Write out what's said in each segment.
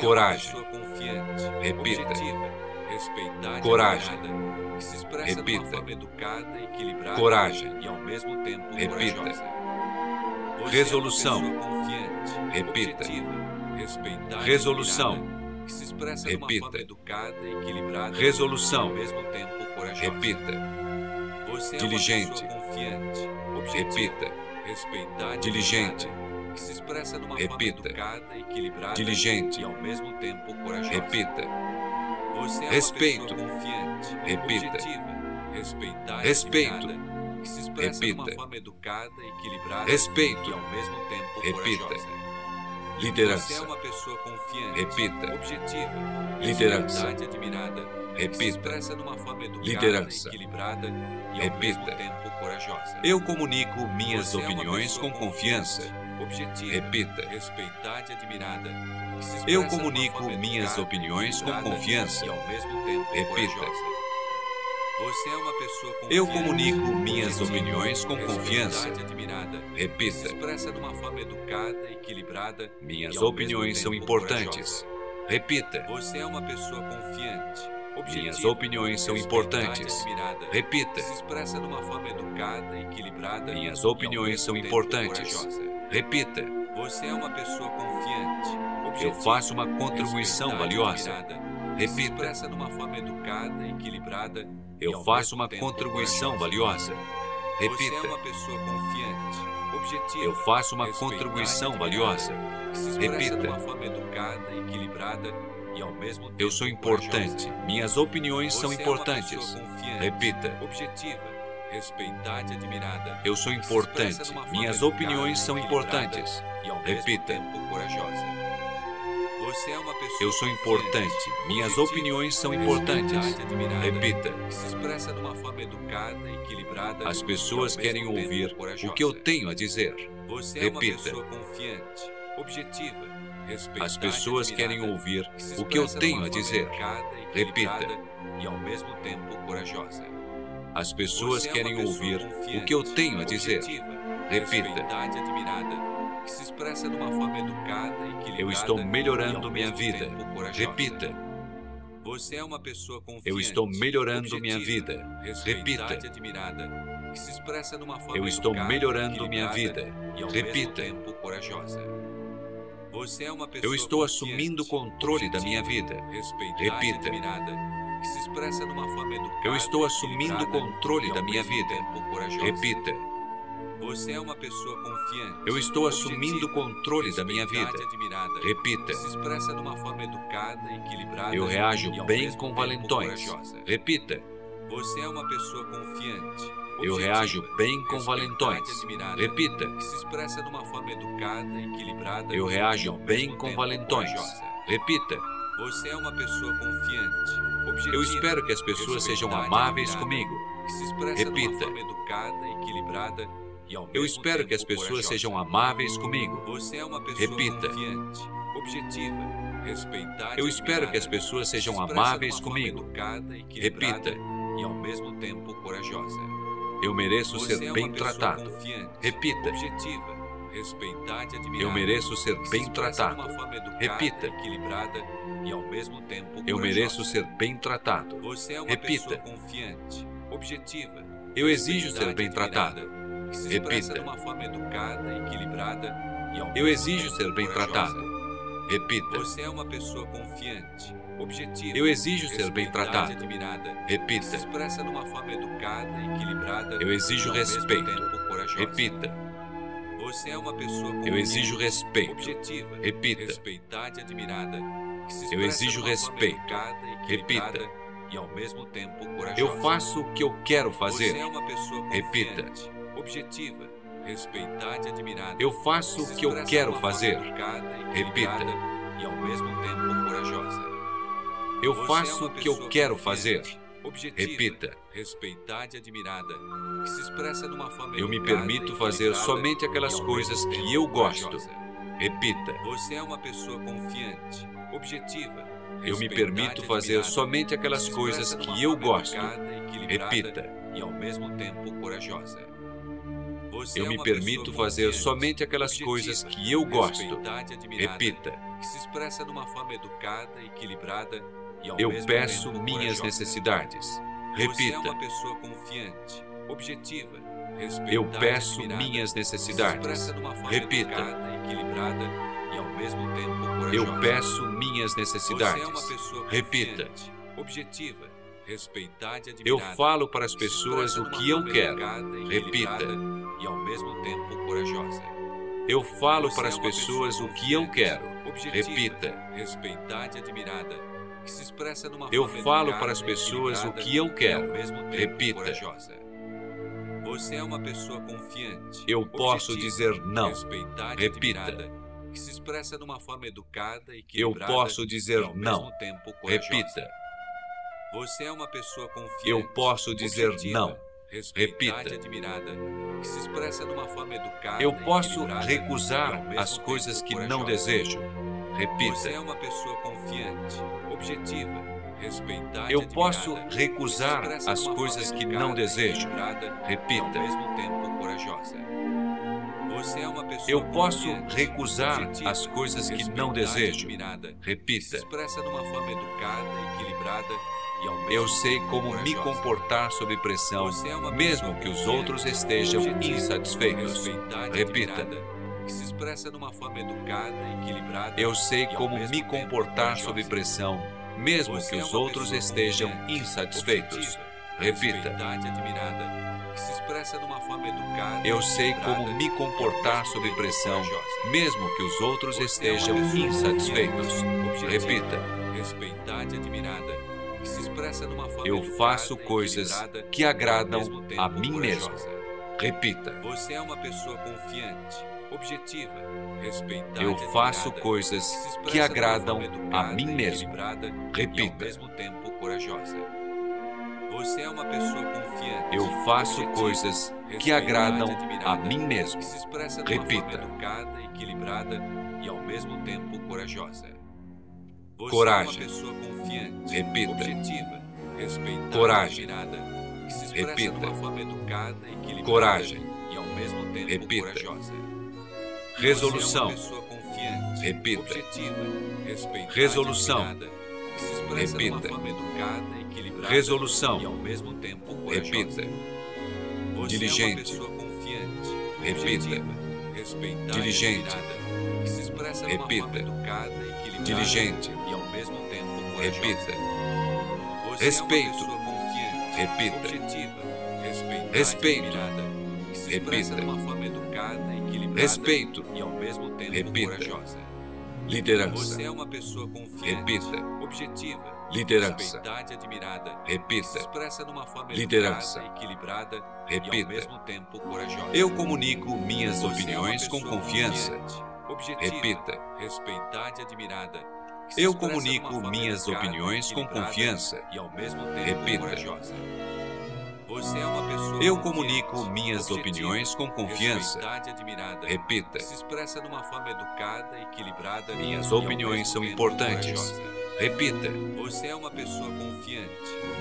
Coragem. Repita. Coragem. admirada, que se expressa de Repita. Coragem. e ao mesmo tempo Repita. Resolução. Repita. Resolução. Repita. forma educada, equilibrada Resolução. Repita. Você Diligente. Repita. Diligente. Repita. Diligente. e ao mesmo tempo corajosa. Repita. Você é Respeito. uma pessoa confiante, Repita. Respeito. Repita. forma educada, equilibrada Respeito. ao mesmo tempo Repita. Liderança. Você é uma pessoa confiante, Repita. objetiva, Liderança. Repita. Liderança. equilibrada e ao Repita. mesmo tempo corajosa. Eu comunico minhas é opiniões com confiança. Objetiva, Repita. respeitada e admirada. Eu comunico minhas opiniões com confiança. E ao mesmo tempo Repita. corajosa. Você é uma pessoa Eu comunico minhas opiniões com confiança. admirada. Repita. expressa de uma forma educada, equilibrada. Minhas opiniões são importantes. corajosa. Repita. Você é uma pessoa confiante, objetiva, Minhas opiniões são importantes. admirada, Repita. se expressa de uma forma educada, equilibrada. Minhas opiniões são importantes. corajosa. Repita. Você é uma pessoa confiante. Eu objetiva, faço uma contribuição valiosa. Repita. expressa de uma forma educada, equilibrada. Eu faço uma contribuição valiosa. Você é Repita. uma pessoa confiante, objetiva. Eu faço uma contribuição valiosa. expressa de Repita. uma forma educada, equilibrada e ao mesmo tempo Eu sou importante. Minhas opiniões são é importantes. Repita. objetiva, respeitada e admirada. Eu sou importante. Minhas opiniões são importantes. Repita. Você é uma pessoa Eu sou importante. Minhas opiniões são importantes. Repita. se expressa de uma forma educada, equilibrada. As pessoas querem ouvir o que eu tenho a dizer. Você é uma Repita. pessoa confiante, objetiva, As pessoas querem ouvir o que eu tenho a dizer. Repita. E ao mesmo tempo corajosa. As pessoas é uma querem ouvir o que eu tenho a dizer. Repita. respeitada admirada, que se expressa de uma forma educada, equilibrada. Eu estou melhorando minha vida. Repita. Você é uma pessoa confiante. Eu estou melhorando minha vida. Repita. admirada, que se expressa de uma forma Eu estou educada, melhorando minha vida. Repita. é Eu estou assumindo o controle da minha vida. Repita. Que se expressa de uma forma educada. Eu estou assumindo o controle da minha vida. Repita. Você é uma pessoa confiante. Eu estou assumindo o controle da minha vida. Repita. se expressa de uma forma educada, equilibrada. Eu reajo bem com valentões. Repita. Você é uma pessoa confiante. Eu reajo bem com valentões. Repita. que se expressa de uma forma educada, equilibrada. Eu reajo bem com valentões. Repita. Você é uma pessoa confiante. objetiva, Eu espero que as pessoas sejam amáveis comigo. Repita. forma educada, equilibrada e ao Eu espero que as pessoas sejam amáveis comigo. Você é uma pessoa Repita. confiante, objetiva, respeitada. Eu espero que as pessoas sejam amáveis comigo. educada, Repita. E ao mesmo tempo corajosa. Eu mereço Você ser é bem tratado. confiante, Repita. objetiva. Eu mereço ser bem tratado. uma forma educada, Repita. equilibrada e ao mesmo tempo Eu mereço ser bem tratado. É Repita. objetiva. Eu exijo ser bem tratado. Repita. expressa de uma forma educada, equilibrada e ao Eu mesmo exijo tempo ser bem tratado. Repita. Você é uma pessoa confiante, objetiva. Eu exijo ser bem tratado. admirada, que se Repita. expressa de uma forma educada, equilibrada. Eu exijo respeito. tempo. Repita. Você é uma pessoa Eu exijo respeito. objetiva, Repita. respeitada e admirada, Eu exijo respeito. Repita. E ao mesmo tempo corajosa. Eu faço o que eu quero fazer. Você é uma pessoa Repita. objetiva, respeitada e admirada. Eu faço o que eu quero fazer. Repita. E ao mesmo tempo corajosa. Eu é faço o que eu quero fazer. Repita. Respeitada e admirada, que se expressa de uma forma Eu me permito fazer somente aquelas coisas que eu gosto. Repita. Você é uma pessoa confiante, objetiva. Eu me permito fazer somente que aquelas coisas que eu gosto. Repita. E ao mesmo tempo corajosa. Eu me permito fazer somente aquelas coisas que eu gosto. Repita. Que se expressa de uma forma educada, equilibrada e Eu peço minhas corajosa. Necessidades. Você é Repita. uma pessoa confiante, objetiva, Eu peço minhas necessidades. forma Repita. educada, equilibrada e ao mesmo tempo corajosa. Eu peço minhas é necessidades. pessoa Repita. objetiva, Eu falo para as pessoas o que eu quero. Repita. E ao mesmo tempo corajosa. Eu falo Você para é as uma pessoas pessoa o que eu quero. objetiva, Repita. Respeitada e admirada. Eu falo para as pessoas o que eu quero. mesmo tempo Repita. Você é uma pessoa confiante. Eu posso dizer não. Repita. Eu posso dizer não. Repita. Você é uma pessoa confiante. Eu posso dizer não. Repita. admirada, que se expressa de uma forma educada. Eu posso recusar as coisas que não desejo. Você é Repita. uma pessoa confiante, objetiva, respeitada. Eu posso recusar as coisas que não desejo. E ao Repita. mesmo tempo corajosa. Você é uma pessoa Eu posso recusar objetiva, as coisas que não desejo. admirada, Repita. expressa de uma forma educada, equilibrada e Eu sei como me corajosa. comportar sob pressão, é mesmo que os outros estejam objetiva, insatisfeitos. Repita. admirada, que se expressa de uma forma educada, equilibrada. Eu sei e como me comportar sob pressão, mesmo que é os outros estejam insatisfeitos. Repita. e admirada, que se expressa de uma forma educada. Eu e sei como me e comportar sob pressão, mesmo que os outros é estejam insatisfeitos. Repita. Respeitada e admirada, Eu faço e coisas que e agradam a mim mesmo. Repita. Você é uma pessoa confiante, objetiva, respeitada. Eu faço coisas que agradam a mim mesmo. Repita. mesmo tempo corajosa. Você é uma pessoa confiante. Eu faço coisas que agradam a mim mesmo. Se expressa de Repita. educada, equilibrada e ao mesmo tempo corajosa. Você Coragem. é uma pessoa confiante, Repita. objetiva, respeitada Coragem. Repita. educada, equilibrada Coragem. e ao mesmo tempo Repita. corajosa. Resolução. Repita. Resolução. Repita. Resolução. e ao mesmo tempo corajosa. Repita. Diligente. é confiante, Repita. Diligente. Repita. Diligente. e ao mesmo tempo corajosa. Repita. Respeito. É confiante, Repita. Respeito. Repita. Respeito. e ao mesmo tempo Repita. corajosa. Liderança. Você é uma pessoa confiante, Repita. objetiva, Liderança. admirada, Repita. expressa de uma forma Liderança. educada, equilibrada e ao Repita. mesmo tempo corajosa. Eu comunico minhas Você é opiniões com pessoa confiança. objetiva, Repita. respeitada e admirada. Eu comunico minhas opiniões com confiança. E ao mesmo tempo Repita. corajosa. Eu comunico minhas opiniões com confiança. Repita. que se expressa de uma forma educada, equilibrada Minhas opiniões mesmo são importantes. Repita. Você é uma pessoa confiante.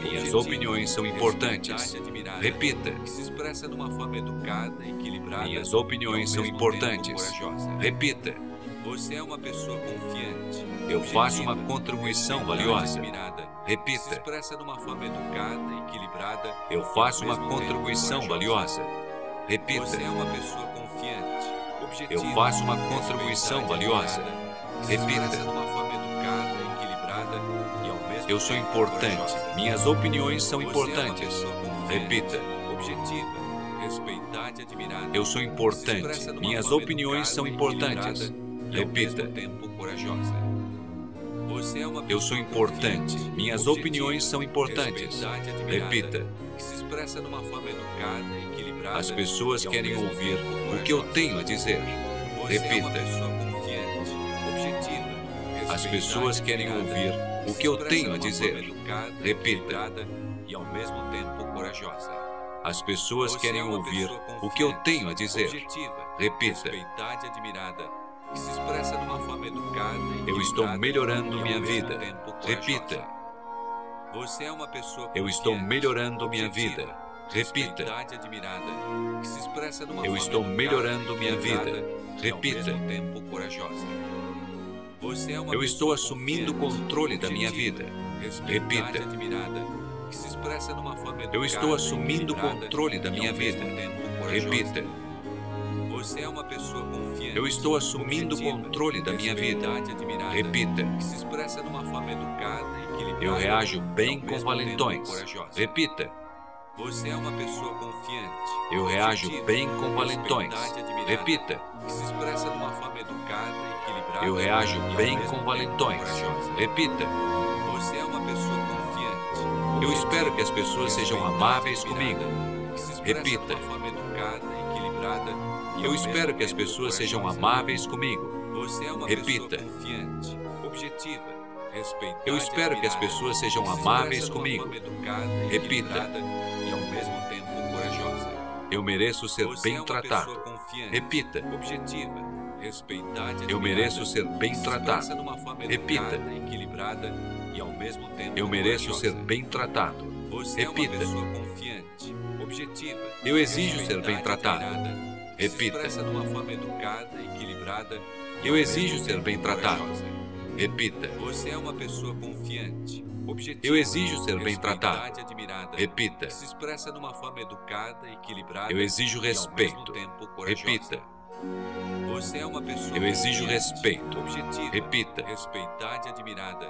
Minhas opiniões são importantes. Repita. Se expressa de uma forma educada, equilibrada. Minhas opiniões são importantes. Repita. Você é uma pessoa confiante. Eu faço uma contribuição e valiosa. que Se Repita. expressa de uma forma educada, equilibrada. Eu e faço uma contribuição valiosa. Repita. Você é uma pessoa confiante. Eu faço uma contribuição e valiosa. Repita. e Eu sou importante. Minhas opiniões são é importantes. Repita. Objetiva, respeitada e admirada. Eu sou importante. Minhas opiniões são importantes. Repita. tempo corajosa. Você é uma Eu sou importante. Minhas opiniões são importantes. Repita. Que se expressa de uma forma educada, equilibrada. As pessoas querem ouvir o que eu tenho a dizer. É Repita. As pessoas querem ouvir o que eu tenho a dizer. Repita. E ao mesmo tempo corajosa. As pessoas querem é ouvir o que eu tenho a dizer. Repita. respeitada e admirada, que se expressa de uma forma educada Eu estou melhorando minha vida. Repita. Você é uma pessoa Eu estou melhorando minha vida. Repita. Eu estou melhorando minha vida. Repita. é Eu estou assumindo o controle da minha vida. Repita. Eu estou assumindo o controle da minha vida. Repita. Você é uma pessoa confiante. Eu estou assumindo o controle da minha vida. Repita. Eu reajo bem com valentões. Repita. Você é uma pessoa confiante. Eu reajo bem com valentões. Repita. Se expressa numa forma educada equilibrada. Eu reajo bem com valentões. Repita. Você é uma pessoa confiante. Eu espero que as pessoas sejam amáveis comigo. Repita. numa forma educada equilibrada. Eu espero que as pessoas sejam amáveis comigo. É Repita. Eu espero que as pessoas sejam amáveis comigo. Repita. Eu mereço ser é bem uma tratado. Repita. Eu mereço ser bem tratado. Repita. educada, equilibrada e ao mesmo tempo Eu mereço ser bem tratado. É Repita. Eu exijo ser bem tratado. Que se Repita. expressa numa forma educada, equilibrada. Eu exijo ser bem tratado. Repita. Você é uma pessoa confiante, objetiva. Eu exijo ser bem tratado. admirada, Repita. se expressa numa forma educada, equilibrada. Eu exijo respeito. tempo. Repita. Você é uma pessoa Eu exijo respeito. objetiva, Repita. respeitada e admirada.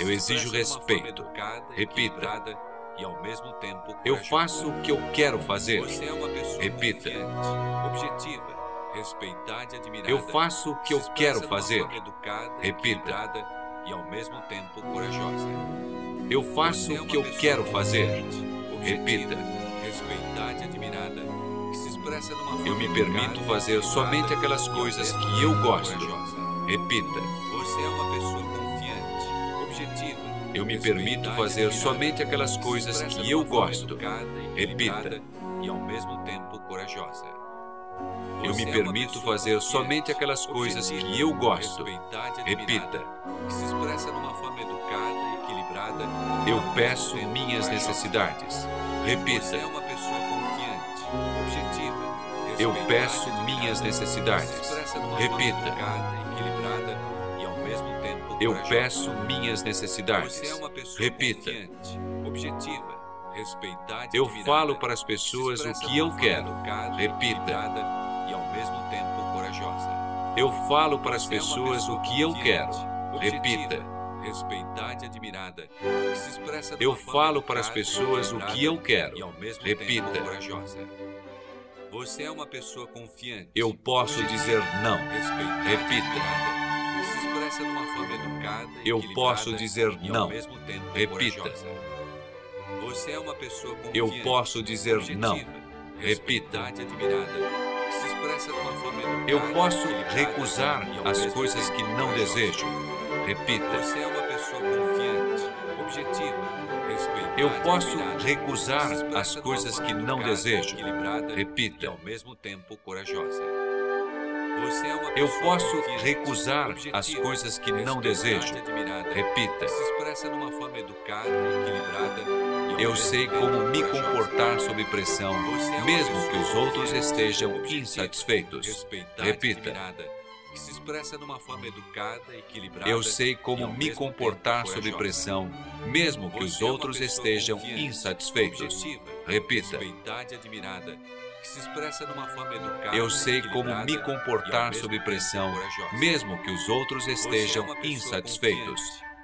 Eu exijo respeito. educada, Repita. E ao mesmo tempo Eu faço o que eu quero fazer. Você é uma pessoa Repita. objetiva, respeitada e admirada. Eu faço o que eu quero fazer. educada, Repita. e ao mesmo tempo corajosa. Eu faço é o que eu quero fazer. Repita. Respeitada e admirada, que se expressa numa forma Eu me permito fazer somente aquelas coisas que eu gosto. Repita. Você é uma pessoa. Eu me permito fazer somente aquelas coisas que eu gosto. Repita. E ao mesmo tempo corajosa. Eu me é permito fazer somente aquelas coisas que eu gosto. Repita. admirada, Que se expressa numa forma educada, equilibrada. Eu peço minhas necessidades. Repita. é uma pessoa confiante, objetiva. Eu peço minhas necessidades. Repita. Eu peço minhas necessidades. É pessoa Repita. Eu falo para as pessoas o que eu quero. Repita. equilibrada e ao mesmo tempo corajosa. Eu falo para as é pessoas pessoa o que eu quero. Repita. Respeitada e admirada. que se expressa Eu falo para as pessoas o que eu quero. E ao mesmo Repita. tempo corajosa. Você é uma pessoa confiante. Eu posso dizer não. respeitada Repita. Eu posso dizer não. Repita. Você é uma pessoa confiante. Eu posso dizer não. Repita. Eu posso recusar as coisas que não desejo. Repita. Você é uma pessoa confiante, objetiva, Eu posso recusar as coisas que não desejo. equilibrada Repita. ao mesmo tempo corajosa. É Eu posso recusar as coisas que não desejo. Repita. Eu sei como me comportar sob pressão, é mesmo que os outros confiante, estejam insatisfeitos. Repita. admirada, que se expressa de uma forma educada, equilibrada Eu sei como me comportar sob pressão, mesmo que os é outros estejam insatisfeitos. Repita. Que se expressa de uma forma educada, Eu sei como me comportar sob pressão, mesmo que os outros é estejam pessoa insatisfeitos.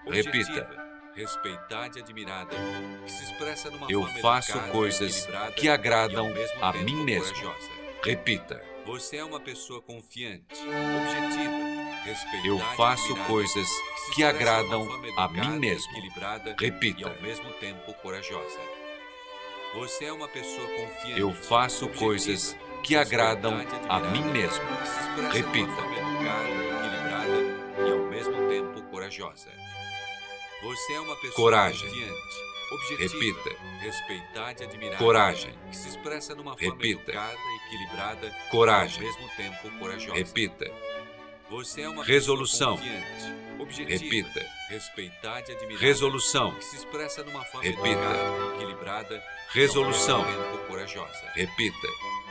Repita. respeitada e admirada, que se expressa numa Eu forma faço educada, coisas que agradam a mim mesmo. corajosa. Repita. Você é uma pessoa confiante, objetiva, respeitada Eu faço coisas que uma agradam a mim mesmo. equilibrada e Repita. ao mesmo tempo corajosa. Você é uma pessoa confiante. Eu faço coisas que agradam e a mim mesmo. Repita. educada, equilibrada e ao mesmo tempo corajosa. Você é uma pessoa Coragem. confiante, objetiva, Repita. respeitada e admirada, Coragem. que se expressa numa forma Repita. educada, equilibrada e ao Coragem. mesmo tempo corajosa. Repita. Você é uma Resolução. objetiva, Repita. respeitada e admirada, Resolução. que se expressa numa forma Repita. educada, equilibrada, Resolução. corajosa. Repita.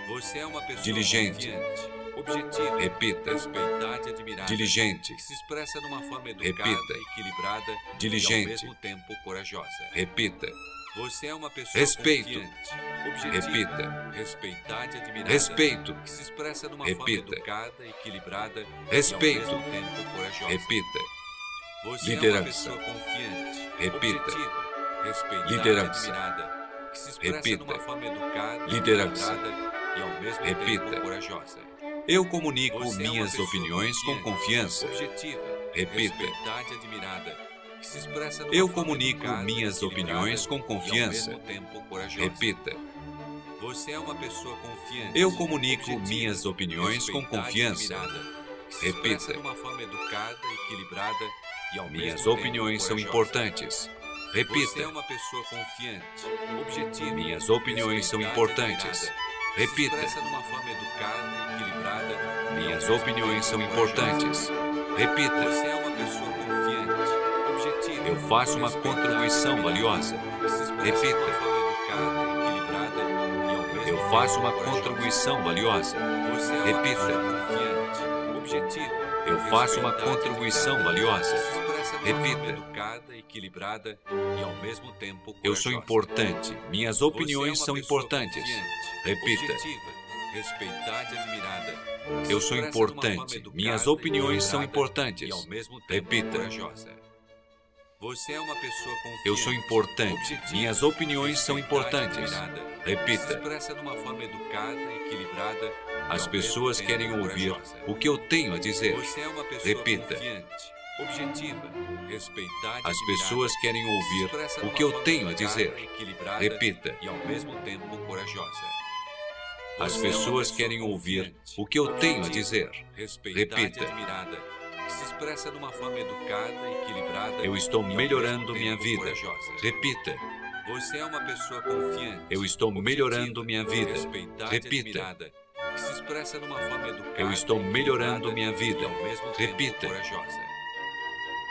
Você é uma pessoa Diligente. confiante, objetiva, Repita. respeitada e admirada, Diligente. que se expressa numa forma educada, Repita. equilibrada e ao Diligente. mesmo tempo corajosa. Repita. Você é uma pessoa Respeito. Repita. respeitada e admirada, Respeito. que se expressa numa Repita. forma educada, equilibrada Respeito. e ao mesmo tempo corajosa. Repita. Você Liderança. é uma pessoa confiante, Repita. objetiva, respeitada Liderança. e admirada, que se expressa Repita. numa forma educada, Liderança. equilibrada e ao mesmo Repita. tempo corajosa. Eu comunico Você é minhas pessoa opiniões com confiança. objetiva, Repita. respeitada e admirada, Eu comunico minhas opiniões com confiança. Repita. Você é uma pessoa confiante. Eu comunico minhas opiniões com confiança. Repita. e Minhas opiniões são importantes. É Repita. Minhas opiniões são importantes. Repita. Minhas opiniões são importantes. Repita. Você é uma pessoa confiante. Eu faço uma contribuição valiosa. Repita. Eu faço uma contribuição valiosa. Repita. Eu faço uma contribuição valiosa. Repita. equilibrada e ao mesmo tempo Eu sou importante. Minhas opiniões são importantes. Repita. respeitada e admirada, Eu sou importante. Minhas opiniões são importantes. Repita. Você é uma pessoa confiante. Eu sou importante. Minhas opiniões são importantes. Repita. expressa numa forma educada, equilibrada As pessoas querem ouvir o que eu tenho a dizer. Você é uma pessoa Repita. confiante, objetiva, respeitada As pessoas querem ouvir o que eu tenho a dizer. Repita. E ao mesmo tempo corajosa. As é uma pessoas pessoa querem ouvir o que eu tenho a dizer. Repita. Se expressa numa forma educada, equilibrada Eu estou melhorando minha vida. corajosa. Repita. Você é uma pessoa confiante. Eu estou melhorando minha vida. Repita. que se expressa numa forma educada. Eu estou melhorando minha vida. Repita. corajosa.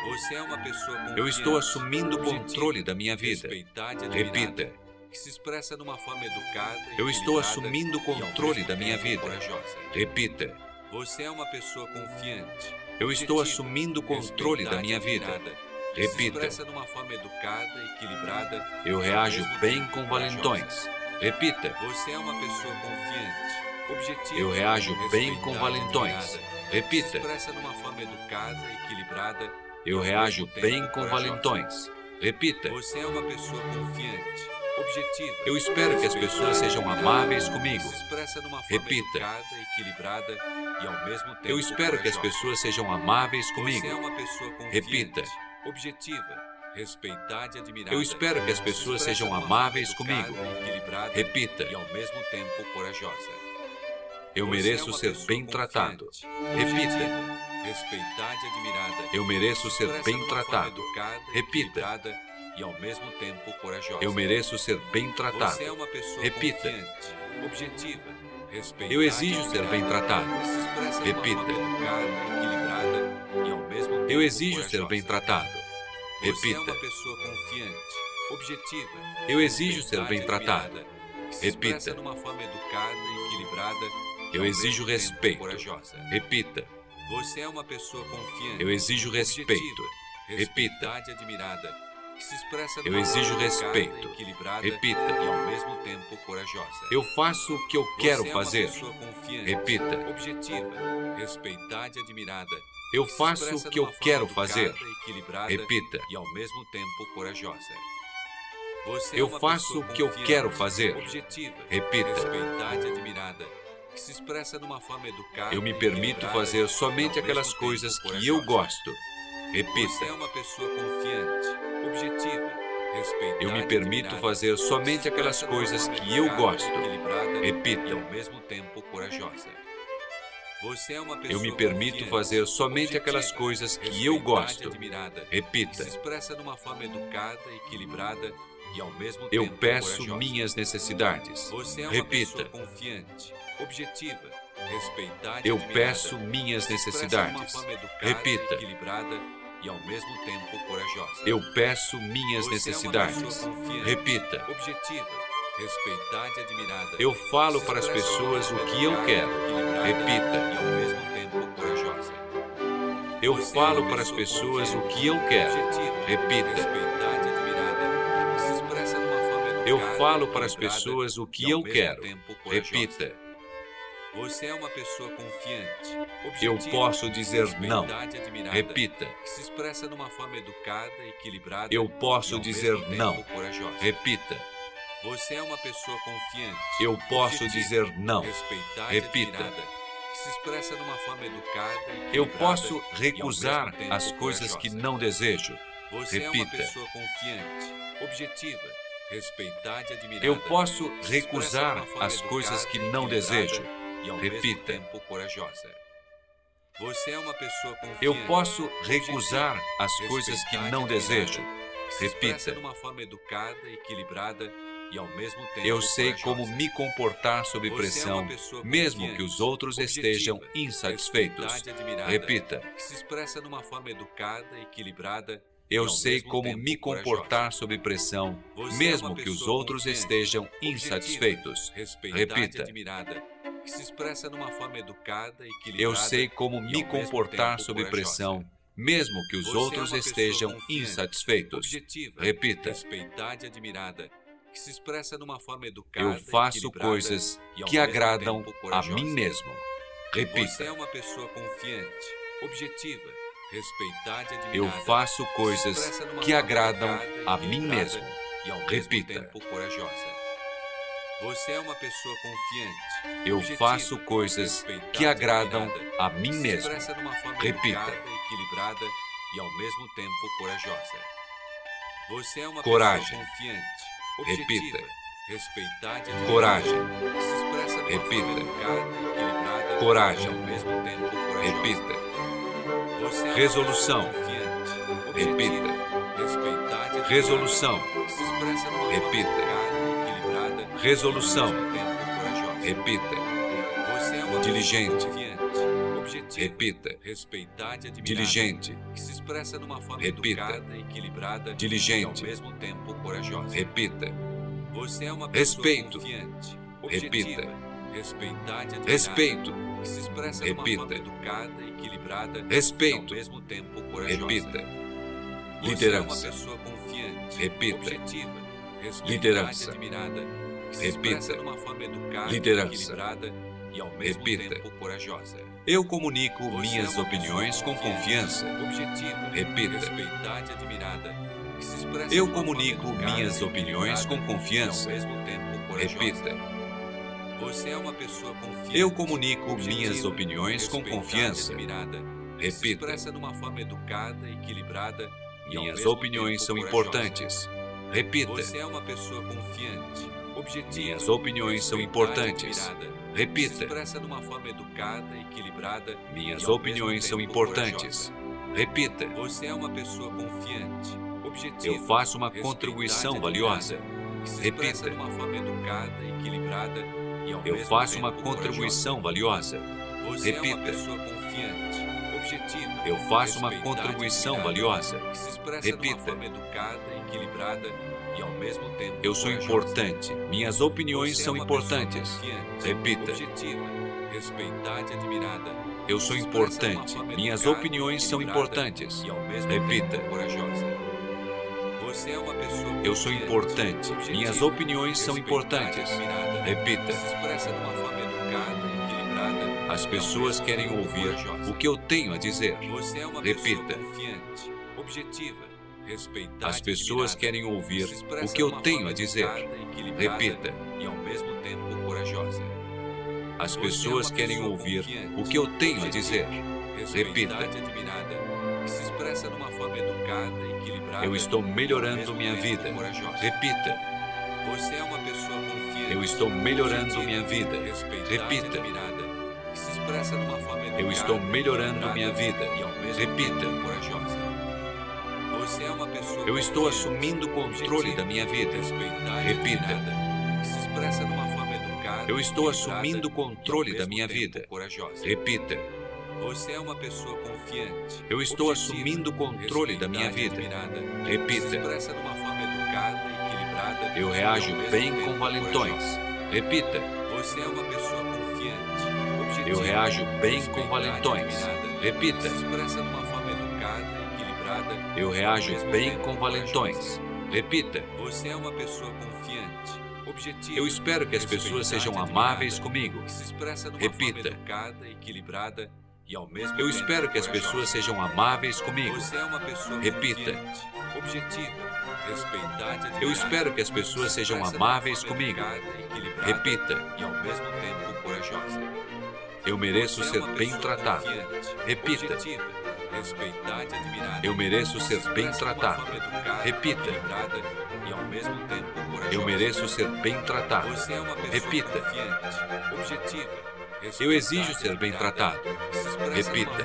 Você é uma pessoa confiante. Eu estou assumindo o controle da minha vida. Repita. Que se expressa numa forma educada. Eu estou assumindo o controle da minha vida. Repita. Você é uma pessoa confiante. Eu estou assumindo o controle da minha vida. Repita. numa forma educada, equilibrada. Eu reajo bem com valentões. Repita. Você é uma pessoa confiante, objetiva. Eu reajo bem com valentões. Repita. expressa numa forma educada, equilibrada. Eu reajo bem com valentões. Repita. Você é uma pessoa confiante, objetiva. Eu espero que as pessoas sejam amáveis comigo. Repita. equilibrada e ao mesmo tempo Eu espero que as pessoas sejam amáveis comigo. É uma pessoa Repita. objetiva, respeitada e admirada. Eu espero que as pessoas sejam amáveis comigo. equilibrada Repita. e ao mesmo tempo corajosa. Eu é mereço ser bem tratado. Repita. Respeitada e admirada. Eu mereço Se ser bem tratado. Repita. E ao mesmo tempo corajosa. Eu mereço ser bem Você é tratado. uma pessoa Repita. objetiva, Eu exijo ser bem tratado. Repita. educada, Eu exijo ser corajosa. bem tratado. Você é Repita. uma pessoa confiante, objetiva. Eu exijo ser bem tratado. Repita. educada equilibrada. Eu exijo respeito. Repita. Você é uma pessoa confiante. Eu exijo respeito. Repita. Eu exijo respeito. Repita. e ao mesmo tempo corajosa. Eu faço o que eu quero é uma fazer. Repita. objetiva, respeitada e admirada. Eu faço o que eu quero fazer. Repita. e ao mesmo tempo corajosa. Você é Eu uma faço o que eu quero fazer. Repita. respeitada e admirada, que se expressa numa forma educada. Eu me permito fazer somente aquelas coisas que eu gosto. Você Repita. é uma pessoa confiante, objetiva, respeitada. Eu me permito fazer somente aquelas coisas que eu gosto. equilibrada E Repita. ao mesmo tempo corajosa. Você é uma pessoa Eu me permito fazer somente aquelas coisas que eu e gosto. que se Repita. expressa numa forma educada, equilibrada e ao mesmo Eu tempo peço corajosa. minhas necessidades. Você é uma Repita. pessoa confiante, objetiva, respeitada Eu peço minhas de uma necessidades. Repita. E ao mesmo tempo corajosa. Eu peço minhas Você é necessidades. confiante, Repita. objetiva, respeitada e admirada. Eu falo para as pessoas o que eu quero. Repita. E ao mesmo tempo corajosa. Eu Você é falo uma para as pessoa pessoas o que eu quero. objetiva, Repita. Eu falo para as pessoas o que eu quero. Repita. Você é uma pessoa confiante, Eu objetiva, posso dizer não. Repita. que se expressa de uma forma educada, equilibrada Eu posso dizer não. corajosa. Repita. Você é uma pessoa confiante. Eu posso objetiva, dizer não. Repita. admirada, que se expressa de uma forma educada, Eu posso recusar as coisas que corajosa. não desejo. Você é uma Repita. pessoa confiante, objetiva, respeitada e admirada. Eu posso que recusar as coisas que não desejo. E ao Repita. mesmo tempo corajosa. Você é uma pessoa confiante. Eu posso recusar as coisas que não admirada, desejo. Repita. de uma forma educada, equilibrada e ao mesmo tempo Eu sei corajosa. como me comportar sob é pressão, pessoa mesmo que os outros objetiva, estejam insatisfeitos. Repita. se expressa de uma forma educada, equilibrada Eu sei como me comportar sob pressão, é mesmo que os outros estejam insatisfeitos. Repita. Que se expressa de uma forma educada, equilibrada Eu sei como e me comportar sob pressão, mesmo que os Você é outros pessoa estejam insatisfeitos. objetiva, Repita. respeitada e admirada, que se expressa de uma forma educada, Eu faço coisas e que agradam a mim mesmo. Você é Repita. uma pessoa confiante, objetiva, respeitada e admirada. Eu faço coisas que agradam a mim mesmo. E Repita. tempo corajosa. Você é uma pessoa confiante. Eu objetiva, faço coisas que agradam a mim mesmo. Repita. equilibrada e ao mesmo tempo corajosa. Você é uma Coragem. pessoa confiante, Repita. respeitada e Coragem. se expressa Repita. equilibrada Coragem. e ao mesmo tempo corajosa. Repita. É Resolução. Repita. respeitada Resolução. se expressa Repita. Resolução. Repita. Você é uma Diligente. Repita. e Diligente. que se expressa de uma forma Repita. equilibrada Diligente. ao mesmo tempo corajosa. Repita. Você é uma pessoa Respeito. confiante, Repita. e Respeito. que se expressa Repita. de uma forma educada, equilibrada Respeito. ao mesmo tempo corajosa. Repita. Você Liderança. é uma pessoa confiante, Repita. objetiva, Liderança. admirada, Repita. expressa de uma forma educada, Liderança. equilibrada e ao mesmo Repita. tempo corajosa. Eu comunico Você minhas é opiniões com confiança. Objetiva, Repita. Eu comunico minhas opiniões com confiança. Repita. Você é uma pessoa confiante. Eu comunico minhas opiniões com confiança. Repita. expressa de uma forma educada, equilibrada ao Minhas opiniões são importantes. Repita. Você é uma pessoa confiante, Minhas opiniões são importantes. Repita. expressa de uma forma educada, equilibrada Minhas opiniões são importantes. Repita. Você é uma pessoa confiante, objetiva. Eu faço uma contribuição valiosa. Repita. de uma forma educada, equilibrada e ao Eu mesmo faço uma contribuição valiosa. Você é uma Repita. pessoa confiante, objetiva. Eu faço uma contribuição valiosa. expressa de Repita. uma forma educada, equilibrada e ao mesmo tempo Eu sou importante. Minhas opiniões é são importantes. Repita. respeitada e admirada, Eu sou uma importante. Minhas opiniões são importantes. e Repita. corajosa. Você é uma pessoa Eu sou importante. Minhas opiniões são e importantes. Repita. se expressa de uma forma educada, equilibrada As e pessoas querem ouvir o que eu tenho a dizer. Você é uma Repita. pessoa confiante, objetiva, As pessoas querem ouvir o que eu tenho a dizer. Repita. E ao mesmo tempo corajosa. As é pessoas querem ouvir o que eu tenho a dizer. Repita. equilibrada. Eu estou melhorando minha vida. Repita. Você é uma pessoa confiante. Eu estou melhorando minha vida. Repita. Eu estou melhorando minha vida. Repita. Eu estou assumindo o controle da minha vida. Repita. se expressa de uma forma educada, Eu estou assumindo o controle da minha vida. Corajosa. Repita. Você é uma pessoa confiante. Eu estou assumindo o controle da minha vida. Repita. Se expressa de uma forma educada e equilibrada. Eu reajo bem com valentões. Repita. Você é uma pessoa confiante. Eu reajo bem com valentões. Repita. Se expressa de Eu reajo bem com valentões. Repita. Você é uma pessoa confiante. Objetiva, Eu espero que as pessoas sejam amáveis comigo. que se expressa de uma Repita. forma educada equilibrada e ao mesmo Eu espero que as pessoas sejam amáveis comigo. Você é uma pessoa Repita. confiante, objetiva, respeitada Eu espero que as pessoas sejam amáveis comigo. Repita. E ao mesmo tempo corajosa. Eu mereço é ser bem tratado. Repita. E. Eu mereço ser bem tratado. Repita. Eu mereço ser bem tratado. Você é uma pessoa Repita. confiante, objetiva, Eu exijo ser bem tratado. Repita.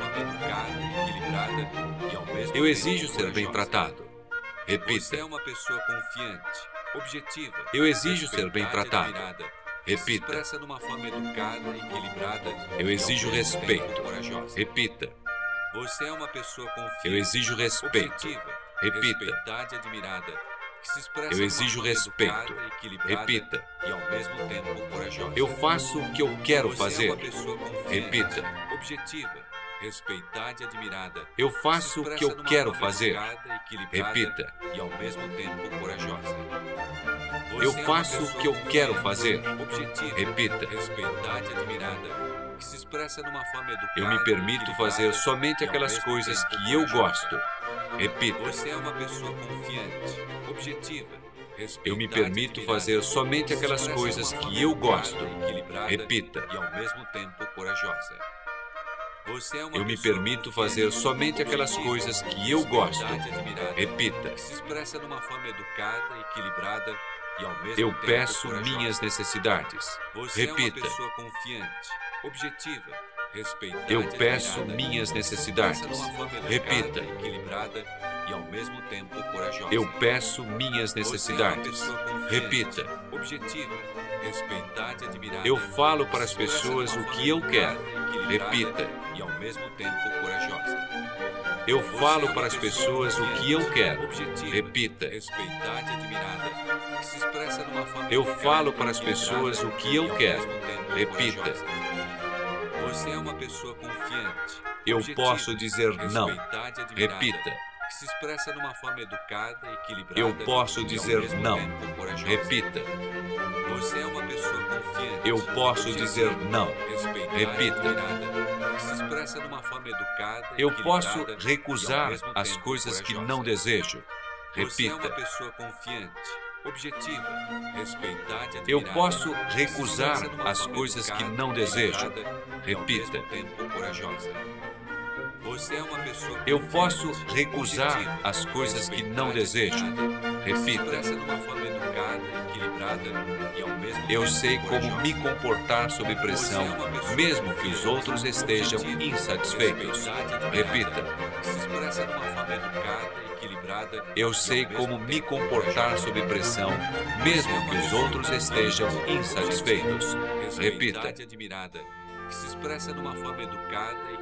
mesmo Eu exijo ser bem tratado. Você Repita. é uma pessoa confiante, objetiva. Eu exijo ser bem tratado. Repita. expressa de uma forma educada equilibrada. Eu exijo respeito. Repita. Você é uma pessoa confiante. Eu exijo respeito. Repita. respeitada e admirada. Que se expressa Eu exijo respeito. Repita. E ao mesmo tempo corajosa. Eu faço o que eu quero Você é fazer. confiante, Repita. Objetiva, respeitada e admirada. Eu faço o que eu quero fazer. Repita. E ao mesmo tempo corajosa. Eu Você é uma faço o pessoa que eu quero fazer. Objetiva, Repita. respeitada e admirada. Que se expressa de uma forma educada. Eu me permito equilibrada fazer somente aquelas coisas que eu gosto. Repita. Você é uma pessoa confiante, objetiva. Eu me permito fazer somente aquelas coisas que eu gosto. Repita. E ao mesmo tempo corajosa. Você é uma Eu me permito fazer somente aquelas coisas que eu gosto. Repita. Que se expressa de uma forma educada, equilibrada e Eu peço minhas necessidades. Você é Repita. uma pessoa confiante, objetiva, respeitada Eu peço minhas necessidades. Repita. equilibrada e ao mesmo tempo corajosa. Eu peço minhas é necessidades. Repita. Objetiva, respeitada e admirada. Eu falo para as pessoas o que eu quero. Repita. E ao mesmo tempo corajosa. Eu falo é para as pessoa pessoas o que eu quero. Repita. Respeitada e admirada. Eu falo para as pessoas o que eu quero. Repita. Você é uma pessoa confiante. Eu objetiva, posso dizer não. Repita. Se expressa de uma forma educada e equilibrada. Eu posso dizer não. Repita. Você é uma pessoa confiante. Eu posso objetiva, dizer não. Repita. admirada, se expressa de uma forma educada Eu posso recusar as coisas que não desejo. Você é uma Repita. pessoa confiante, objetiva, respeitada e Eu posso recusar uma as coisas que não desejo. Repita. é Eu posso recusar as coisas que não desejo. Repita. Eu sei como me comportar sob pressão, é mesmo que os outros estejam insatisfeitos. Repita. Eu sei como me comportar sob pressão, mesmo que os outros estejam insatisfeitos. Repita.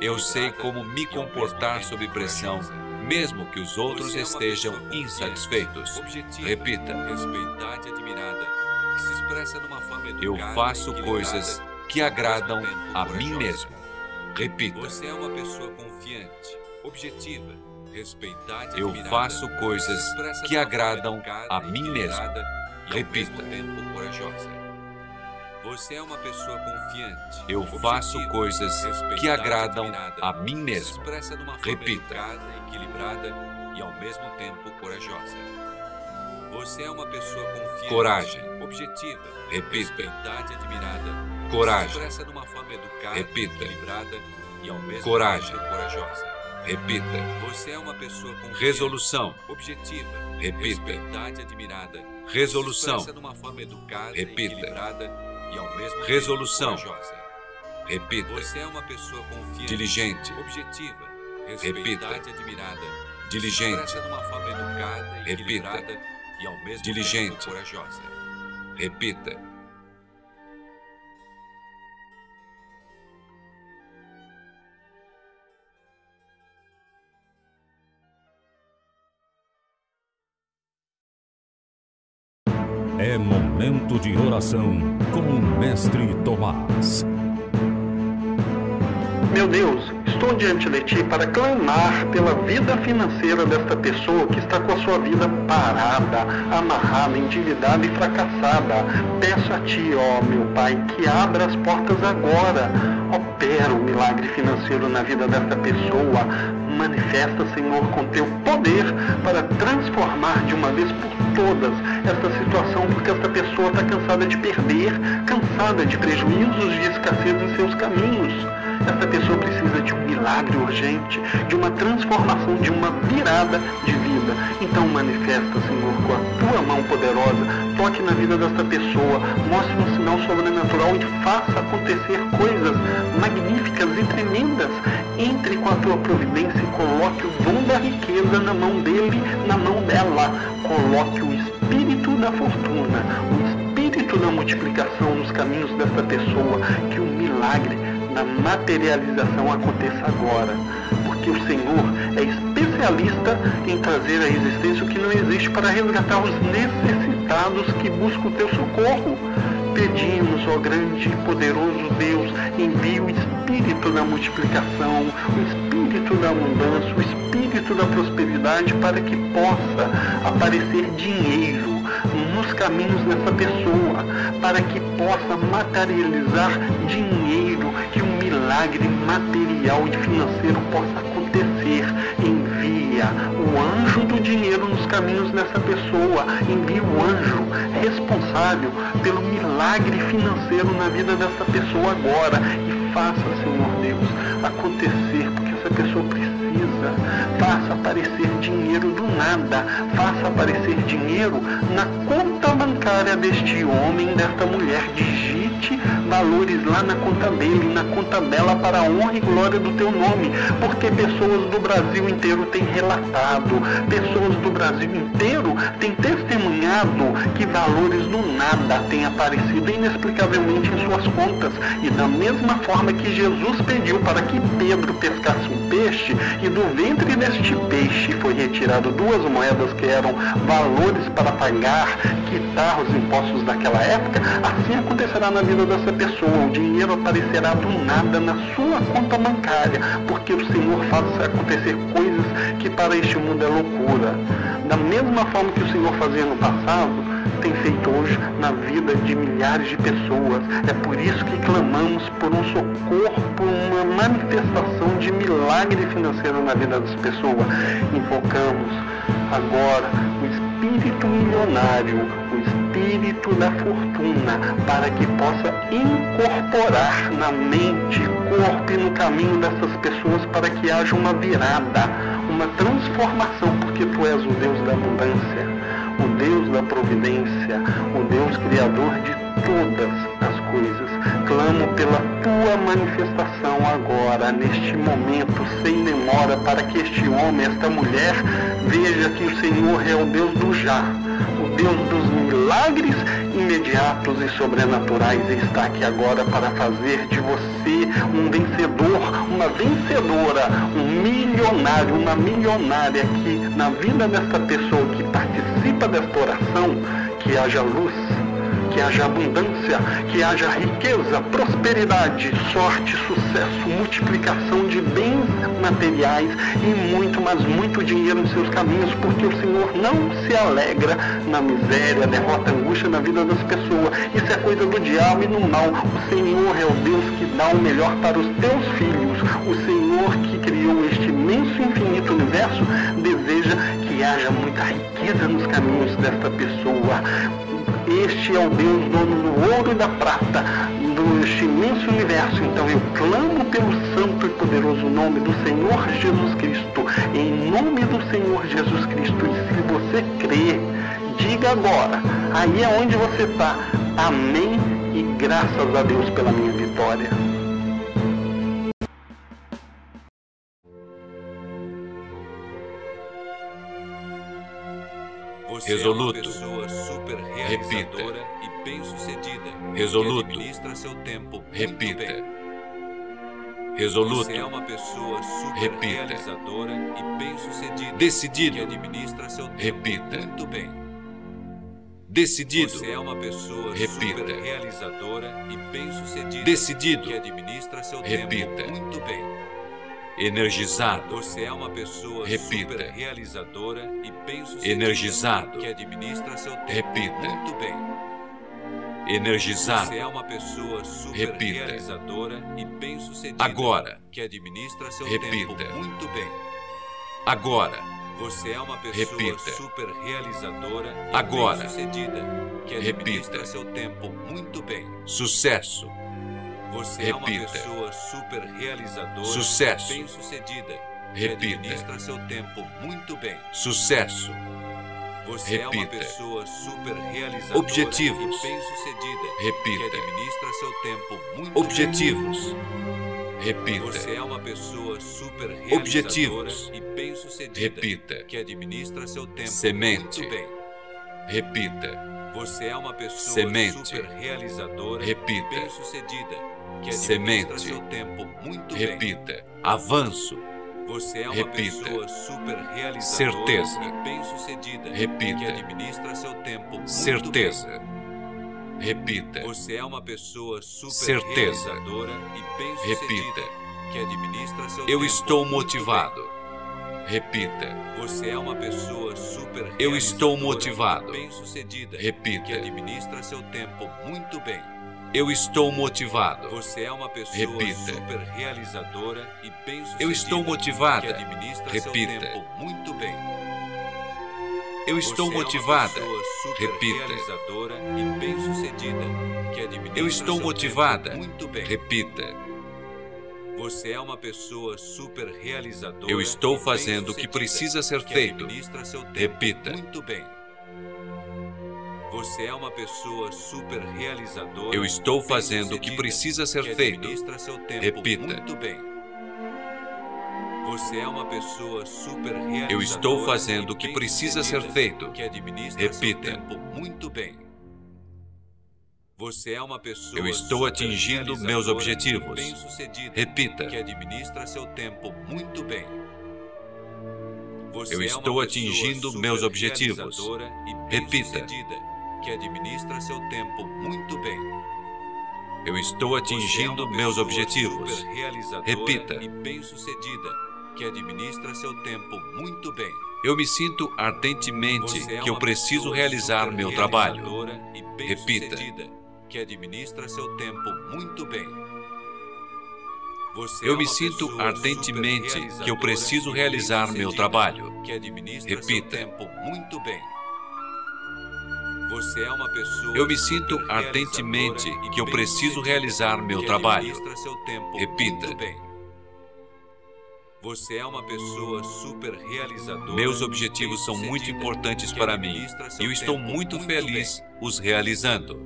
Eu sei como me comportar sob pressão, mesmo que os outros é estejam insatisfeitos. Repita. Respeitada admirada, que se expressa de uma forma educada Eu faço coisas que agradam a mim mesmo. Repita. Você é uma pessoa confiante, objetiva, Eu faço coisas que agradam a mim mesmo. Repita. Você é uma pessoa confiante. Eu faço coisas que agradam a mim mesmo. Repita. educada, equilibrada e ao mesmo tempo corajosa. Você é uma pessoa confiante. Coragem. Objetiva. Repita. Respeitada e admirada. Coragem. expressa de uma forma educada, Repita. equilibrada e ao mesmo Coragem. tempo corajosa. Repita. Você é uma pessoa confiante. Resolução. Objetiva. Repita. Respeitada e admirada. se Resolução. de uma forma educada, Repita. equilibrada e ao mesmo Resolução. tempo corajosa. Repita. Você é uma pessoa confiante. Diligente. Objetiva. Repita. E admirada. se Diligente. de uma forma educada Repita. equilibrada e ao mesmo Diligente. tempo corajosa. Repita. Momento de oração com o Mestre Tomás. Meu Deus, estou diante de ti para clamar pela vida financeira desta pessoa que está com a sua vida parada, amarrada, endividada e fracassada. Peço a ti, ó meu Pai, que abra as portas agora. Opera o milagre financeiro na vida desta pessoa. Manifesta, Senhor, com teu poder para transformar de uma vez por todas esta situação, porque esta pessoa está cansada de perder, cansada de prejuízos e escassez em seus caminhos. Essa pessoa precisa de um milagre urgente, de uma transformação, de uma virada de vida. Então manifesta, Senhor, com a tua mão poderosa, toque na vida desta pessoa, mostre um sinal sobrenatural e faça acontecer coisas magníficas e tremendas. Entre com a tua providência e coloque o dom da riqueza na mão dele, na mão dela. Coloque o espírito da fortuna, o espírito da multiplicação nos caminhos desta pessoa, que o milagre da materialização aconteça agora, porque o Senhor é especialista em trazer à existência o que não existe para resgatar os necessitados que buscam o teu socorro. Pedimos, ó grande e poderoso Deus, envie o espírito da multiplicação, o espírito da abundância, o espírito da prosperidade para que possa aparecer dinheiro nos caminhos dessa pessoa, para que possa materializar dinheiro, que um milagre material e financeiro possa acontecer. Envia o anjo do dinheiro nos caminhos dessa pessoa, envia o anjo responsável pelo milagre financeiro na vida dessa pessoa agora e faça, Senhor Deus, acontecer, porque essa pessoa precisa. Faça aparecer dinheiro do nada, faça aparecer dinheiro na conta bancária deste homem, desta mulher. Digite valores lá na conta dele, na conta dela, para a honra e glória do teu nome, porque pessoas do Brasil inteiro têm relatado, pessoas do Brasil inteiro têm testemunhado que valores do nada têm aparecido inexplicavelmente em suas contas. E da mesma forma que Jesus pediu para que Pedro pescasse um peixe, e do ventre deste peixe foi retirado duas moedas que eram valores para pagar, quitar os impostos daquela época, assim acontecerá na vida dessa pessoa. O dinheiro aparecerá do nada na sua conta bancária, porque o Senhor faz acontecer coisas que para este mundo é loucura. Da mesma forma que o Senhor fazia no passado, tem feito hoje na vida de milhares de pessoas. É por isso que clamamos por um socorro, por uma manifestação de milagre financeiro na vida das pessoas. Invocamos agora o espírito milionário, o espírito da fortuna, para que possa incorporar na mente, corpo e no caminho dessas pessoas para que haja uma virada, uma transformação, porque tu és o Deus da abundância o Deus da providência, o Deus criador de todas as coisas. Clamo pela tua manifestação agora, neste momento, sem demora, para que este homem, esta mulher, veja que o Senhor é o Deus do já, o Deus dos milagres imediatos e sobrenaturais está aqui agora para fazer de você um vencedor, uma vencedora, um milionário, uma milionária que na vida desta pessoa que participa desta oração, que haja luz, que haja abundância, que haja riqueza, prosperidade, sorte, sucesso, multiplicação de bens materiais e muito, mas muito dinheiro em seus caminhos, porque o Senhor não se alegra na miséria, derrota, angústia na vida das pessoas. Isso é coisa do diabo e do mal. O Senhor é o Deus que dá o melhor para os teus filhos. O Senhor que criou este imenso e infinito universo deseja haja muita riqueza nos caminhos desta pessoa este é o Deus dono do ouro e da prata, deste imenso universo. Então eu clamo pelo santo e poderoso nome do Senhor Jesus Cristo, em nome do Senhor Jesus Cristo. E se você crê, diga agora, aí é onde você está. Amém e graças a Deus pela minha vitória. Você Resoluto. é Repita. e bem-sucedida. Resoluto. Que administra seu tempo Repita. bem. Resoluto. Você é uma pessoa super Repita. realizadora e bem-sucedida. Que Decidido. administra seu tempo Repita. muito bem. Decidido. Você é uma pessoa Repita. super realizadora e bem-sucedida. Decidido. Que administra seu Repita. tempo muito bem. Energizado. Você é uma pessoa Repita. super realizadora e bem-sucedida. Energizado. Que administra seu tempo Repita. muito bem. Energizado. Você é uma pessoa super Repita. realizadora e bem-sucedida. Agora. Que administra seu Repita. tempo muito bem. Agora. Você é uma pessoa Repita. super realizadora e Agora. bem-sucedida. Que Repita. administra seu tempo muito bem. Sucesso. Você é uma Repita. pessoa super realizadora Sucesso. bem-sucedida. Que Repita. administra seu tempo muito bem. Sucesso. Você é uma Repita. pessoa super realizadora Objetivos. bem-sucedida. Que Repita. administra seu tempo muito Objetivos. bem. Repita. Você é uma pessoa super realizadora Objetivos. e bem-sucedida. Repita. Que administra seu tempo Semente. muito bem. Repita. Você é uma pessoa Semente. super realizadora Repita. e bem-sucedida. Que Semente. muito bem. Repita. Avanço. Você é uma Repita. pessoa super realizadora Certeza. e bem-sucedida. Repita. Que administra seu tempo muito Certeza. bem. Repita. Você é uma pessoa super Certeza. realizadora e bem-sucedida. Repita. Que administra seu Eu tempo estou motivado. Repita. Você é uma pessoa super Eu estou motivado. bem-sucedida. Que Repita. administra seu tempo muito bem. Eu estou motivado. Você é uma pessoa Repita. super realizadora e bem-sucedida. Eu estou motivada. Repita. muito bem. Eu estou Você é uma motivada. super Repita. e. Que administra Eu estou motivada. muito bem. Repita. Você é uma pessoa super realizadora. Eu estou fazendo o que precisa ser feito. Repita. Muito bem. Você é uma pessoa super realizadora. Eu estou fazendo o que precisa ser feito. administra seu tempo Repita. Muito bem. Você é uma pessoa super realizadora. Eu estou fazendo o que precisa ser feito. Repita. seu tempo muito bem. Você é uma pessoa Eu estou atingindo meus objetivos. Repita. que administra seu tempo muito bem. Você Eu é estou atingindo meus objetivos. Repita. Que administra seu tempo muito bem. Eu estou é atingindo uma meus objetivos. Repita. E bem-sucedida, que administra seu tempo muito bem. Eu me sinto ardentemente é que eu preciso realizar meu trabalho. Repita. Que administra seu tempo muito bem. Você é Eu me uma sinto ardentemente que eu preciso realizar meu trabalho. Repita. seu tempo muito bem. Você é uma pessoa Eu me sinto super ardentemente que eu preciso realizar meu trabalho. Repita. Você é uma pessoa super realizadora. Meus objetivos são muito importantes para mim e eu estou muito feliz os realizando.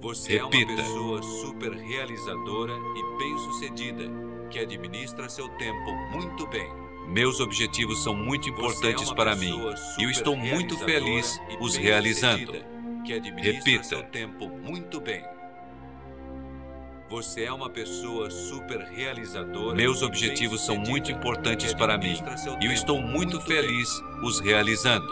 Você é Repita. uma pessoa super realizadora e bem-sucedida, que administra seu tempo muito bem. Meus objetivos são muito é importantes para mim e eu estou muito feliz os realizando. Que administra Repita. seu tempo muito bem. Você é uma pessoa super realizadora. Meus objetivos são muito importantes para mim e eu estou muito bem. feliz os realizando.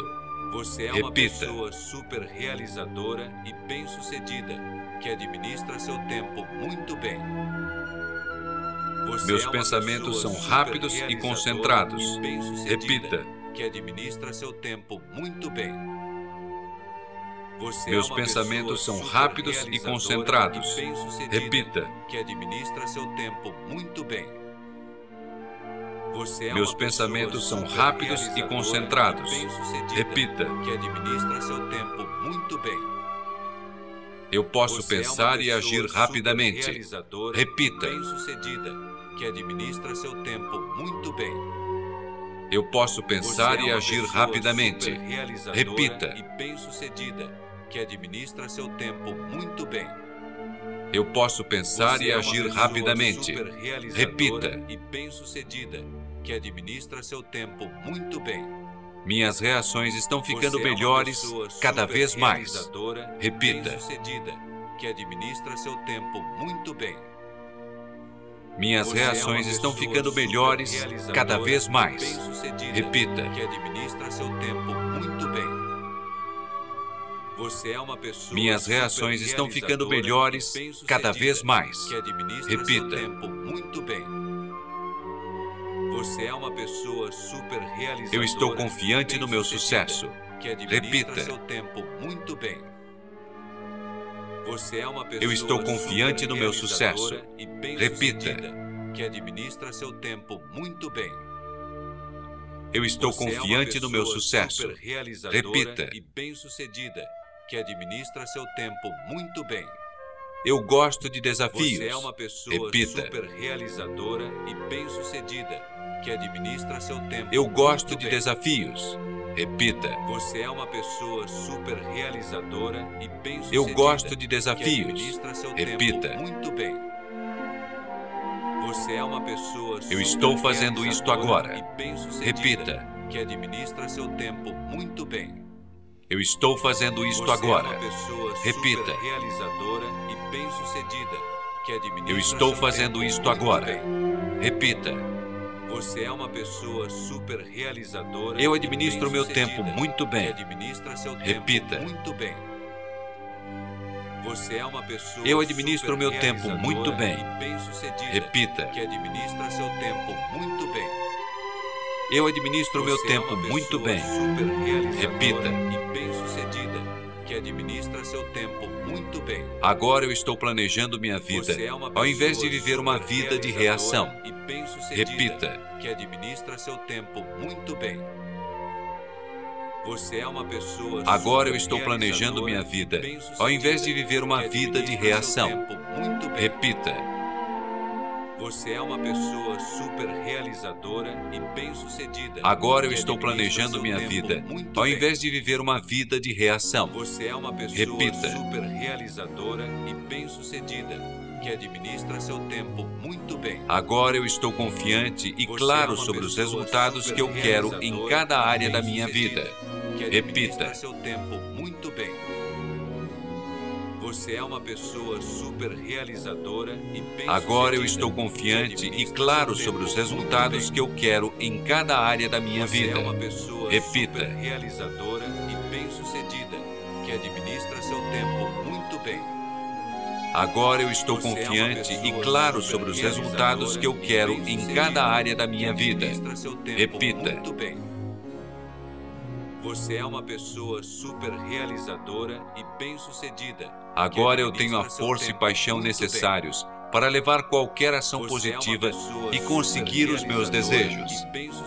Você é uma Repita. pessoa super realizadora e bem-sucedida, que administra seu tempo muito bem. Você Meus é uma pensamentos são rápidos e concentrados. e Repita. Que administra seu tempo muito bem. Meus é pensamentos são rápidos e concentrados. Repita. Que administra seu tempo muito bem. É Meus pensamentos são rápidos e concentrados. Repita. que administra seu tempo muito bem. Eu posso é pensar e agir rapidamente. Repita. que administra seu tempo muito bem. Eu posso pensar e agir rapidamente. Repita. Que administra seu tempo muito bem. Eu posso pensar Você e é agir rapidamente. Repita. E bem-sucedida, que administra seu tempo muito bem. Minhas reações estão ficando é melhores cada vez mais. Repita. Que administra seu tempo muito bem. Minhas Você é reações estão pessoa ficando melhores cada vez mais. Repita. Que administra seu tempo muito bem. Minhas reações estão ficando melhores cada vez mais. Repita. seu tempo muito bem. Você é uma pessoa super realizadora. Eu estou confiante no meu sucesso. Repita. seu tempo muito bem. Você é uma pessoa Eu estou confiante no meu sucesso. Repita. Que administra seu tempo muito bem. Eu estou é confiante no meu sucesso. Repita. Que administra seu tempo muito bem. Eu gosto de desafios. Você é uma pessoa Repita. super realizadora e bem-sucedida, que administra seu tempo. Eu gosto de bem. desafios. Repita. Você é uma pessoa super realizadora e bem-sucedida. Eu gosto de que desafios. administra seu Repita. muito bem. Você é uma pessoa super Eu estou fazendo isto agora. e Repita. Que administra seu tempo muito bem. Eu estou fazendo isto agora. É Repita. e Eu estou fazendo isto agora. Repita. Você é uma pessoa super realizadora. Eu administro meu tempo muito bem. Repita. tempo muito bem. Você é uma pessoa Eu administro super meu tempo muito bem. Repita. Que administra seu tempo muito bem. Eu administro meu é tempo uma muito bem. Repita. E bem-sucedida, que administra seu tempo muito bem. Agora eu estou planejando minha vida, é ao invés de viver uma vida de reação. e Repita. Que administra seu tempo muito bem. Você é uma pessoa Agora eu estou planejando minha vida, ao invés de viver uma vida de reação. Repita. Você é uma pessoa super realizadora e bem-sucedida. Agora eu estou planejando minha vida, ao bem. invés de viver uma vida de reação. Você é uma pessoa Repita. super realizadora e bem-sucedida, que administra seu tempo muito bem. Agora eu estou confiante e Você é claro uma sobre os resultados que eu quero em cada área da minha vida. que Repita. administra seu tempo muito bem. Você é uma pessoa super realizadora e bem-sucedida. Agora eu estou confiante e claro sobre os resultados bem. que eu quero em cada área da minha Você vida. é uma pessoa Repita. super realizadora e bem-sucedida, que administra seu tempo muito bem. Agora eu estou Você é confiante e pessoa claro sobre os resultados que eu e quero em cada área da minha vida. seu tempo Repita. Bem. Você é uma pessoa super realizadora e bem-sucedida. Agora eu tenho a força e paixão necessários para levar qualquer ação bem. Você é positiva pessoa e conseguir os meus desejos.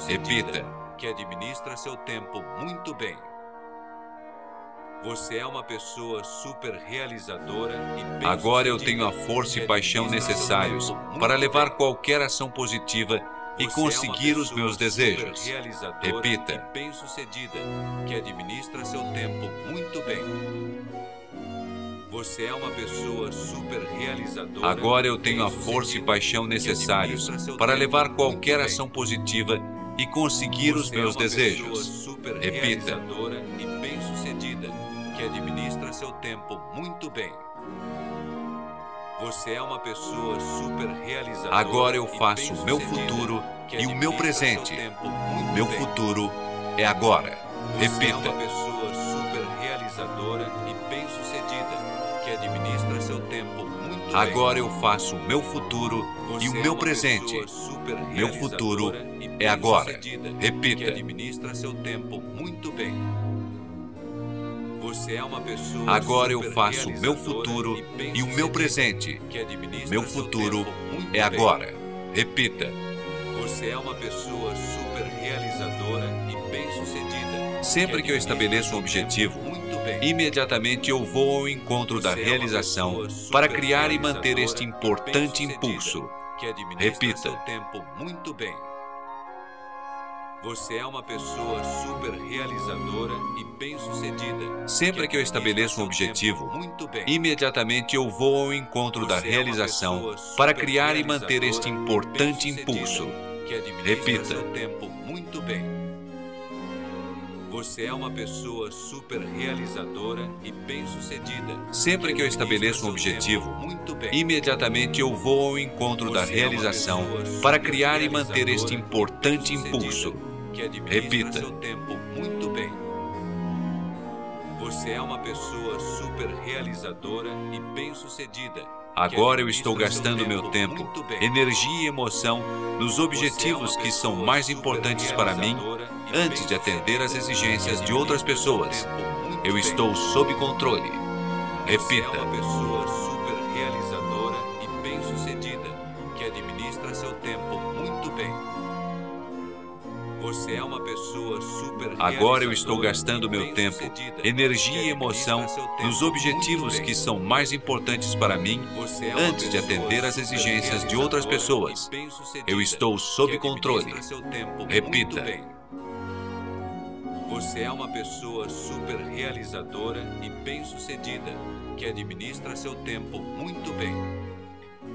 Repita. Que administra seu tempo muito bem. Você é uma pessoa super realizadora e bem-sucedida. Agora eu tenho a força e paixão necessários para levar bem. qualquer ação positiva e é conseguir os meus desejos. Repita. Bem-sucedida, que administra seu tempo muito bem. Você é uma pessoa super realizadora. Agora eu tenho a força e paixão necessários para levar qualquer ação positiva e conseguir os meus é uma desejos. Repita. realizadora e bem-sucedida, que administra seu tempo muito bem. Você é uma pessoa super realizadora. Agora eu faço o meu futuro e o meu presente. muito Meu bem. futuro é agora. Você é Repita. uma pessoa super realizadora e bem-sucedida, que administra seu tempo muito bem. Agora eu faço o meu futuro Você e o é meu uma presente. Meu futuro é agora. Repita. Que administra seu tempo muito bem. Agora eu faço o meu futuro e o meu presente. Meu futuro é agora. Repita. Você é uma pessoa super realizadora e bem-sucedida. Sempre que eu estabeleço um objetivo. Imediatamente eu vou ao encontro da é realização para criar e manter este importante impulso. Repita. Você é uma pessoa super realizadora e bem-sucedida. Sempre que eu estabeleço um objetivo, tempo muito bem. Imediatamente eu vou ao encontro da é realização para criar e manter este importante impulso. Repita. seu tempo muito bem. Você é uma pessoa super realizadora e bem-sucedida. Sempre que eu estabeleço um objetivo, tempo muito bem. Imediatamente eu vou ao encontro da é realização para criar e manter este importante impulso. Que administra Repita. seu tempo muito bem. Você é uma pessoa super realizadora e bem-sucedida. Agora eu estou gastando meu tempo, energia e emoção nos objetivos que são mais importantes para mim antes de atender às exigências de outras pessoas. Eu estou sob controle. Repita. Você é uma pessoa super Agora eu estou gastando meu tempo, energia e emoção nos objetivos que são mais importantes para mim antes de atender às exigências de outras pessoas. Eu estou sob controle. Repita. Você é uma pessoa super realizadora e bem-sucedida que administra seu tempo muito bem.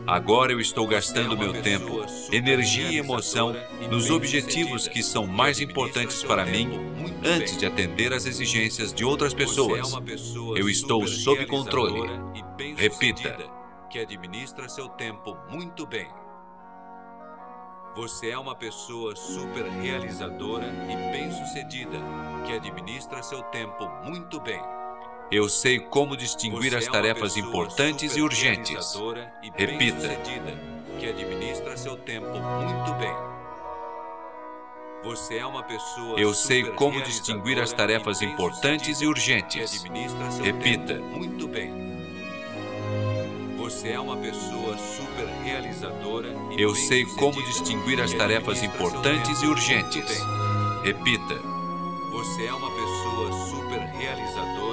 Agora eu estou gastando meu tempo, energia e emoção nos objetivos que são mais importantes para mim antes de atender às exigências de outras pessoas. Eu estou sob controle. Repita. Que administra seu tempo muito bem. Você é uma pessoa super realizadora e bem-sucedida que administra seu tempo muito bem. Eu sei como distinguir as tarefas importantes e urgentes. Repita. Que administra seu tempo muito bem. Você é uma pessoa Eu sei como distinguir as tarefas importantes e urgentes. Repita. Muito bem. Você é uma pessoa super realizadora Eu sei como distinguir as tarefas importantes e urgentes. Repita. Você é uma pessoa super realizadora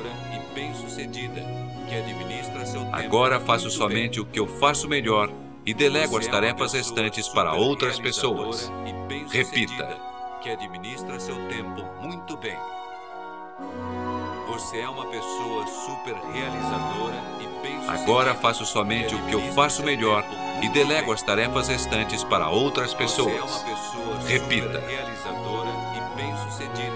bem-sucedida que administra seu tempo. Agora faço somente bem. o que eu faço melhor e delego as Você é uma tarefas pessoa restantes para outras pessoas. Repita. Que administra seu tempo muito bem. Você é uma pessoa super realizadora e bem-sucedida. Agora faço somente o que eu faço melhor e delego as tarefas restantes para outras Você é pessoas. uma pessoa Repita. super realizadora e bem-sucedida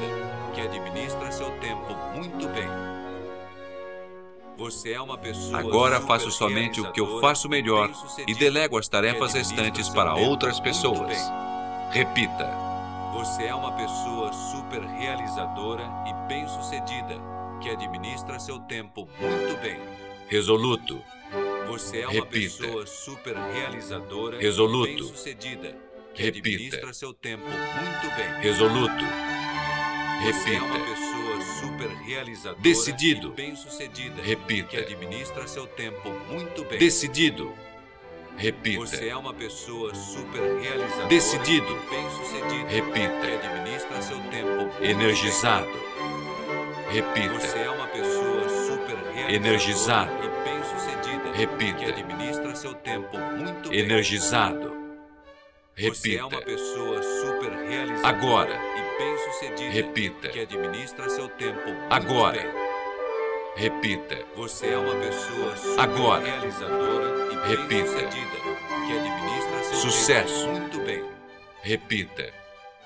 é uma pessoa Agora faço somente o que eu faço melhor e delego as tarefas restantes para outras pessoas. Repita. Você é uma pessoa super realizadora e bem-sucedida que administra seu tempo muito bem. Resoluto. Você é uma Repita. pessoa super realizadora Resoluto. e bem-sucedida que Repita. administra seu tempo muito bem. Resoluto. Você é uma Repita. Super realizadora Decidido. bem-sucedida Repita. que administra seu tempo muito bem. Decidido. Repita. Você é uma pessoa super realizadora Decidido. bem-sucedida que Repita. administra seu tempo Energizado. bem. Você Repita. é uma pessoa super realizadora Energizado. e bem-sucedida Repita. que administra seu tempo muito bem. Energizado. Você é uma Repita. pessoa super realizadora Agora. Bem-sucedida Repita. que administra seu tempo Agora. bem. Repita. Você é uma pessoa Agora. realizadora e Repita. que administra seu Sucesso. tempo muito bem. Repita.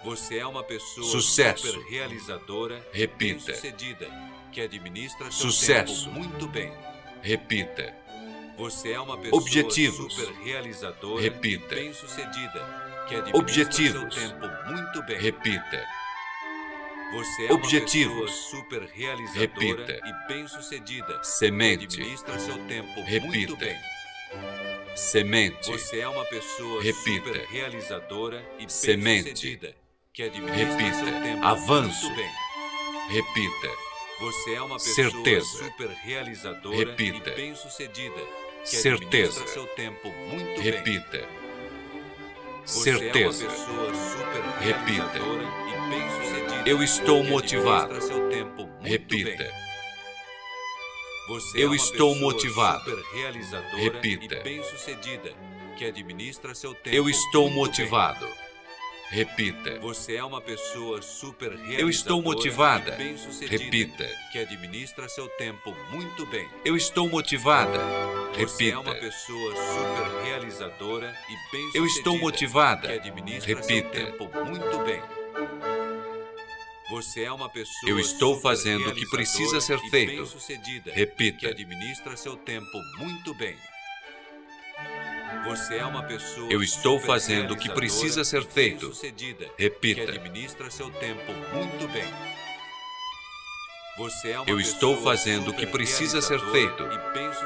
Você é uma pessoa Sucesso. super realizadora Repita. bem-sucedida que administra seu Sucesso. tempo muito bem. Repita. Você é uma pessoa Objetivos. super realizadora Repita. e bem-sucedida que administra Objetivos. seu tempo muito bem. Repita. Você é Objetivos. uma pessoa super realizadora Repita. e Semente. administra seu tempo Repita. muito bem. Semente. Você é uma pessoa Repita. super realizadora e Semente. que Repita. seu tempo Avanço. muito bem. Repita. Você é uma pessoa Certeza. super realizadora Repita. e bem-sucedida que Certeza. seu tempo muito bem. Repita. Certeza. é Repita. Eu estou motivado. Repita. é Eu estou motivado. Repita. Eu estou motivado. Bem. Repita. Você é uma pessoa super realizadora Eu estou motivada. Repita. que administra seu tempo muito bem. Eu estou motivada. Você é uma Repita. pessoa super realizadora e bem-sucedida Eu estou motivada. que administra Repita. seu tempo muito bem. Você é uma pessoa Eu estou fazendo o que precisa ser feito. bem-sucedida que Repita. administra seu tempo muito bem. Eu estou fazendo o que precisa ser feito. Repita. administra seu tempo muito bem. Eu estou fazendo o que precisa ser feito.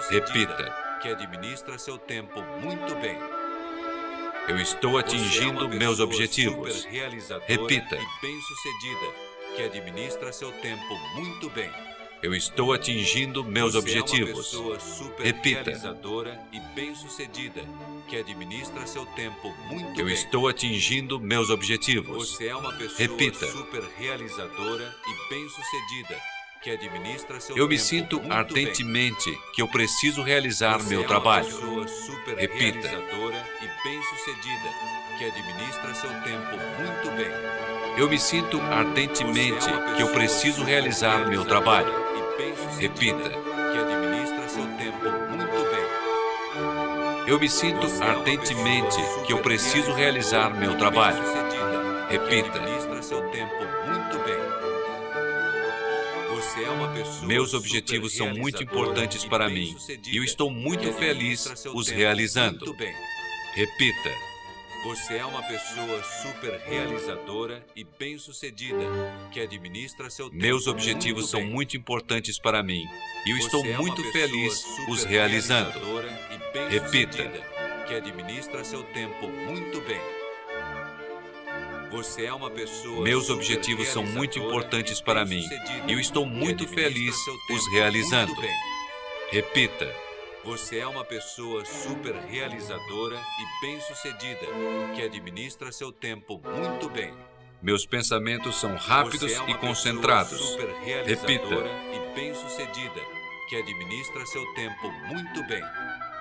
Repita. Que administra seu tempo muito bem. Eu estou atingindo é meus objetivos. Repita. E que administra seu tempo muito bem. Eu estou atingindo meus Você objetivos. É uma pessoa super Repita. realizadora e bem-sucedida, que administra seu tempo muito Eu bem. estou atingindo meus objetivos. Você é uma pessoa Repita. super realizadora e bem-sucedida, que administra seu Eu me sinto ardentemente que eu preciso realizar Você meu é uma trabalho. Repita. realizadora e bem-sucedida, que administra seu tempo muito bem. Eu me sinto ardentemente Você é que eu preciso realizar meu trabalho. Repita. Que administra seu tempo muito bem. Eu me sinto é ardentemente que eu preciso realizar meu trabalho. Repita. Que administra seu tempo muito bem. Você é uma pessoa Meus objetivos são muito importantes para mim e eu estou muito feliz os realizando. Repita. Você é uma pessoa super realizadora e bem-sucedida, que administra seu tempo Meus objetivos muito são muito importantes para mim e eu estou Você é uma muito feliz os realizando. Repita. Que administra seu tempo muito bem. Você é uma pessoa Meus objetivos são muito importantes para mim e eu estou muito feliz os realizando. muito bem. Repita. Você é uma pessoa super realizadora e bem-sucedida, que administra seu tempo muito bem. Meus pensamentos são rápidos é e concentrados. super Repita. e bem-sucedida, que administra seu tempo muito bem.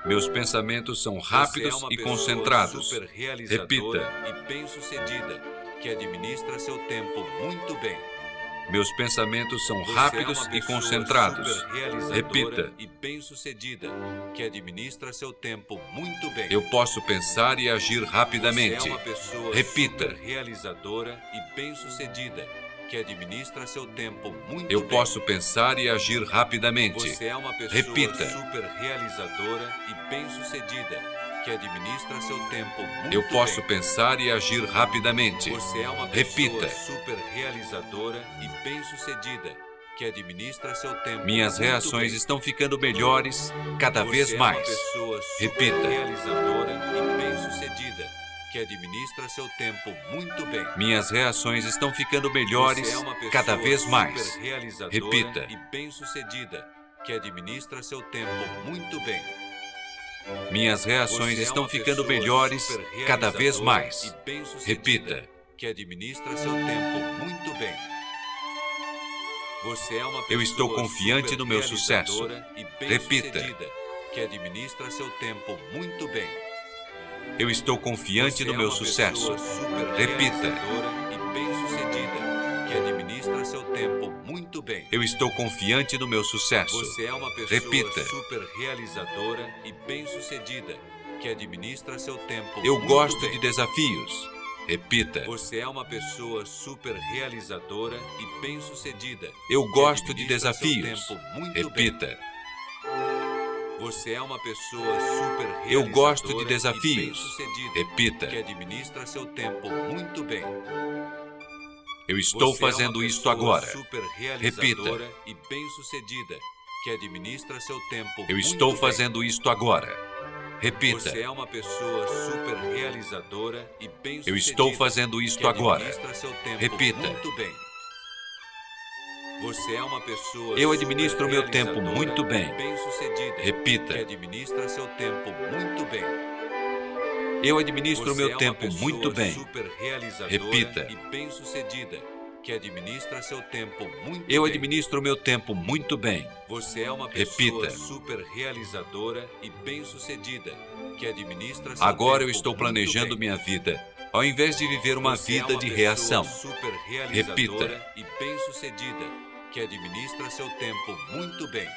Meus pensamentos são rápidos é e concentrados. super Repita. e bem-sucedida, que administra seu tempo muito bem. Meus pensamentos são Você rápidos é e concentrados. Repita. e bem-sucedida, que administra seu tempo muito bem. Eu posso pensar e agir rapidamente. É uma pessoa Repita. realizadora e bem-sucedida, que administra seu tempo muito Eu bem. posso pensar e agir rapidamente. Você é uma pessoa Repita. super realizadora e bem-sucedida, que administra seu tempo muito Eu posso bem. pensar e agir rapidamente. Você é uma Repita. super realizadora e bem-sucedida, que administra seu tempo Minhas reações bem. estão ficando melhores cada Você vez é mais. Repita. realizadora e bem-sucedida, que administra seu tempo muito bem. Minhas reações estão ficando melhores é uma pessoa cada vez mais. Repita. E bem-sucedida, que administra seu tempo muito bem. Minhas reações é estão ficando melhores cada vez mais. Repita. Que administra seu tempo muito bem. Você é uma Eu estou confiante no meu sucesso. e Repita. Que administra seu tempo muito bem. Eu estou confiante no é meu sucesso. Repita. e bem-sucedida, que administra seu tempo muito bem. Eu estou confiante no meu sucesso. Você é uma pessoa Repita. super realizadora e bem-sucedida, que administra seu tempo Eu gosto bem. de desafios. Repita. Você é uma pessoa super realizadora e bem-sucedida. Eu gosto de desafios. Repita. bem. Você é uma pessoa super Eu gosto de desafios. Repita. que administra seu tempo muito bem. Eu estou é fazendo isto agora. Repita. e bem-sucedida, que administra seu tempo Eu estou bem. fazendo isto agora. Repita. Você é uma pessoa super realizadora e bem-sucedida. Eu estou fazendo isto agora. administra seu tempo Repita. Muito bem. Você é uma pessoa Eu administro meu tempo muito bem. bem-sucedida. Repita. Que administra seu tempo muito bem. Eu administro meu é tempo muito bem. Repita. Que administra seu tempo muito Eu administro meu tempo muito bem. Você é uma pessoa Repita. super realizadora e bem-sucedida, que administra seu Agora eu estou planejando minha vida, ao invés de viver uma Você é vida uma de reação. super Repita. e bem-sucedida, que administra seu tempo muito bem.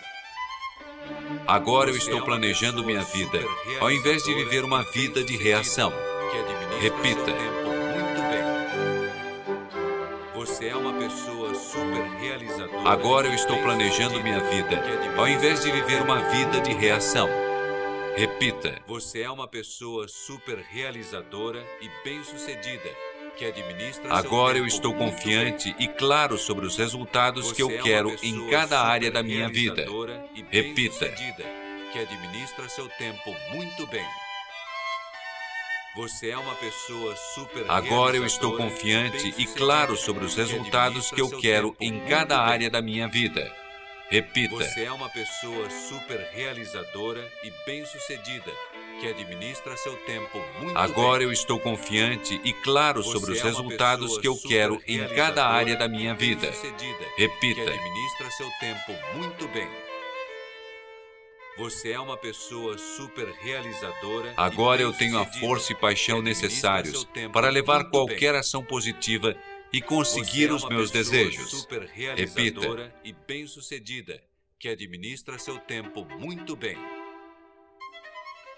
Agora eu estou planejando minha vida, ao invés de viver uma vida de reação. Repita. Você é uma pessoa super realizadora. Agora eu estou planejando minha vida, ao invés de viver uma vida de reação. Repita. Você é uma pessoa super realizadora e bem-sucedida, Agora eu estou confiante e claro sobre os resultados que eu é quero em cada área da minha vida. Repita. Que administra seu tempo muito bem. Você é uma pessoa super Agora eu estou confiante e claro sobre os resultados que eu quero em cada área da minha vida. Repita. Você é uma pessoa super realizadora e bem-sucedida que administra seu tempo muito Agora bem. eu estou confiante e claro Você sobre os é resultados que eu quero em cada área da minha vida. Repita. Que administra seu tempo muito bem. Você é uma pessoa super realizadora. Agora eu tenho a força e paixão necessários para levar qualquer bem. ação positiva e conseguir é os meus desejos. Repita. E bem-sucedida, que administra seu tempo muito bem.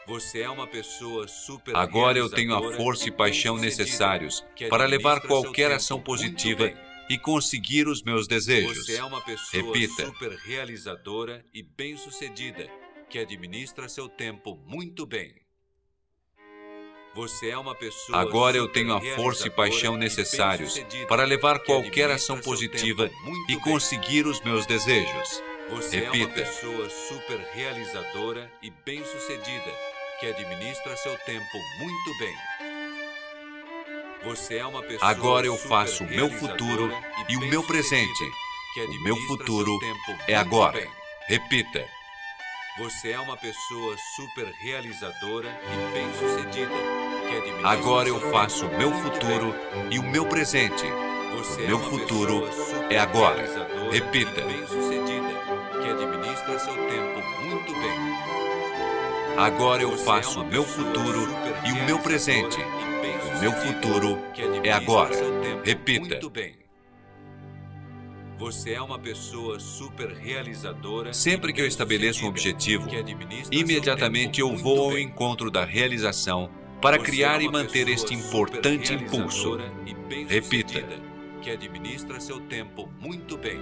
Você é uma pessoa super Agora eu tenho a força e paixão necessários para levar qualquer ação positiva e conseguir os meus desejos. Você é uma pessoa Repita. super realizadora e bem-sucedida que administra seu tempo muito bem. Você é uma pessoa Agora eu tenho a força e paixão necessários para levar qualquer ação positiva e conseguir os meus desejos. Você Repita. é uma pessoa super realizadora e bem-sucedida que administra seu tempo muito bem. Você é uma pessoa Agora eu faço o meu futuro e o meu presente. O meu futuro é agora. Bem. Repita. Você é uma pessoa super realizadora e bem-sucedida. Agora eu faço o meu futuro e o meu presente. Você o meu é futuro é agora. Repita. Bem-sucedida, que administra seu tempo muito bem. Agora eu faço o meu futuro e o meu presente. O meu futuro é agora. Repita. Você é uma pessoa super realizadora. Sempre que eu estabeleço um objetivo, imediatamente eu vou ao encontro da realização para criar e manter este importante impulso. Repita. Que administra seu tempo muito bem.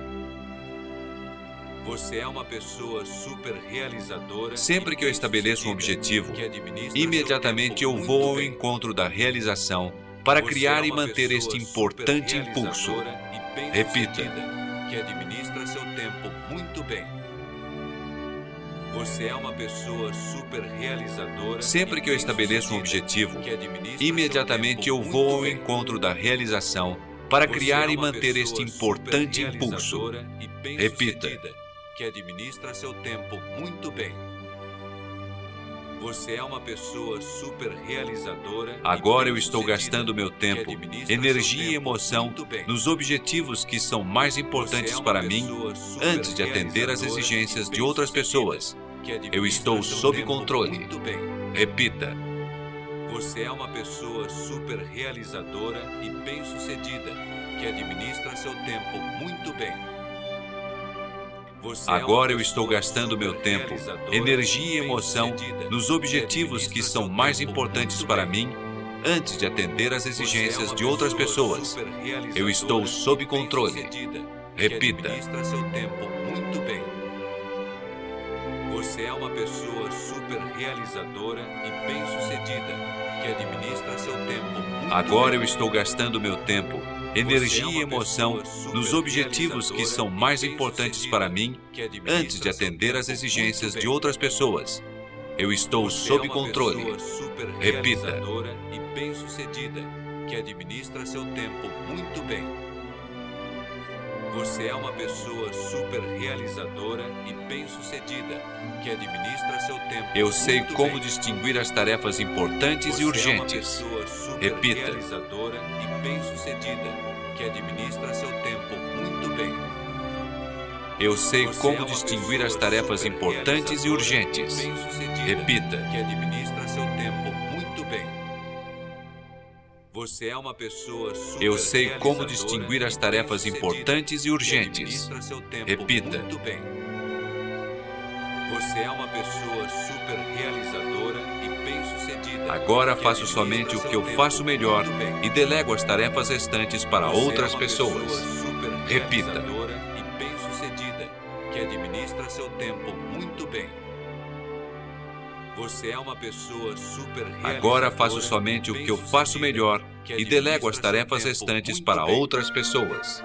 Você é uma pessoa super realizadora. Sempre que eu estabeleço um objetivo, imediatamente eu vou ao encontro da realização para criar e manter este importante impulso. Repita. Que administra seu tempo muito bem. Você é uma pessoa super realizadora. Sempre que eu estabeleço um objetivo, imediatamente eu vou ao encontro da realização para criar e manter este importante impulso. Repita que administra seu tempo muito bem. Você é uma pessoa super realizadora. Agora eu estou gastando meu tempo, energia e emoção nos objetivos que são mais importantes é para mim antes de atender às exigências de outras pessoas. Eu estou sob controle. Repita. Você é uma pessoa super realizadora e bem-sucedida que administra seu tempo muito bem. É Agora eu estou gastando meu tempo, energia e emoção nos objetivos que são mais importantes para mim antes de atender às é exigências de outras pessoas. Eu estou sob controle. Repita. Você é uma pessoa super realizadora e bem-sucedida que administra seu tempo Agora eu estou gastando meu tempo energia e emoção nos objetivos que são mais importantes para mim antes de atender às exigências de outras pessoas. Eu estou sob controle. Repita. e bem-sucedida que administra seu tempo muito bem. Você é uma pessoa super realizadora e bem-sucedida que administra seu tempo. Eu sei como bem. distinguir as tarefas importantes Você e urgentes. É uma pessoa super Repita. realizadora e bem-sucedida que administra seu tempo muito bem. Eu sei Você como é distinguir as tarefas importantes e urgentes. Repita. Que administra Você é uma pessoa super Eu sei como distinguir as e tarefas importantes e urgentes. administra seu tempo Repita. muito bem. Você é uma pessoa super realizadora e bem-sucedida. Agora faço somente o que eu faço melhor e delego as tarefas restantes para Você é outras uma pessoas. pessoa super Repita. e bem-sucedida, que administra seu tempo muito bem. Você é uma pessoa super Agora faço somente o que eu faço melhor e delego as tarefas restantes para outras pessoas.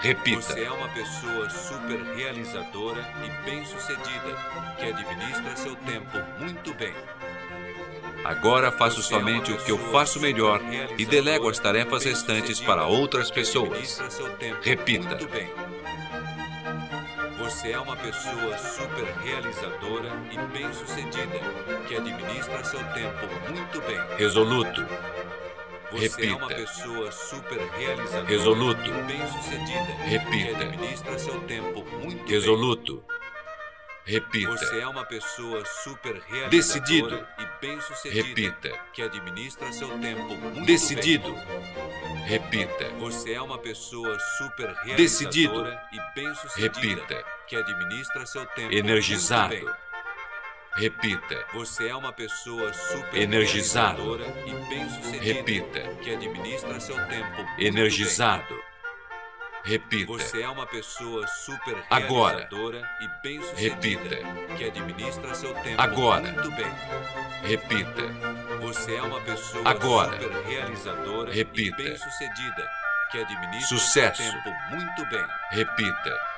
Repita. Você é uma pessoa super realizadora e bem-sucedida que administra seu tempo muito bem. Agora faço somente o que eu faço melhor e delego as tarefas restantes para outras pessoas. Repita. Você é uma pessoa super realizadora e bem-sucedida que administra seu tempo muito bem. Resoluto. Você Repita. é uma pessoa super realizadora Resoluto. e bem-sucedida Repita. que administra seu tempo muito Resoluto. bem. Repita. Você é uma pessoa super realizadora Decidido. e bem-sucedida Repita. que administra seu tempo muito Decidido. bem. Repita. Você é uma pessoa super realizadora Decidido. e bem-sucedida Repita. que administra seu tempo Energizado. Repita. Você é uma pessoa super realizadora e bem-sucedida Repita. que administra seu tempo Energizado. Repita. Você é uma pessoa super Agora. e bem-sucedida Repita. que administra seu tempo Agora. muito bem. Repita. Você é uma pessoa Agora. super realizadora Repita. e bem-sucedida que administra Sucesso. seu tempo muito bem. Repita.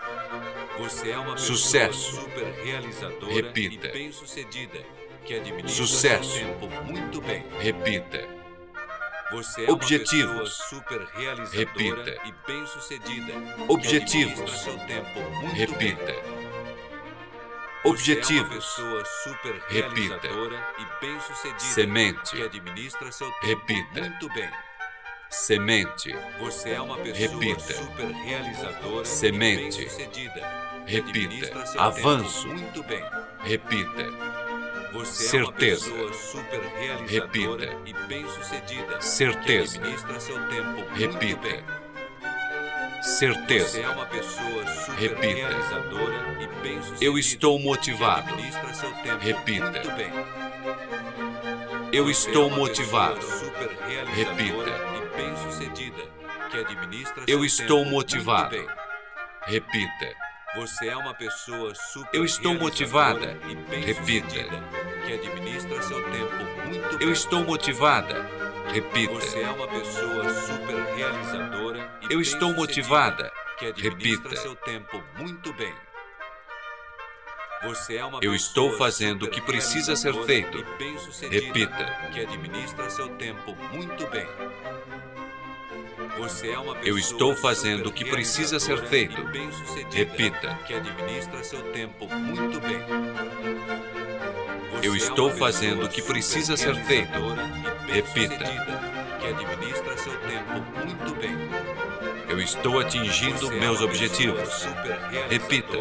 Você é uma pessoa Sucesso. super realizadora Repita. e bem-sucedida que administra Sucesso. seu tempo muito bem. Repita. Você é Objetivos. uma pessoa super realizadora Repita. e bem-sucedida Objetivos. seu tempo muito bem. Repita. Você é uma Objetivos. super Repita. e bem-sucedida Semente. que administra seu tempo Repita. muito bem. Semente. Você é uma pessoa Repita. super realizadora Semente. bem-sucedida que Repita. Avanço. muito bem. Repita. Você Certeza. é uma pessoa super realizadora Repita. bem-sucedida Certeza. Repita. Certeza. é uma pessoa super Repita. e. Eu estou motivado. administra seu tempo Repita. Eu Você estou motivado. Repita. Eu estou motivado. Repita. Você é uma pessoa super Eu estou motivada. bem-sucedida que administra seu tempo muito bem. Eu estou motivada. Você Repita. é uma pessoa super realizadora e Eu estou motivada. que administra Repita. seu tempo muito bem. Você é uma Eu estou fazendo o que precisa ser feito. e bem-sucedida Repita. que administra seu tempo muito bem. Você é Eu estou fazendo o que precisa ser feito. e bem-sucedida Repita. que administra seu tempo muito bem. Você Eu é estou uma fazendo o que precisa ser feito. e Repita. bem-sucedida que administra seu tempo muito bem. Eu estou atingindo é meus objetivos. pessoa super Repita.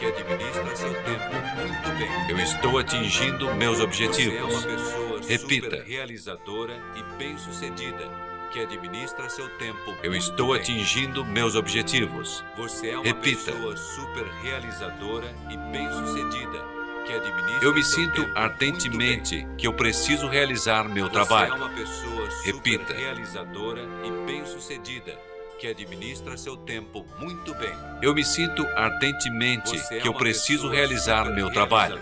Que administra seu tempo muito bem. Eu estou atingindo meus Você é uma objetivos. pessoa Repita. super realizadora e bem-sucedida que administra seu tempo Eu estou bem. atingindo meus objetivos. Você é uma Repita. pessoa super realizadora e bem-sucedida que administra Eu me sinto ardentemente que eu preciso realizar meu Você trabalho. é uma pessoa super Repita. realizadora e bem-sucedida que administra seu tempo muito bem. Eu me sinto ardentemente Você é que eu preciso realizar meu trabalho.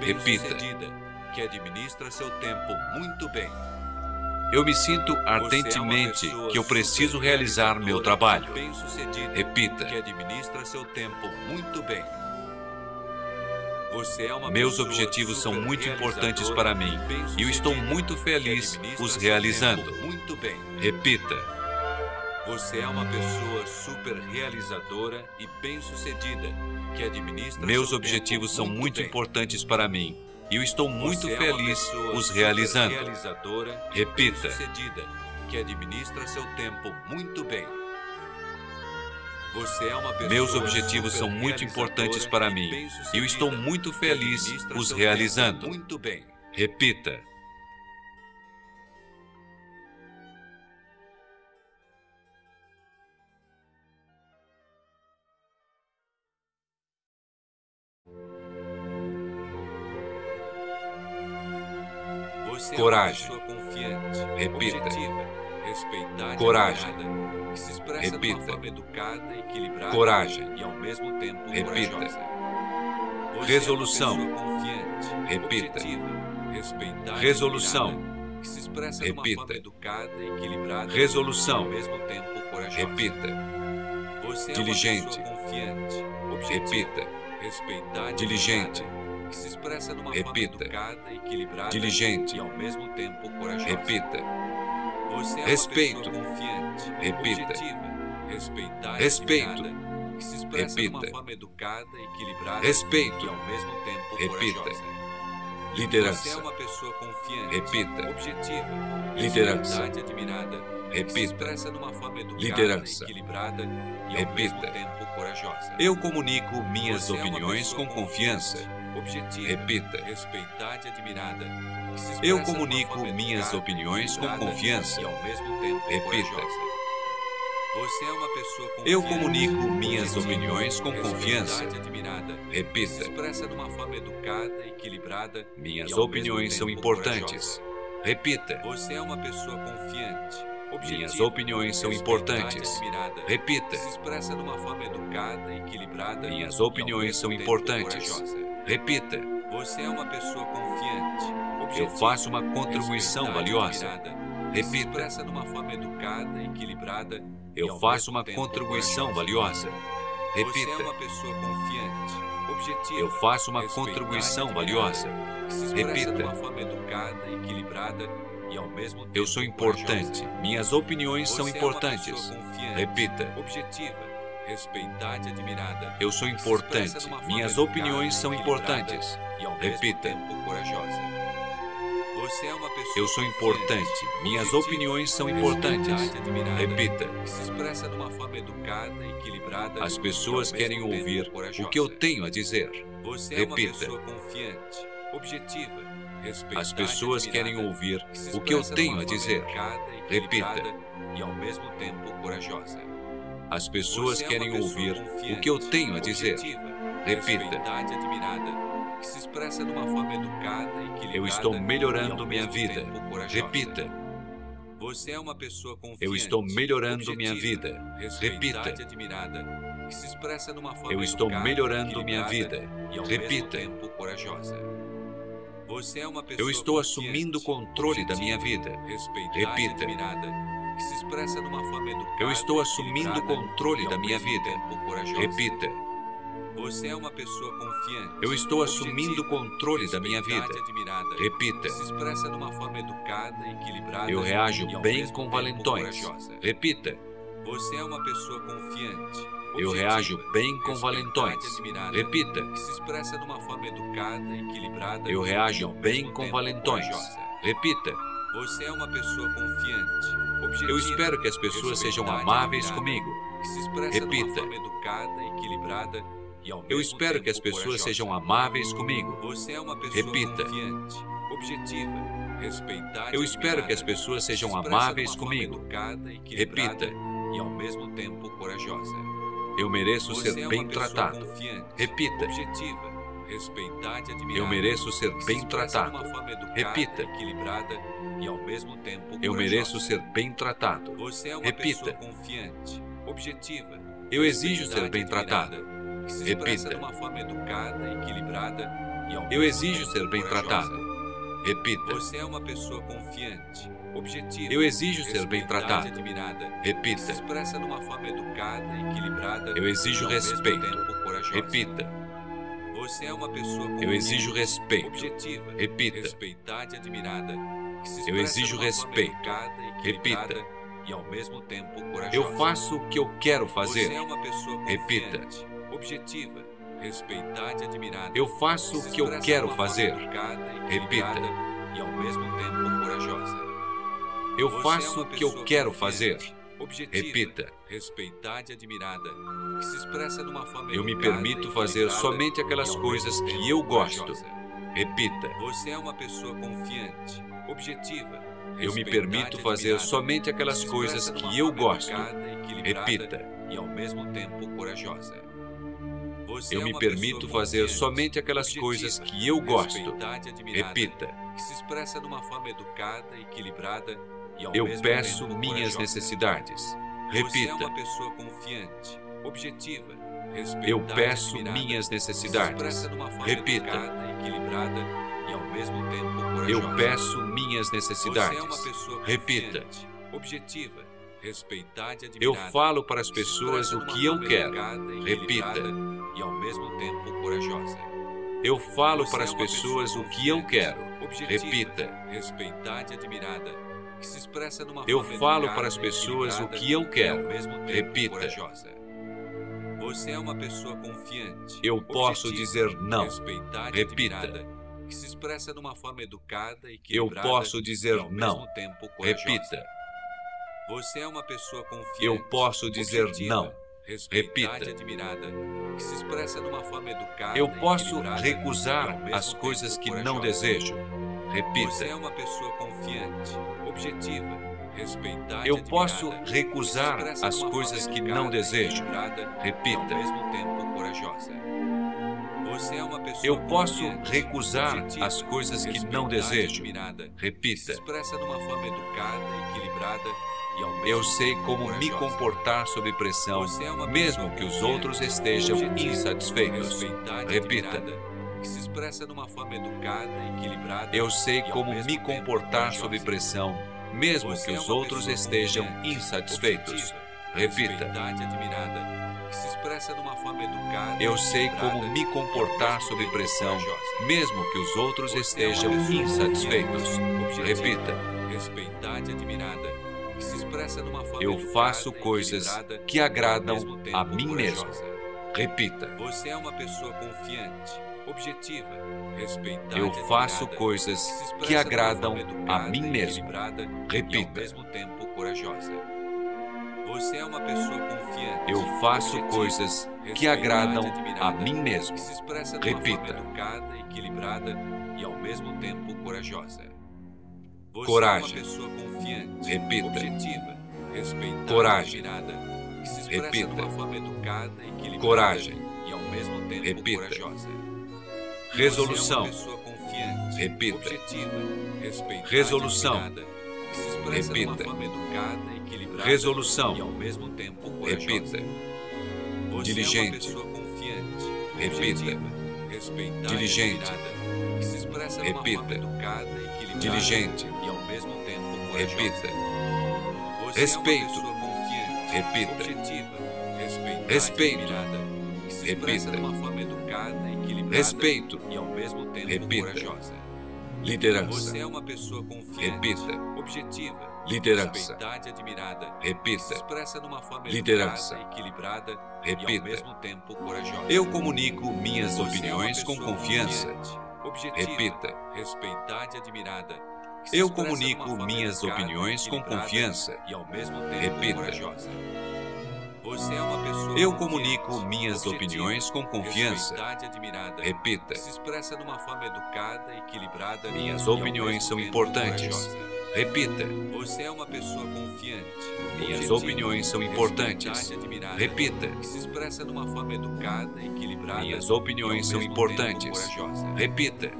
Repita. que administra seu tempo muito bem. Eu me sinto é ardentemente pessoa que eu preciso realizar meu trabalho. Repita. que administra seu tempo muito bem. Você é Meus objetivos são muito importantes para mim e eu estou muito feliz os realizando. Muito bem. Repita. Você é uma pessoa super realizadora e bem-sucedida que administra Meus objetivos são muito importantes para mim e eu estou muito Você é feliz pessoa os realizando. Repita. que administra seu tempo muito bem. É Meus objetivos são muito importantes para mim e eu estou muito feliz os realizando. Muito. Repita. Coragem. Repita. Coragem. admirada, que se expressa de Repita. Coragem. e ao mesmo tempo Repita. Resolução. É Repita. Resolução. admirada, que se expressa Repita. Resolução. ao mesmo tempo corajosa. Repita. Diligente. é objetiva, Repita. Diligente. Repita. forma educada, equilibrada Diligente. e ao mesmo tempo corajosa. Repita. Você é Respeito. uma pessoa confiante, Repita. Respeito. Repita. forma educada, equilibrada Respeito. e ao mesmo tempo Repita. Liderança. Você é uma pessoa confiante, Repita. objetiva, Liderança. Repita. Liderança. equilibrada e ao Repita. mesmo tempo corajosa. Eu comunico minhas é opiniões com confiança. Objetiva, Repita. respeitada e admirada. Eu comunico minhas opiniões com confiança. E ao mesmo tempo Repita. corajosa. Você é uma pessoa confiante, Eu comunico minhas opiniões com confiança. admirada. se Repita. expressa de uma forma educada, equilibrada. Minhas opiniões são importantes. corajosa. Repita. Você é uma pessoa confiante, Minhas opiniões são importantes. Repita. que se expressa de uma forma educada, equilibrada. Minhas opiniões são importantes. Repita. Você é uma pessoa confiante. Eu faço uma contribuição valiosa. Repita. expressa de uma forma educada, equilibrada. Eu faço uma contribuição valiosa. Você é Repita. uma pessoa confiante, objetiva. Eu faço uma contribuição valiosa. Repita. E Eu sou importante. Minhas opiniões são é importantes. Repita. objetiva, respeitada e admirada. Eu sou expressa importante. Minhas opiniões são importantes. Repita. mesmo tempo corajosa. Você é uma pessoa Eu sou importante. Minhas opiniões são importantes. Repita. que se expressa de uma forma educada, equilibrada. As pessoas querem ouvir o que eu tenho a dizer. Você é Repita. uma pessoa confiante, objetiva, As pessoas querem ouvir o que eu tenho a dizer. Repita. E ao mesmo tempo corajosa. As pessoas é querem ouvir o que eu tenho a dizer. Repita. respeitada admirada, que se expressa de uma forma educada, equilibrada. Eu estou melhorando minha vida. Repita. Você é uma pessoa confiante. Eu estou melhorando minha vida. Repita. admirada, que se expressa de uma forma Eu estou melhorando minha vida. Repita. Eu estou assumindo o controle da minha vida. Repita. Eu estou assumindo o controle da minha vida. Repita. Você é uma pessoa confiante. Eu estou assumindo o controle da minha vida. Repita. se expressa de uma forma educada, equilibrada. Eu reajo bem com valentões. Repita. Você é uma pessoa confiante. Eu reajo bem com valentões. Repita. Eu reajo bem com valentões. Repita. Você é uma pessoa confiante. Eu espero que as pessoas sejam amáveis comigo. Uma Repita. Eu espero que as pessoas sejam amáveis comigo. Você é uma pessoa Repita. Eu espero que as pessoas sejam amáveis comigo. Repita. E ao mesmo tempo corajosa. Eu mereço ser é bem tratado. confiante, Repita. Eu mereço ser bem tratado. Repita. equilibrada e ao mesmo tempo Eu mereço ser bem tratado. Você é uma Repita. pessoa confiante, objetiva. Eu exijo ser bem tratado. Repita. Eu exijo ser bem tratado. Repita. Você é uma pessoa confiante. Eu exijo ser bem tratado. Repita. equilibrada. Eu exijo respeito. Repita. É Eu exijo respeito. Repita. Eu exijo respeito. educada, equilibrada E ao mesmo tempo corajosa. Eu faço o que eu quero fazer. é Repita. Eu faço o que eu quero fazer. Repita. E ao mesmo tempo corajosa. Eu é faço o que eu quero fazer. Repita. respeitada e admirada, que se expressa de uma forma Eu me permito fazer somente aquelas coisas que eu gosto. Repita. Você é uma pessoa confiante, objetiva. Eu me permito fazer somente que aquelas coisas que eu gosto. Repita. E ao mesmo tempo corajosa. Eu é me permito fazer somente aquelas coisas que eu gosto. Repita. Que se expressa de uma forma educada, equilibrada e Eu peço minhas necessidades. É Repita. Eu peço minhas necessidades. Repita. educada, equilibrada e ao mesmo tempo corajosa. Eu peço minhas necessidades. Repita. Eu falo para as pessoas o que eu quero. Repita. E ao mesmo tempo corajosa. Eu falo para é as pessoas pessoa o que eu quero. Repita. Respeitada e admirada. Eu falo para as pessoas o que eu quero. mesmo tempo Repita. Você é uma pessoa confiante. Eu posso dizer não. Repita. que se expressa numa forma educada e Eu equilibrada posso dizer não. Repita. Você é uma pessoa confiante. Eu posso dizer não. Repita. que se expressa numa forma educada Eu posso recusar as coisas que não desejo. Você é Repita. uma pessoa confiante, objetiva, respeitada Eu posso recusar as coisas que não desejo. Repita. é Eu posso recusar as coisas que não desejo. Repita. expressa numa forma educada equilibrada ao mesmo Eu sei como me comportar sob pressão, é mesmo que os outros estejam insatisfeitos. Repita. Expressa numa forma educada e equilibrada. Eu sei como me comportar sob pressão, mesmo que é os outros pessoa estejam insatisfeitos. Repita. Eu sei como me comportar sob pressão, mesmo que os outros é estejam insatisfeitos. Repita. Respeitada e admirada, que se expressa numa forma Eu faço coisas que agradam a mim mesmo. Repita. Você é uma pessoa confiante, objetiva, respeitada Eu e faço coisas que agradam a mim mesmo. Repita. mesmo tempo corajosa. Você é uma pessoa confiante. Eu faço coisas que agradam a mim mesmo. Repita. educada, equilibrada e ao mesmo tempo corajosa. Você Coragem. é uma pessoa confiante, Repita. objetiva, respeitada Coragem. admirada, Repita. educada, equilibrada Coragem. e ao mesmo tempo Repita. corajosa. Resolução. É Repita. Resolução. Repita. Resolução. e ao mesmo tempo corajosa. Repita. Diligente. é confiante, Repita. Diligente. Repita. forma educada, equilibrada Diligente. Repita. Respeito. é confiante, Repita. Respeito. Repita. Respeito. e ao mesmo tempo Repita. corajosa. Liderança. Você é uma pessoa confiante, Repita. objetiva, Liderança. admirada, Repita. expressa numa forma Liderança. equilibrada e ao Repita. mesmo tempo corajosa. Eu comunico minhas Você é opiniões com pessoa confiança. objetiva, Repita. respeitada e admirada. Eu comunico minhas opiniões com confiança. E ao mesmo tempo Repita. corajosa. Eu comunico minhas opiniões com confiança. Repita. que se expressa numa forma educada, equilibrada Minhas opiniões são importantes. Repita. Você é uma pessoa confiante. Minhas opiniões são importantes. Repita. Se expressa numa forma educada, equilibrada. Minhas e ao opiniões são importantes. Repita.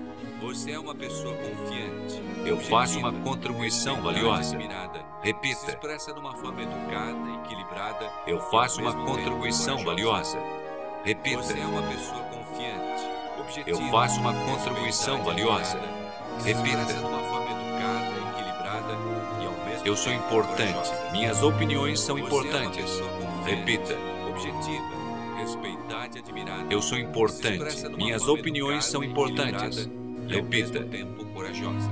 Você é uma pessoa confiante. Eu faço uma contribuição valiosa. que se Repita. expressa numa forma educada, equilibrada. e Eu ao faço uma contribuição valiosa. Repita. Você é uma pessoa confiante. Eu faço uma contribuição valiosa. Repita. expressa numa forma educada, equilibrada e ao mesmo Eu sou importante. Minhas opiniões são é uma importantes. Repita. Objetiva, respeitada e admirada. Eu sou importante. Minhas opiniões são importantes. Repita. tempo corajosa.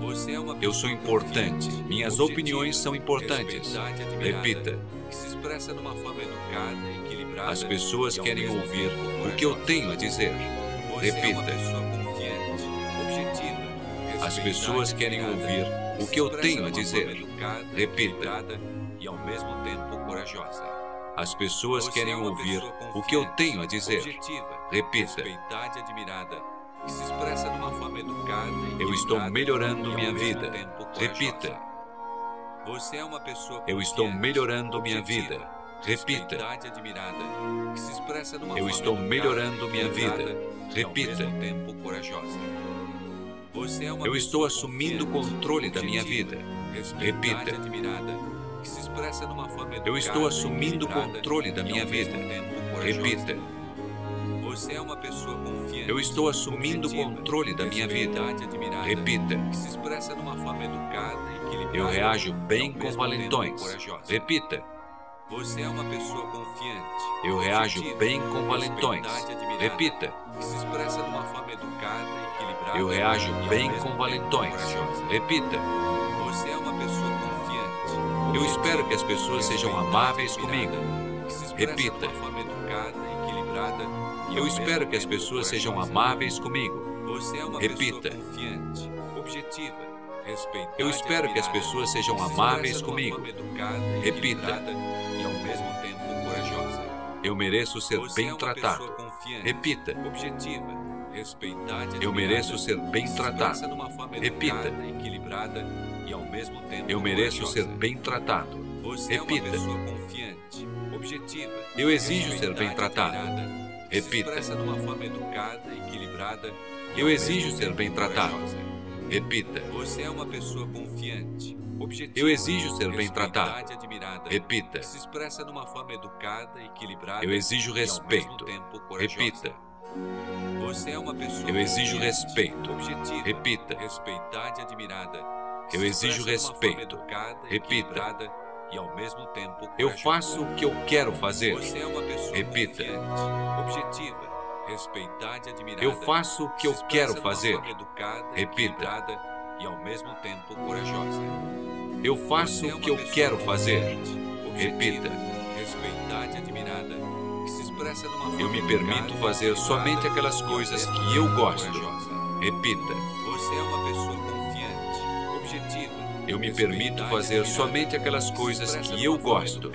Você é uma Eu sou importante. Minhas opiniões são importantes. Repita. Que se expressa numa forma educada equilibrada. As pessoas querem ouvir o que eu tenho a dizer. É uma Repita. As pessoas querem ouvir o que eu tenho a dizer. Repita. E ao mesmo tempo corajosa. As pessoas querem é uma ouvir o que eu tenho a dizer. Repita. respeitada e admirada, que se expressa numa forma educada Eu estou melhorando ao minha vida. Repita. Você é uma pessoa Eu estou melhorando minha vida. Repita. que se expressa numa Eu forma estou melhorando minha vida. Repita. tempo corajosa. Você é uma Eu estou assumindo o controle da minha vida. Repita. admirada, que se expressa numa forma educada Eu estou assumindo o controle da minha vida. Repita. Você é uma pessoa confiante, Eu estou assumindo o controle da minha vida. Repita. Eu reajo bem com valentões. Repita. Você é uma pessoa confiante. Eu reajo bem com valentões. Repita. Eu reajo bem com valentões. Repita. Você é uma pessoa confiante. Eu espero que as pessoas sejam amáveis comigo. Repita. Eu espero que as pessoas sejam amáveis comigo. É Repita. Eu espero que as pessoas sejam amáveis comigo. Repita. Eu mereço ser é bem uma tratado. Repita. Eu mereço ser bem tratado. Repita. educada, equilibrada e ao mesmo tempo Eu mereço ser bem tratado. É Repita. Eu exijo ser bem tratado. Que se Repita. expressa de uma forma educada, equilibrada. Eu exijo ser bem tratado. Repita. Você é uma pessoa confiante, objetiva. Eu exijo ser bem tratado. admirada, Repita. se expressa de uma forma educada, equilibrada. Eu exijo respeito. tempo. Repita. Você é uma pessoa Eu exijo respeito. objetiva, Repita. respeitada e admirada. Eu exijo respeito. educada, Repita. E ao mesmo tempo Eu faço o que eu quero fazer. Você é uma pessoa Repita. objetiva, respeitada e admirada. Eu faço o que eu quero fazer. educada, Repita. e ao mesmo tempo corajosa. Eu faço é o que eu quero fazer. Repita. Respeitada e admirada, que se expressa de uma forma Eu me educada, permito fazer equilibrada somente aquelas coisas que eu gosto. corajosa. Repita. Você é uma pessoa confiante, objetiva. Eu me permito fazer somente aquelas coisas que eu gosto.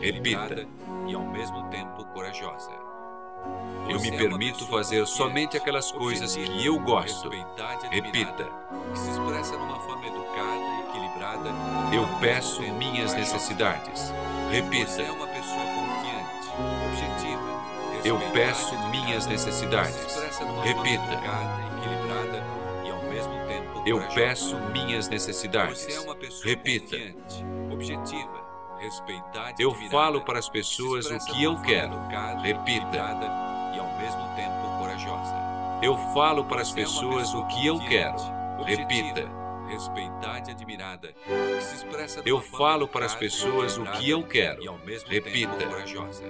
e Repita. E ao mesmo tempo corajosa. Eu me é permito fazer confiante, somente aquelas coisas que eu gosto. Repita. se expressa de uma forma educada e equilibrada. Eu peço minhas necessidades. Repita. é uma pessoa confiante, objetiva. Eu peço minhas necessidades. Repita. Eu peço minhas necessidades. É pessoa Repita. Eu falo para as se pessoas o que eu quero. Repita. Eu falo para as é pessoas pessoa o que eu quero. Repita. Respeitada e admirada. Eu falo para as pessoas o que eu quero. E ao mesmo Repita. tempo corajosa.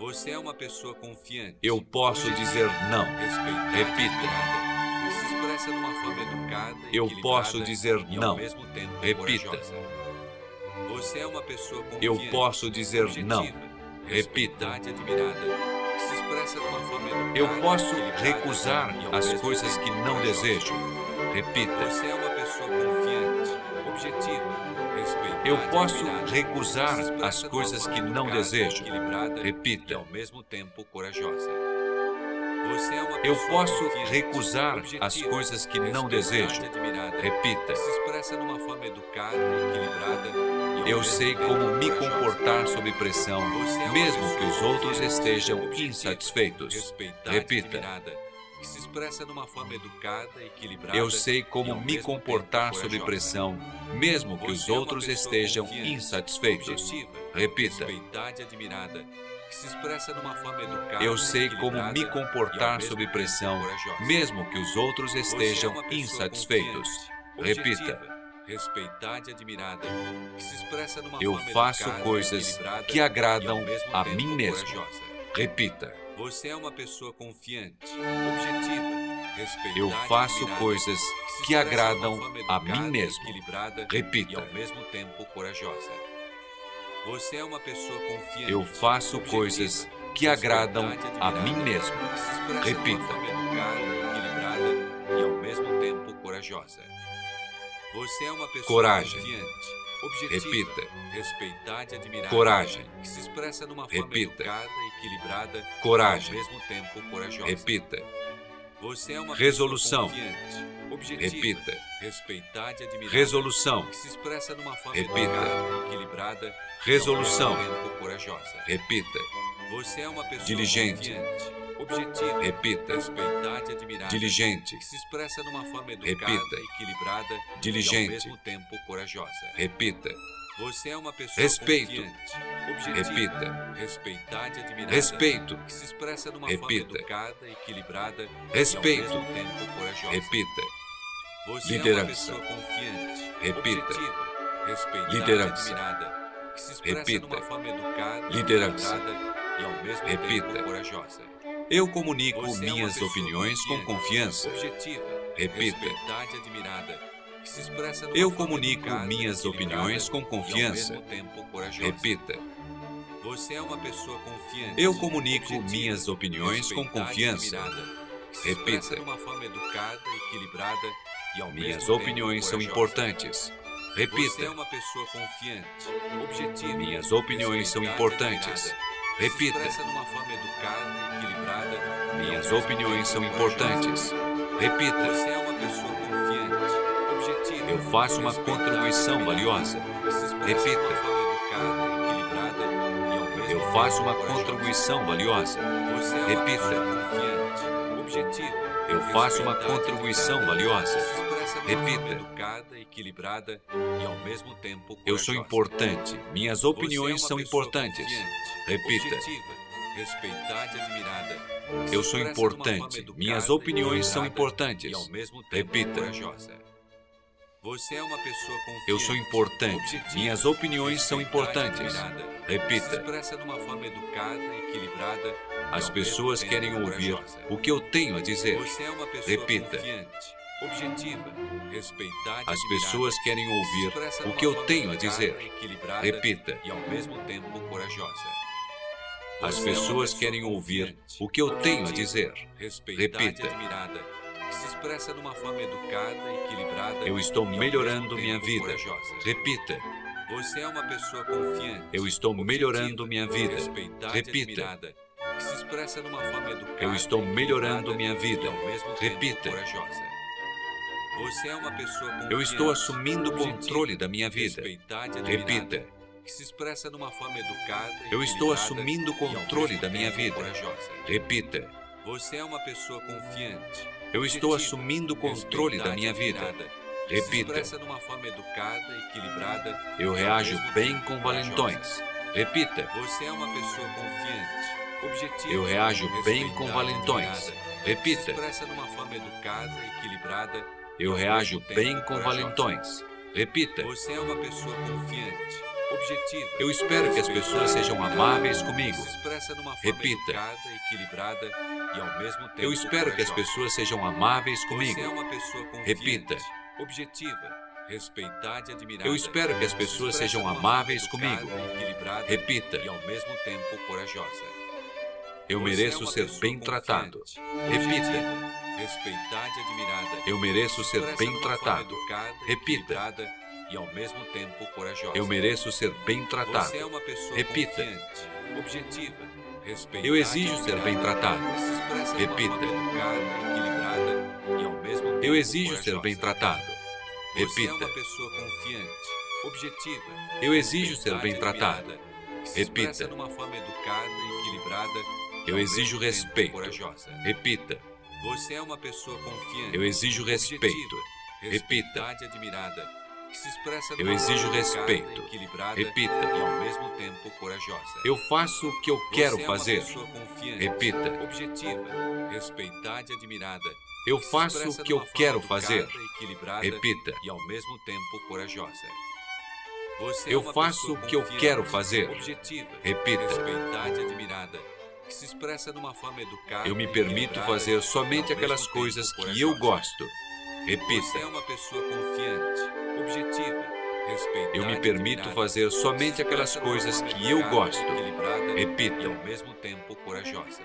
Você é uma pessoa confiante. Eu posso dizer não. Repita. E Eu posso dizer não. Repita. Você é uma pessoa. Eu posso dizer não. Repita. Eu posso recusar as coisas que não desejo. Repita. Você é uma pessoa confiante, objetiva, respeitada Eu posso recusar as coisas que não desejo. Repita. E ao mesmo tempo corajosa. É Eu posso recusar as coisas que não desejo. Repita. que se expressa de uma forma educada equilibrada. ao Eu sei como me comportar sob pressão, é mesmo que os outros estejam insatisfeitos. Repita. admirada, que se expressa de uma forma educada equilibrada. Eu sei como me comportar sob pressão, mesmo que os é outros estejam insatisfeitos. Repita. Que se expressa forma educada. Eu sei como me comportar sob pressão, mesmo que os outros é estejam insatisfeitos. Repita. Respeitada e admirada, que se expressa de uma Eu forma faço educada coisas que agradam a mim mesmo. corajosa. Repita. Você é uma pessoa confiante, objetiva, respeitada Eu faço admirada, coisas que uma agradam forma a educada mim mesmo. Repita. E ao mesmo tempo corajosa. Você é uma pessoa confiante. Eu faço coisas que agradam e a mim mesmo. Repita. forma educada e ao mesmo tempo corajosa. Você é uma pessoa Coragem. confiante, objetiva, Repita. respeitada e admirada, Coragem. que se expressa de uma forma Repita. educada equilibrada Coragem. e ao mesmo tempo corajosa. Repita. Você é uma Resolução. objetiva, Repita. respeitada e admirada, Resolução. que se expressa de uma forma Repita. educada equilibrada Resolução. corajosa. Repita. Você é uma pessoa Diligente. objetiva, Repita. respeitada e admirada, Diligente. que se expressa de uma forma educada Repita. equilibrada e ao Diligente. mesmo tempo corajosa. Repita. Você é uma pessoa Respeito. Repita. respeitada e admirada. Respeito. Que se expressa de uma Repita. forma educada, equilibrada Respeito. e ao mesmo tempo corajosa. Repita. Você Liderança. é uma pessoa confiante, Repita. objetiva, respeitada Liderança. e admirada. Que se expressa Repita. de uma forma educada, Liderança. e ao mesmo Repita. tempo corajosa. Eu comunico Você é minhas pessoa opiniões com confiança. Objetiva, Repita. respeitada e admirada. Eu comunico minhas opiniões com confiança. Repita. Você é uma pessoa confiante. Eu comunico minhas opiniões com confiança. Repita. Minhas opiniões são importantes. Você é Repita. uma pessoa confiante, objetiva. Minhas opiniões são importantes. Repita. Minhas opiniões são importantes. Repita. Você é uma pessoa confiante. Eu faço uma contribuição valiosa. Repita. Eu faço uma contribuição valiosa. Repita. Eu faço uma contribuição valiosa. Repita. Eu sou importante. Minhas opiniões são importantes. Repita. Eu sou importante. Minhas opiniões são importantes. Repita. Você é uma pessoa confiante. Eu sou importante. objetiva, Minhas opiniões são importantes. Repita. expressa de uma forma educada, equilibrada As pessoas querem ouvir o que eu tenho a dizer. Você é uma pessoa Repita. confiante, objetiva, respeitada As pessoas querem ouvir o que eu tenho a dizer. Repita. E ao mesmo tempo corajosa. As é pessoas pessoa querem ouvir o que eu tenho a dizer. Repita. Que se expressa de uma forma educada, equilibrada Eu estou melhorando minha vida. corajosa. Repita. Você é uma pessoa confiante. Eu estou melhorando minha vida. Repita. que se expressa forma educada. Eu estou melhorando minha vida. Repita. corajosa. Você é uma pessoa confiante. Eu estou assumindo o controle da minha vida. Repita. Que se expressa forma educada. Eu estou assumindo o controle da minha vida. Repita. Você é uma pessoa confiante. Eu estou assumindo o controle da minha vida. Repita. Eu reajo bem com valentões. Repita. Você é uma pessoa confiante, objetiva. Eu reajo bem com valentões. Repita. Eu reajo bem com valentões. Repita. Você é uma pessoa confiante, objetiva. Eu espero que as pessoas sejam amáveis comigo. Repita. equilibrada e ao mesmo tempo Eu espero que as pessoas sejam amáveis comigo. É Repita. objetiva, respeitada e admirada. Eu espero que as pessoas sejam amáveis comigo. equilibrada Repita. e ao mesmo tempo corajosa. Eu mereço é ser bem tratado. Repita. respeitada e admirada. Eu mereço Se ser bem tratado. Repita. E ao mesmo tempo corajosa. Eu mereço ser bem tratado. Você é uma pessoa Repita. objetiva, respeitada Eu exijo ser bem tratado. Repita. educada, Eu exijo ser corajosa. bem tratado. Você é Repita. uma pessoa confiante, objetiva. Eu exijo ser bem tratado. Repita. educada, equilibrada Eu exijo respeito. corajosa. Repita. Você é uma pessoa confiante. Eu exijo respeito. Repita. admirada, Eu exijo respeito. Repita. e ao mesmo tempo corajosa. Eu faço o que eu quero é fazer. Repita. objetiva, respeitada e admirada. Eu faço o que eu quero fazer. Repita. e ao mesmo tempo corajosa. É Eu faço o que eu quero fazer. Repita. respeitada e admirada, que se expressa de uma forma educada. Eu me permito fazer somente aquelas coisas que eu corajosa. Gosto. Você é Repita. uma pessoa confiante, objetiva, respeitada. Eu me permito fazer somente aquelas coisas que eu gosto. Repita. E ao mesmo tempo corajosa.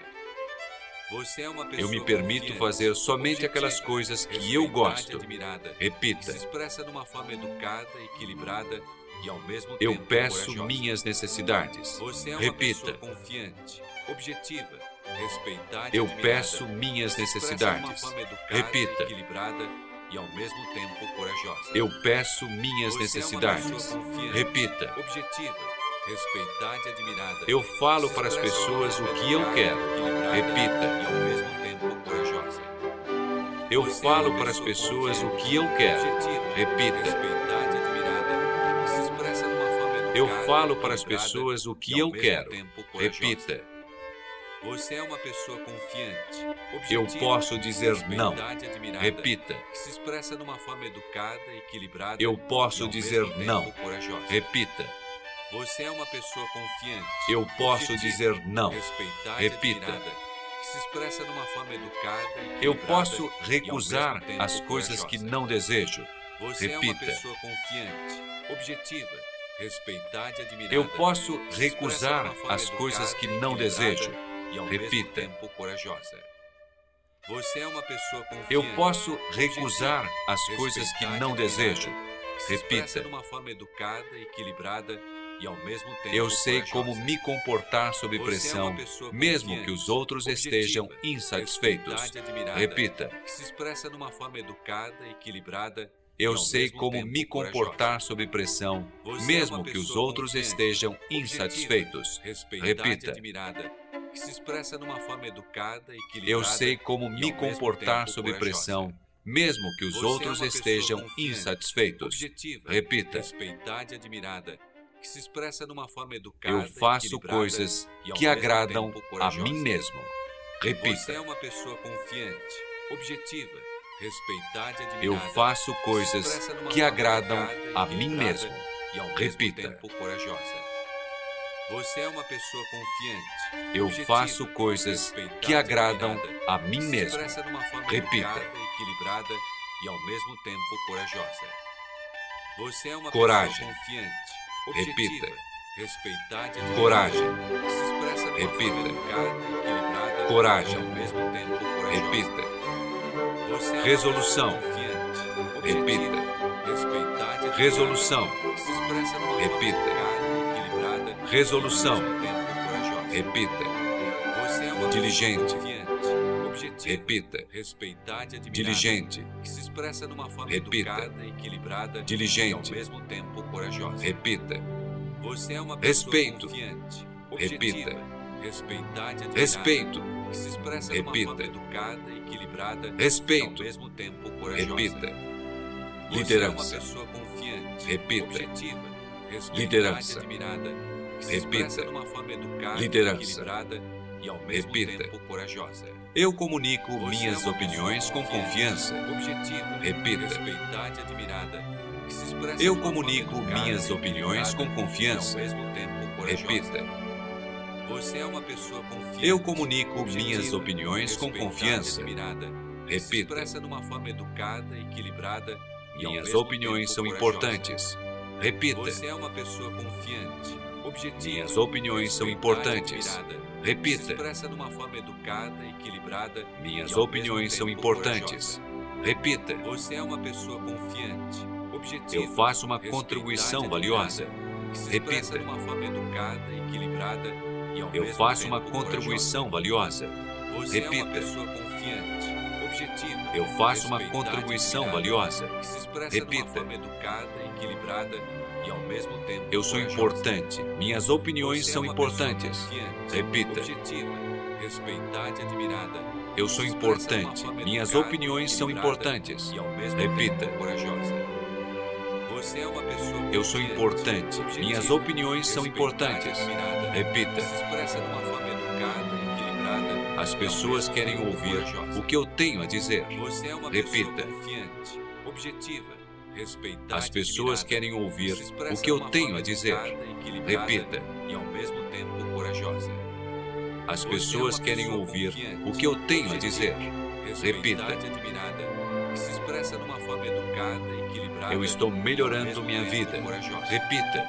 Você é uma pessoa Eu me permito fazer somente aquelas coisas que eu gosto. admirada, que se Repita. expressa de uma forma educada, equilibrada e ao mesmo Eu tempo peço corajosa. minhas necessidades. Você é uma Repita. pessoa confiante, objetiva, respeitada Eu peço minhas necessidades. educada, Repita. E ao mesmo tempo corajosa. Eu peço minhas Você é necessidades. confiante, Repita. objetiva, respeitada e admirada. Eu falo para as pessoas o que eu quero. Repita. E ao mesmo tempo corajosa. Eu Você é falo uma para as pessoa pessoas o que eu quero. objetiva, Repita. Eu falo para as pessoas o que eu quero. Repita. Você é uma pessoa confiante. Eu posso dizer não. Repita. Se expressa numa forma educada, equilibrada. Eu posso dizer não. Repita. Você é uma pessoa confiante. Eu posso dizer não. Repita. Se expressa numa forma educada. Eu equilibrada posso e, ao recusar as coisas que não desejo. Você é uma Repita. pessoa confiante, objetiva, respeitada e admirada. Eu posso recusar as coisas que não desejo. E ao Repita. mesmo tempo corajosa. Você é uma pessoa confiante. Eu posso recusar as coisas que não desejo. Repita. numa forma educada, equilibrada e ao mesmo tempo Eu sei corajosa. como me comportar sob Você é pressão, uma pessoa mesmo que os outros objetiva, estejam insatisfeitos. Repita. se expressa numa forma educada, equilibrada Eu sei como me comportar sob pressão, é mesmo uma que os outros estejam insatisfeitos. Repita. E que se expressa numa forma educada, equilibrada. Eu sei como e me comportar sob pressão, mesmo que os Você é outros pessoa estejam insatisfeitos. objetiva, Repita. respeitada e admirada, que se expressa numa forma educada, Eu faço coisas e que agradam a mim mesmo. Você é Repita. uma pessoa confiante, objetiva, respeitada e admirada. Eu faço coisas que agradam a mim mesmo. E Repita. tempo corajosa. Você é uma pessoa confiante. Eu objetiva, faço coisas que agradam a mim mesmo. Repita. educada, equilibrada e ao mesmo tempo corajosa. Você é uma Coragem. pessoa confiante, Repita. respeitada e Coragem. se expressa Repita. educada, equilibrada Coragem. e ao mesmo tempo corajosa. Repita. Você é Resolução. confiante, Repita. respeitada Resolução. se expressa Repita. Resolução. Repita. Você é uma Diligente. Repita. respeitada e admirada, Diligente. que se expressa numa forma Repita. educada, equilibrada Diligente. e ao mesmo tempo corajosa. Repita. Você é uma pessoa Respeito. confiante, Repita. respeitada e admirada, Respeito. que se expressa numa Repita. forma educada, equilibrada Respeito. e ao mesmo tempo corajosa. Repita. Você Liderança. é uma pessoa confiante, Repita. objetiva, Liderança. admirada, Repita. Liderança. equilibrada e ao mesmo Repita. tempo corajosa. Eu comunico Você minhas é uma opiniões com confiança. Objetiva, Repita. e Eu comunico minhas opiniões com confiança. Repita. Você é uma pessoa confiante. Eu comunico objetiva, minhas opiniões com confiança. Repita. expressa numa forma educada, equilibrada Minhas opiniões são importantes. Repita. Você é uma pessoa confiante, Minhas opiniões são importantes. Repita. expressa numa forma educada, equilibrada Minhas opiniões são importantes. Repita. Você é uma pessoa confiante, objetiva. Eu faço uma contribuição valiosa. Repita. expressa numa forma educada, equilibrada e ao Eu faço uma contribuição valiosa. Você é uma Repita. pessoa confiante, objetiva. Eu faço uma contribuição valiosa. Repita. numa forma educada, equilibrada e ao mesmo tempo Eu sou importante. Minhas opiniões é são uma importantes. Repita. Respeitada e admirada. Eu sou numa importante. Minhas opiniões são importantes. E ao mesmo Repita. tempo corajosa. Você é uma pessoa Eu sou importante. Minhas opiniões são e importantes. Repita. se expressa numa forma educada, equilibrada. As e pessoas querem ouvir o que eu tenho a dizer. Você é uma Repita. objetiva, As pessoas querem ouvir o que eu tenho a dizer. Repita. E ao mesmo tempo corajosa. As é pessoas querem ouvir o que eu tenho a dizer. Repita. respeitada admirada, que se expressa numa forma educada, equilibrada. Eu estou melhorando minha vida. Repita.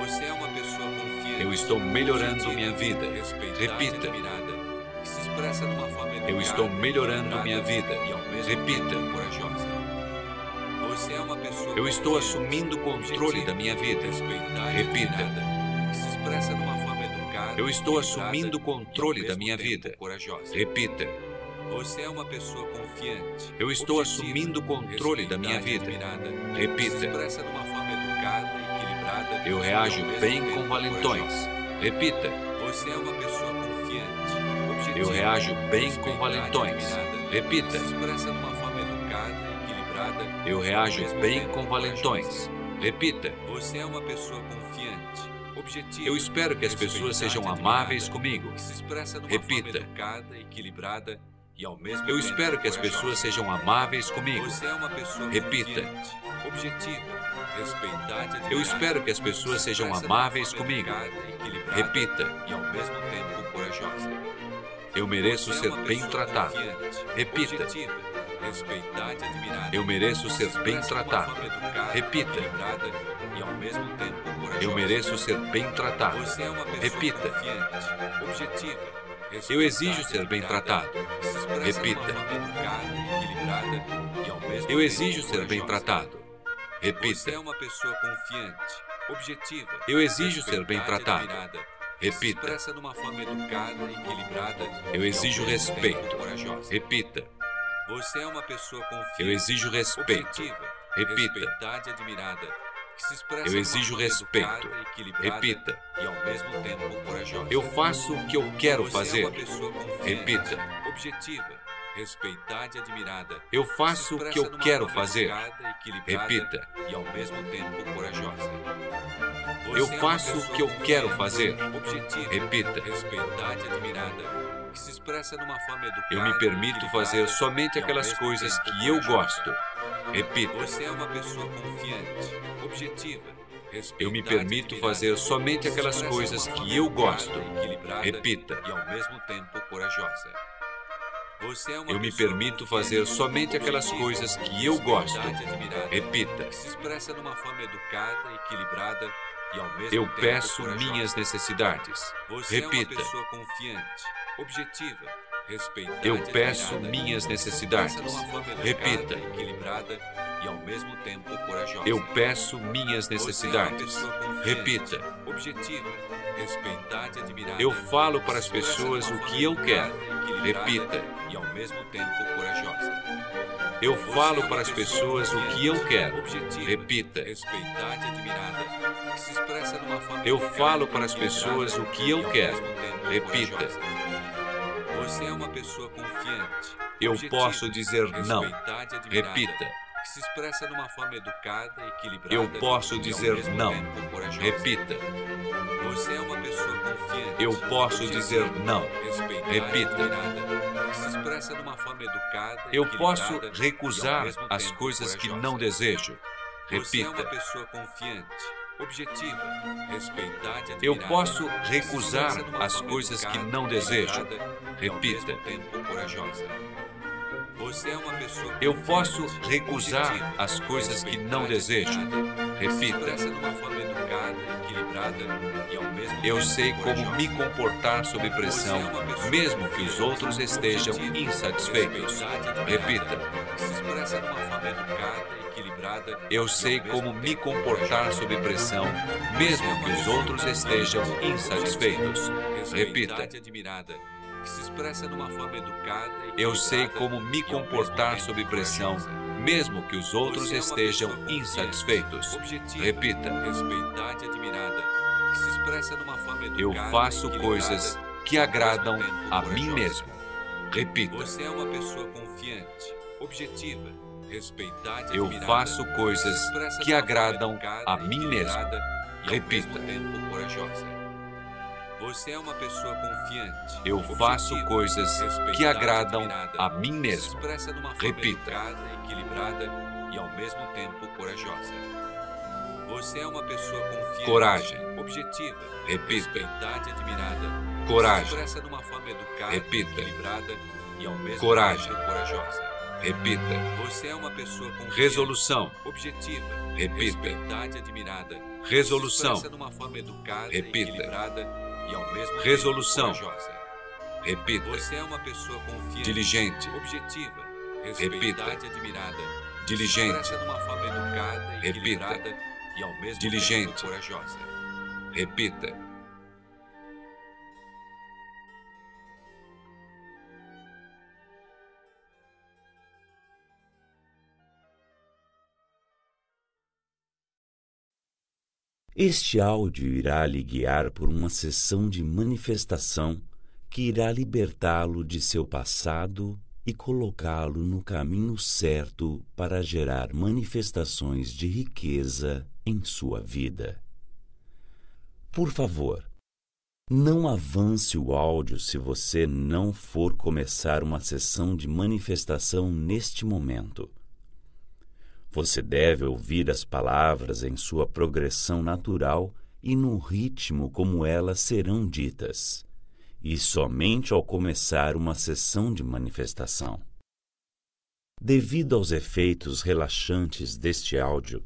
Você é uma pessoa confiante. Eu estou melhorando minha vida. Repita. admirada, que se expressa numa forma educada, Eu estou melhorando minha vida. Repita. Eu estou assumindo o controle da minha vida. Repita. se expressa numa forma educada, Eu estou assumindo o controle da minha vida. Corajosa. Repita. Você é uma pessoa confiante. Eu estou assumindo o controle da minha vida. Repita. se expressa numa forma educada, equilibrada. Eu reajo bem com valentões. Repita. Você é uma pessoa confiante. Eu reajo bem com valentões. Repita. Se expressa numa forma educada, equilibrada. Eu e, ao reajo mesmo bem com valentões. Repita. Você é uma pessoa confiante. Eu espero que as pessoas sejam amáveis comigo. Repita. Eu espero que as pessoas sejam amáveis comigo. Repita. Eu espero que as pessoas sejam amáveis comigo. Repita. E ao mesmo tempo corajosa. Eu mereço ser bem tratado. Repita. Respeitada e admirada. Eu mereço ser bem tratado. Repita. E ao mesmo tempo corajosa. Eu mereço ser bem tratado. Você é uma pessoa Repita. confiante, objetiva. Eu exijo ser bem tratado. Repita. Eu exijo ser bem tratado. Você Repita. é uma pessoa confiante, objetiva. Eu exijo ser bem tratado. Repita. expressa de uma forma educada, equilibrada Eu exijo respeito. Repita. Você é uma pessoa confiante. Eu exijo respeito. objetiva, Repita. e Eu exijo respeito. Repita. E ao mesmo tempo corajosa. Eu faço o que eu quero Você fazer. É pessoa confiante, Repita. Objetiva, respeitada e admirada. Eu faço o que eu quero fazer. Repita. E ao mesmo tempo corajosa. Eu é faço o que eu quero fazer. Repita. respeitada e admirada. Que se expressa de uma forma educada. Eu me permito fazer somente aquelas coisas que eu gosto. Repita. Você é uma pessoa confiante, objetiva. Eu me permito fazer somente aquelas coisas que eu gosto. Repita. E ao mesmo tempo corajosa. Você é uma Eu me permito fazer somente aquelas coisas que eu gosto. Repita. se expressa de uma forma educada, equilibrada e ao mesmo Eu peço minhas necessidades. É Repita. Objetiva, respeitada Eu peço minhas necessidades. Repita. equilibrada e ao mesmo tempo corajosa. Eu peço minhas é necessidades. Repita. Objetiva, respeitada e admirada. Eu falo para as pessoas o que eu quero. Repita. E ao mesmo tempo corajosa. Eu falo é para as pessoa pessoas o que eu quero. Repita. Respeitada e admirada. Eu falo para as pessoas o que eu quero. Repita. Você é uma pessoa confiante. Eu objetiva, posso dizer não. Repita. Que se expressa forma educada, equilibrada. Eu posso dizer não. Repita. Você é uma pessoa confiante. Eu posso objetiva, dizer não. Repita. que se expressa forma educada, Eu posso recusar as coisas que não desejo. Você é uma Repita. pessoa confiante, objetiva, respeitada e Eu posso recusar uma as coisas que não desejo. Repita. é Eu posso recusar as coisas que não desejo. Repita. Eu sei como me comportar sob pressão, é mesmo que os outros estejam insatisfeitos. Repita. se expressa de uma forma educada, equilibrada Eu sei como me comportar sob pressão, mesmo que os outros estejam insatisfeitos. Repita. admirada, que se expressa de uma forma educada, Eu sei como me comportar sob pressão, mesmo que os outros é uma estejam insatisfeitos. Repita. Eu faço coisas que agradam a mim mesmo. Repita. Você é uma pessoa confiante, objetiva, Eu faço se coisas que agradam a mim mesmo. Repita. Você é uma pessoa confiante. Eu faço coisas que agradam a mim mesmo. Repita. equilibrada e ao mesmo tempo corajosa. Você é uma pessoa confiante. Coragem. Objetiva. Repita. Admirada. Coragem. Expressa de uma forma educada, Repita. equilibrada e ao mesmo Coragem. tempo corajosa. Repita. Você é uma pessoa confiante. Resolução. Objetiva. Repita. Respeitada admirada. Resolução. Se expressa de uma forma educada, Repita. e ao mesmo Resolução. corajosa. Repita. Você é uma pessoa confiante. Diligente. Objetiva. Repita. Admirada. Diligente. expressa de uma forma educada, Repita. e ao mesmo Diligente. tempo corajosa. Repita. Este áudio irá lhe guiar por uma sessão de manifestação que irá libertá-lo de seu passado e colocá-lo no caminho certo para gerar manifestações de riqueza em sua vida. Por favor, não avance o áudio se você não for começar uma sessão de manifestação neste momento. Você deve ouvir as palavras em sua progressão natural e no ritmo como elas serão ditas, e somente ao começar uma sessão de manifestação. Devido aos efeitos relaxantes deste áudio,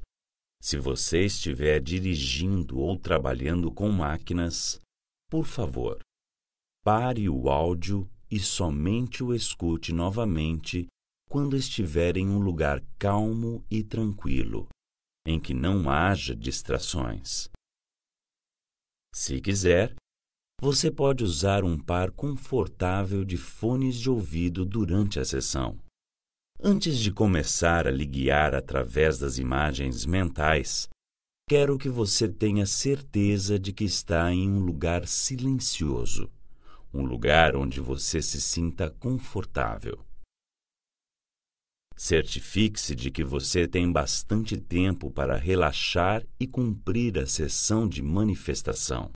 se você estiver dirigindo ou trabalhando com máquinas, por favor, pare o áudio e somente o escute novamente quando estiver em um lugar calmo e tranquilo, em que não haja distrações. Se quiser, você pode usar um par confortável de fones de ouvido durante a sessão. Antes de começar a lhe guiar através das imagens mentais, quero que você tenha certeza de que está em um lugar silencioso, um lugar onde você se sinta confortável. Certifique-se de que você tem bastante tempo para relaxar e cumprir a sessão de manifestação.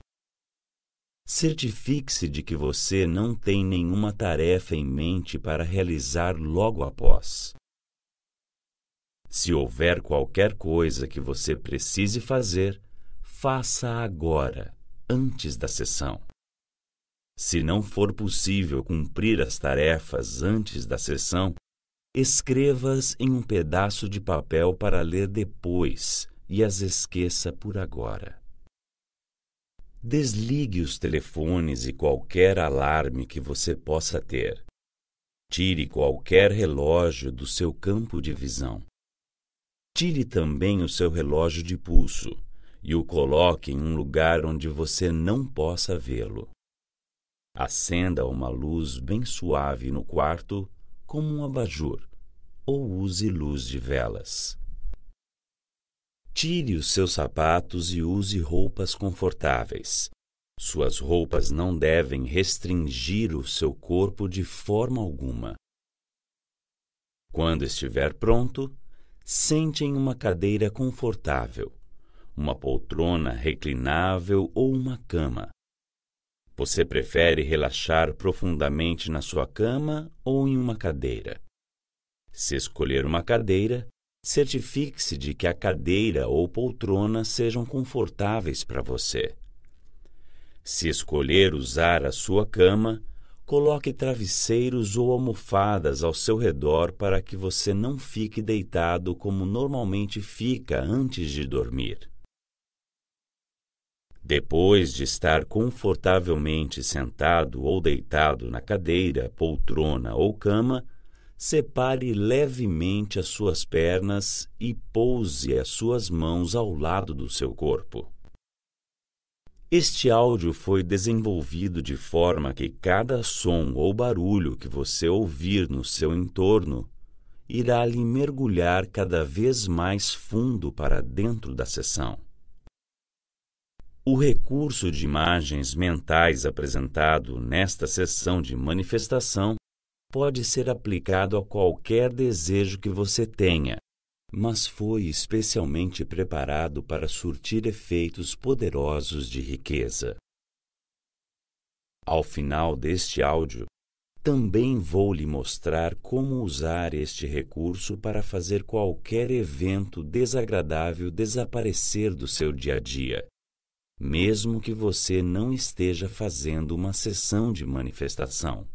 Certifique-se de que você não tem nenhuma tarefa em mente para realizar logo após. Se houver qualquer coisa que você precise fazer, faça agora, antes da sessão. Se não for possível cumprir as tarefas antes da sessão, escreva-as em um pedaço de papel para ler depois e as esqueça por agora. Desligue os telefones e qualquer alarme que você possa ter. Tire qualquer relógio do seu campo de visão. Tire também o seu relógio de pulso e o coloque em um lugar onde você não possa vê-lo. Acenda uma luz bem suave no quarto, como um abajur, ou use luz de velas. Tire os seus sapatos e use roupas confortáveis. Suas roupas não devem restringir o seu corpo de forma alguma. Quando estiver pronto, Sente em uma cadeira confortável, uma poltrona reclinável ou uma cama. Você prefere relaxar profundamente na sua cama ou em uma cadeira? Se escolher uma cadeira, certifique-se de que a cadeira ou poltrona sejam confortáveis para você. Se escolher usar a sua cama, Coloque travesseiros ou almofadas ao seu redor para que você não fique deitado como normalmente fica antes de dormir. Depois de estar confortavelmente sentado ou deitado na cadeira, poltrona ou cama, separe levemente as suas pernas e pouse as suas mãos ao lado do seu corpo. Este áudio foi desenvolvido de forma que cada som ou barulho que você ouvir no seu entorno irá lhe mergulhar cada vez mais fundo para dentro da sessão. O recurso de imagens mentais apresentado nesta sessão de manifestação pode ser aplicado a qualquer desejo que você tenha, mas foi especialmente preparado para surtir efeitos poderosos de riqueza. Ao final deste áudio, também vou lhe mostrar como usar este recurso para fazer qualquer evento desagradável desaparecer do seu dia a dia, mesmo que você não esteja fazendo uma sessão de manifestação.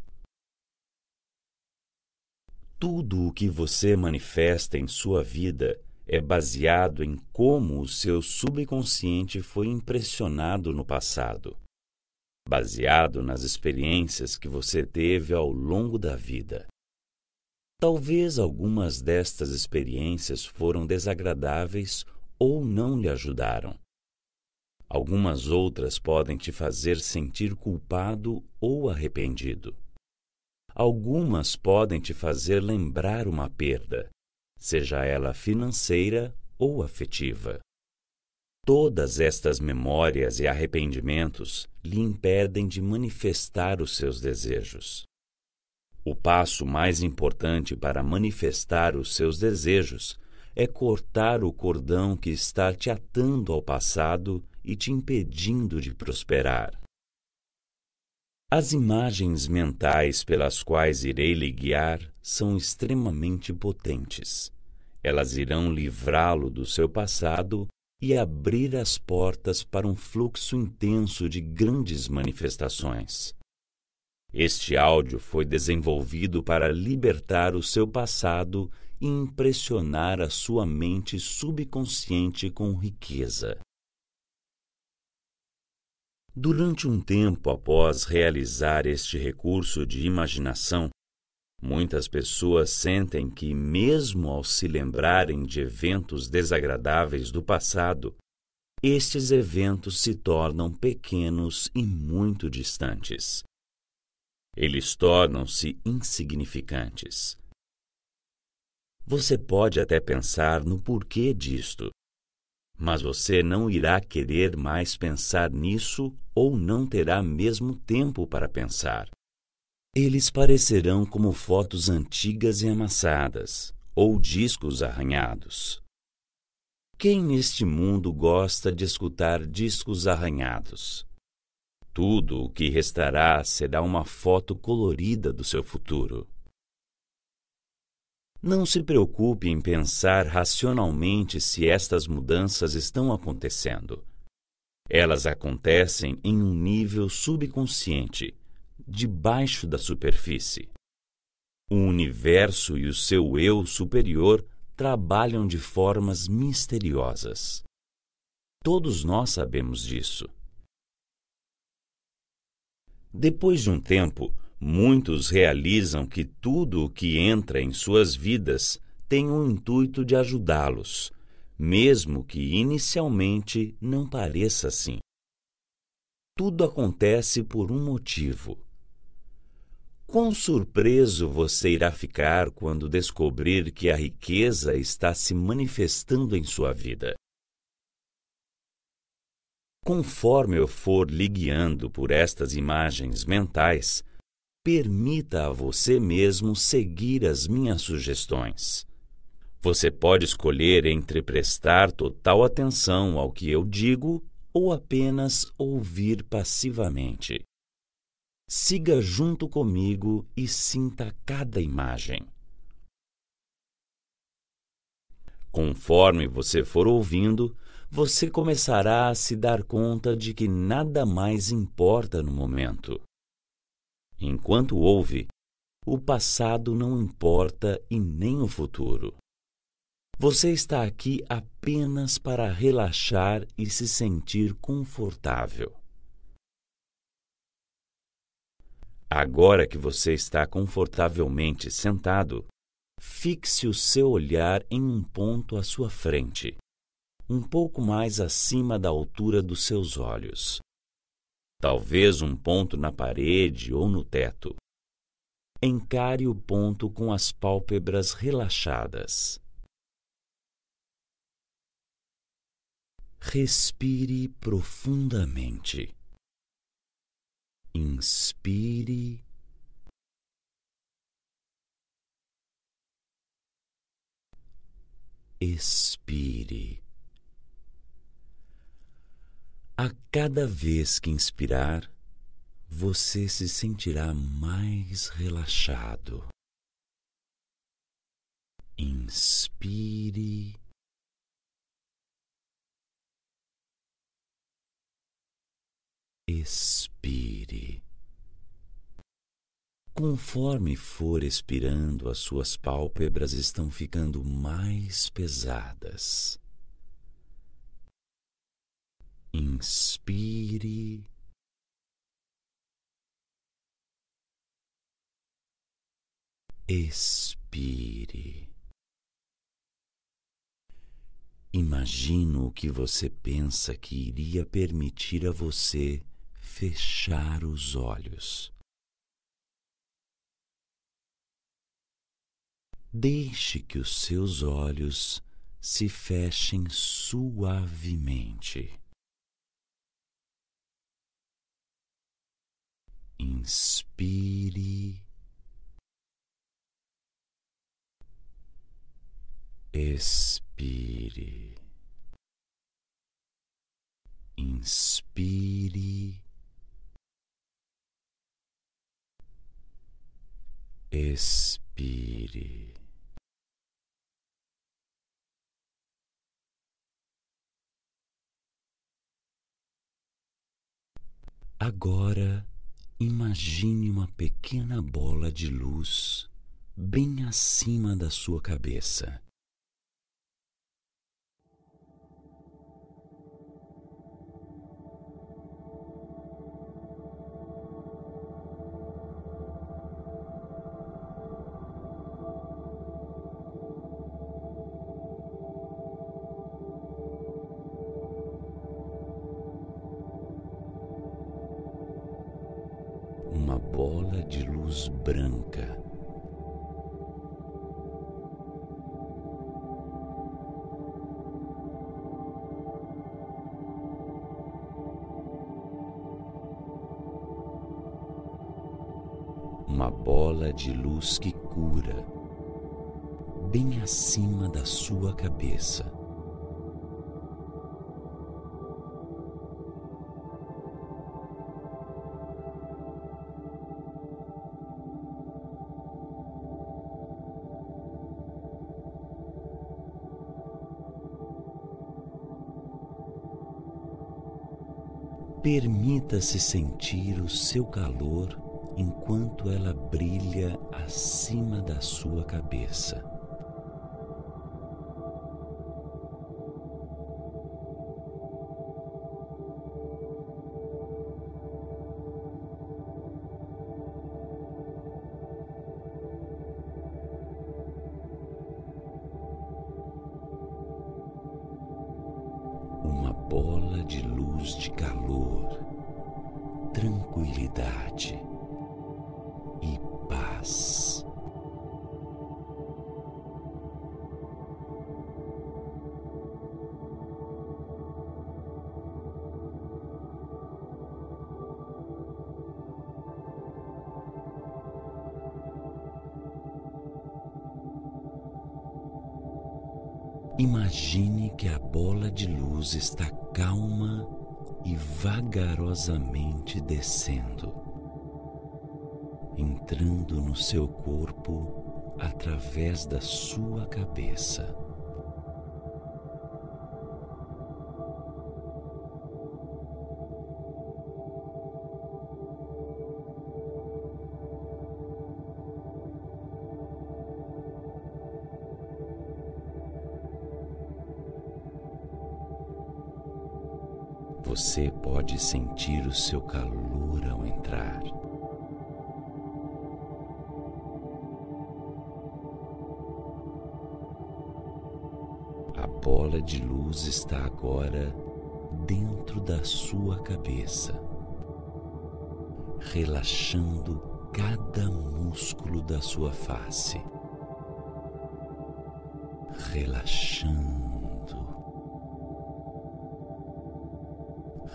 Tudo o que você manifesta em sua vida é baseado em como o seu subconsciente foi impressionado no passado, baseado nas experiências que você teve ao longo da vida. Talvez algumas destas experiências foram desagradáveis ou não lhe ajudaram. Algumas outras podem te fazer sentir culpado ou arrependido. Algumas podem te fazer lembrar uma perda, seja ela financeira ou afetiva. Todas estas memórias e arrependimentos lhe impedem de manifestar os seus desejos. O passo mais importante para manifestar os seus desejos é cortar o cordão que está te atando ao passado e te impedindo de prosperar. As imagens mentais pelas quais irei lhe guiar são extremamente potentes. Elas irão livrá-lo do seu passado e abrir as portas para um fluxo intenso de grandes manifestações. Este áudio foi desenvolvido para libertar o seu passado e impressionar a sua mente subconsciente com riqueza. Durante um tempo após realizar este recurso de imaginação, muitas pessoas sentem que, mesmo ao se lembrarem de eventos desagradáveis do passado, estes eventos se tornam pequenos e muito distantes eles tornam-se insignificantes. Você pode até pensar no porquê disto, mas você não irá querer mais pensar nisso ou não terá mesmo tempo para pensar. Eles parecerão como fotos antigas e amassadas, ou discos arranhados. Quem neste mundo gosta de escutar discos arranhados? Tudo o que restará será uma foto colorida do seu futuro. Não se preocupe em pensar racionalmente se estas mudanças estão acontecendo. Elas acontecem em um nível subconsciente, debaixo da superfície. O universo e o seu eu superior trabalham de formas misteriosas. Todos nós sabemos disso. Depois de um tempo, muitos realizam que tudo o que entra em suas vidas tem o intuito de ajudá-los, mesmo que inicialmente não pareça assim. Tudo acontece por um motivo. Quão surpreso você irá ficar quando descobrir que a riqueza está se manifestando em sua vida? Conforme eu for lhe guiando por estas imagens mentais, permita a você mesmo seguir as minhas sugestões. Você pode escolher entre prestar total atenção ao que eu digo ou apenas ouvir passivamente. Siga junto comigo e sinta cada imagem. Conforme você for ouvindo, você começará a se dar conta de que nada mais importa no momento. Enquanto ouve, o passado não importa e nem o futuro. Você está aqui apenas para relaxar e se sentir confortável. Agora que você está confortavelmente sentado, fixe o seu olhar em um ponto à sua frente um pouco mais acima da altura dos seus olhos. Talvez um ponto na parede ou no teto. Encare o ponto com as pálpebras relaxadas. Respire profundamente. Inspire. Expire. A cada vez que inspirar, você se sentirá mais relaxado. Inspire. Expire. Conforme for expirando, as suas pálpebras estão ficando mais pesadas. Inspire. Expire. Imagino o que você pensa que iria permitir a você fechar os olhos. Deixe que os seus olhos se fechem suavemente. Inspire. Expire. Inspire. Expire. Agora imagine uma pequena bola de luz bem acima da sua cabeça. Luz branca. Uma bola de luz que cura, bem acima da sua cabeça. Permita-se sentir o seu calor enquanto ela brilha acima da sua cabeça. Através da sua cabeça. Você pode sentir o seu calor ao entrar. Bola de luz está agora dentro da sua cabeça, relaxando cada músculo da sua face, relaxando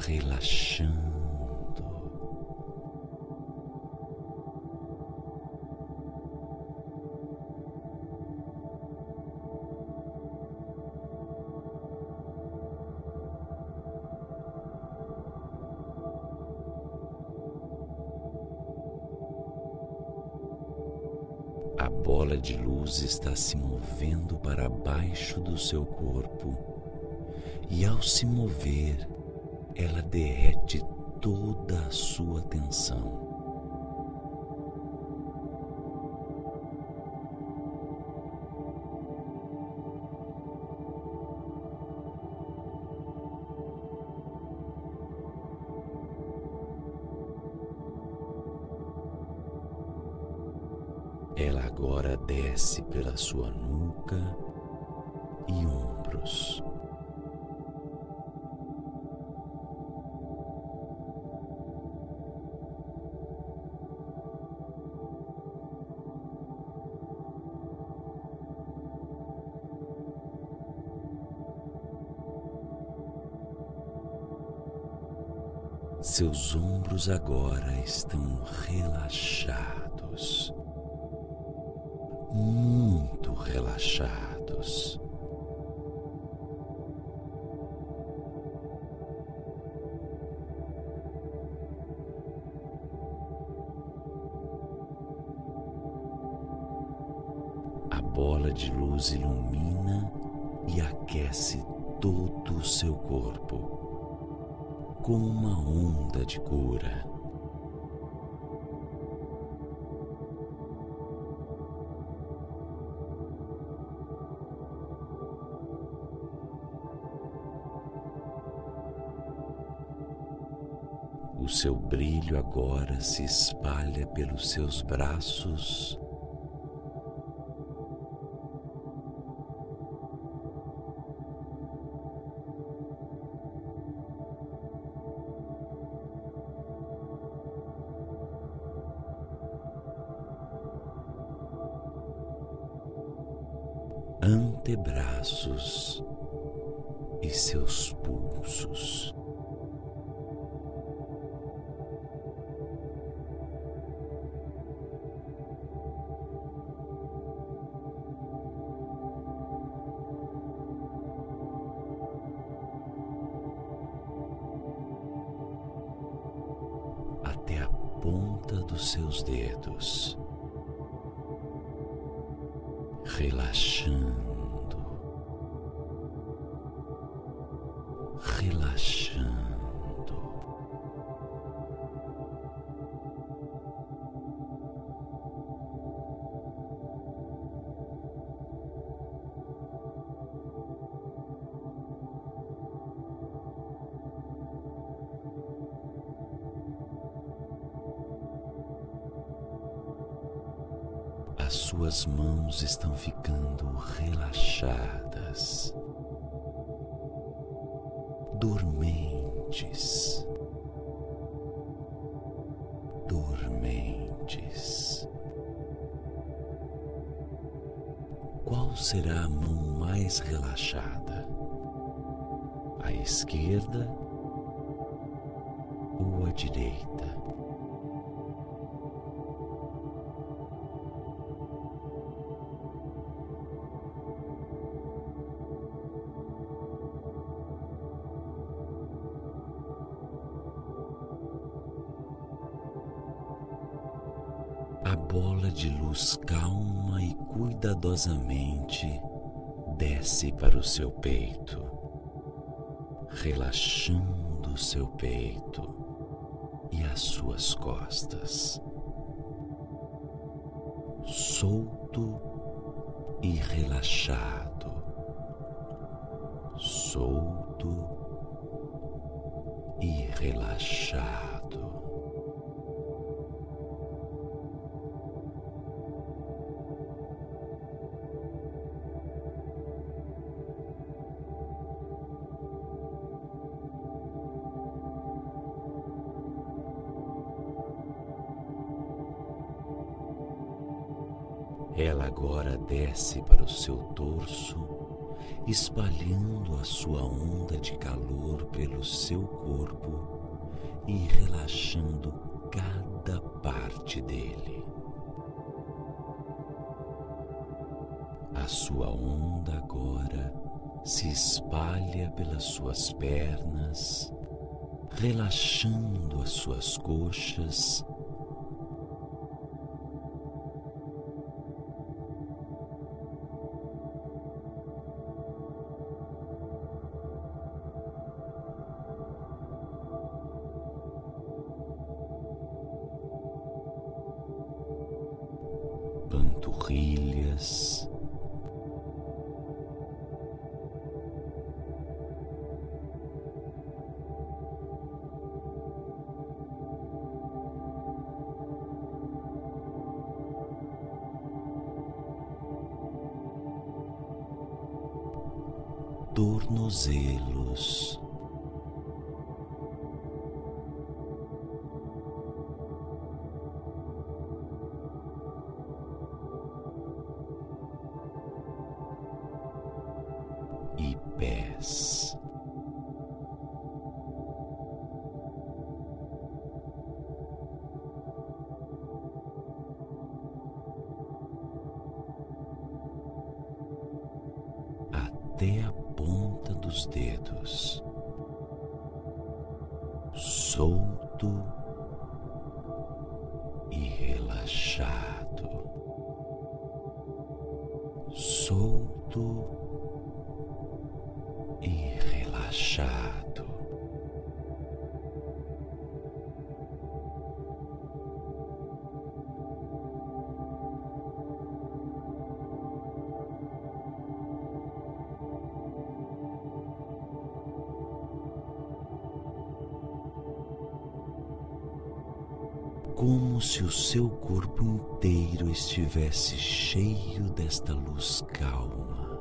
relaxando. Movendo para baixo do seu corpo e, ao se mover, ela derrete toda a sua tensão. Desce pela sua nuca e ombros. Seus ombros agora estão relaxados, muito relaxados. A bola de luz ilumina e aquece todo o seu corpo, com uma onda de cura. Brilho agora se espalha pelos seus braços seu peito, relaxando seu peito e as suas costas. Solto e relaxado, solto e relaxado. Ela agora desce para o seu torso, espalhando a sua onda de calor pelo seu corpo e relaxando cada parte dele. A sua onda agora se espalha pelas suas pernas, relaxando as suas coxas tornozelos. Estivesse cheio desta luz calma,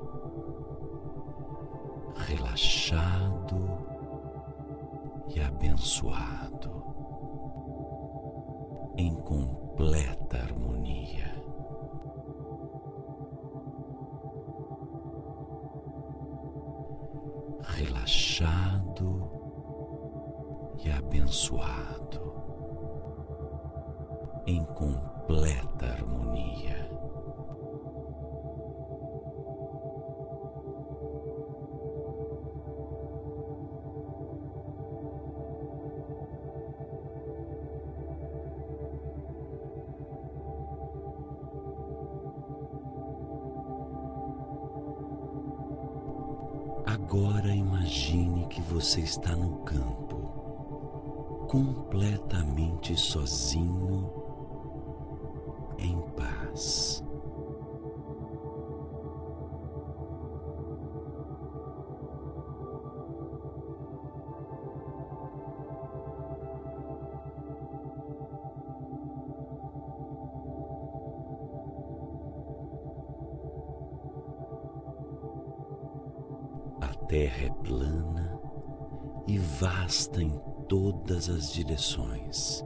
você está no campo, completamente sozinho em paz. Terra é vasta em todas as direções.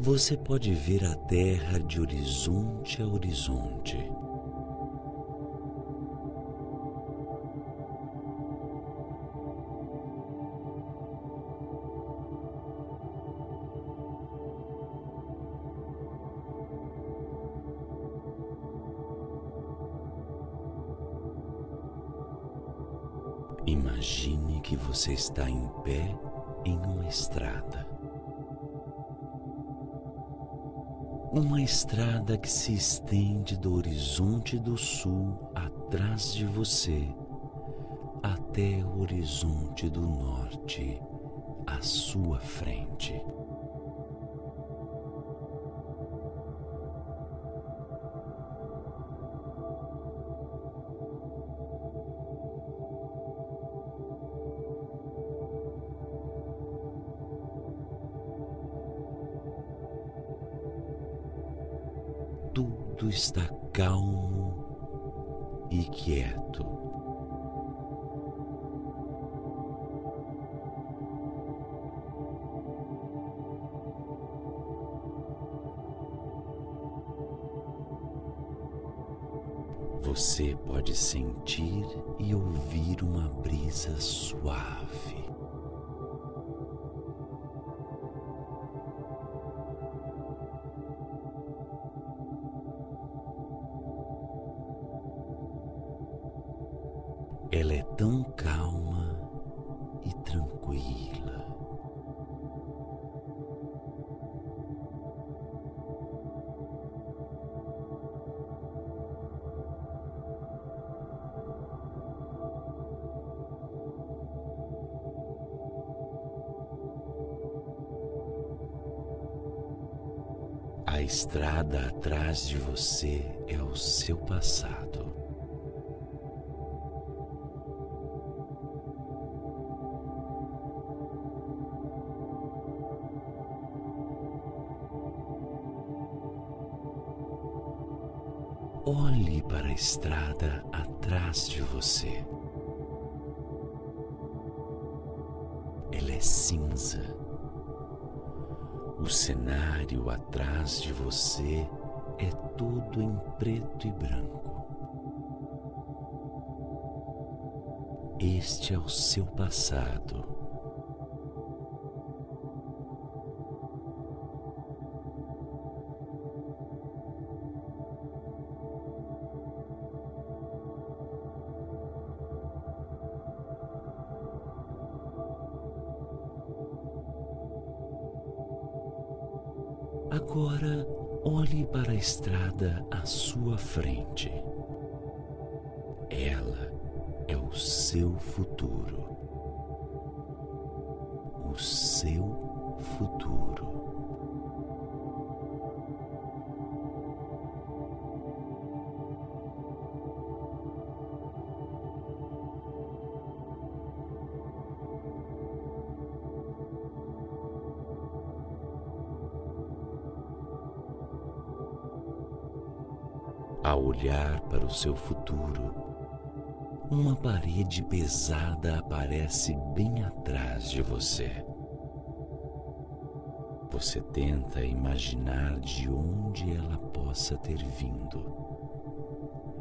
você pode ver a terra de horizonte a horizonte. Você está em pé em uma estrada. uma estrada que se estende do horizonte do sul atrás de você até o horizonte do norte à sua frente. Quieto. Você pode sentir e ouvir uma brisa suave. Estrada atrás de você é o seu passado. Olhe para a estrada atrás de você. De você é todo em preto e branco. Este é o seu passado estrada à sua frente. Ela é o seu futuro. Olhar para o seu futuro, uma parede pesada aparece bem atrás de você. Você tenta imaginar de onde ela possa ter vindo: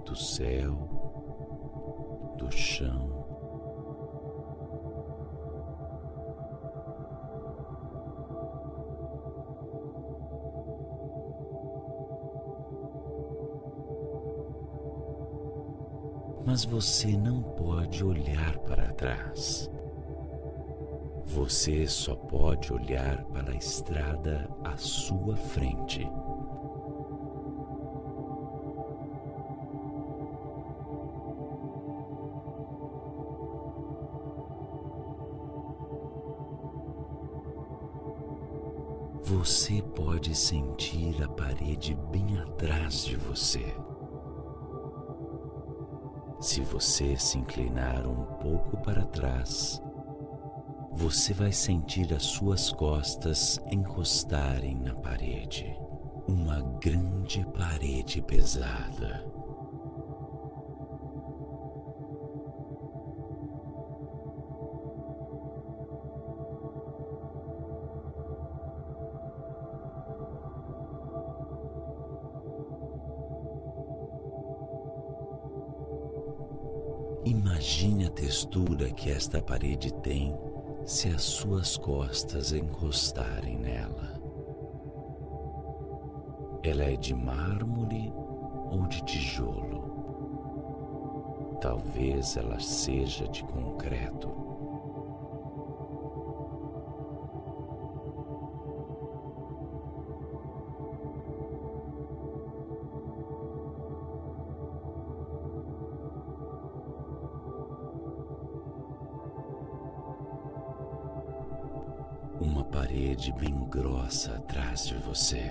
do céu, do chão, mas você não pode olhar para trás. Você só pode olhar para a estrada à sua frente. Você pode sentir a parede bem atrás de você. Se você se inclinar um pouco para trás, você vai sentir as suas costas encostarem na parede. Uma grande parede pesada. Imagine a textura que esta parede tem se as suas costas encostarem nela. Ela é de mármore ou de tijolo? Talvez ela seja de concreto. Grossa atrás de você.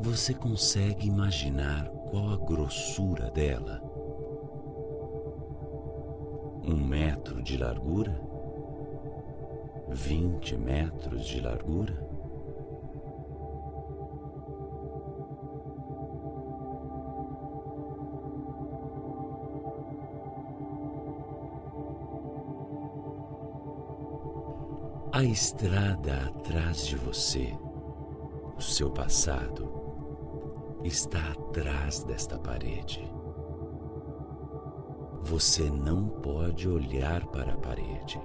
Você consegue imaginar qual a grossura dela? um metro de largura, vinte metros de largura. A estrada atrás de você, o seu passado, está atrás desta parede. Você não pode olhar para a parede.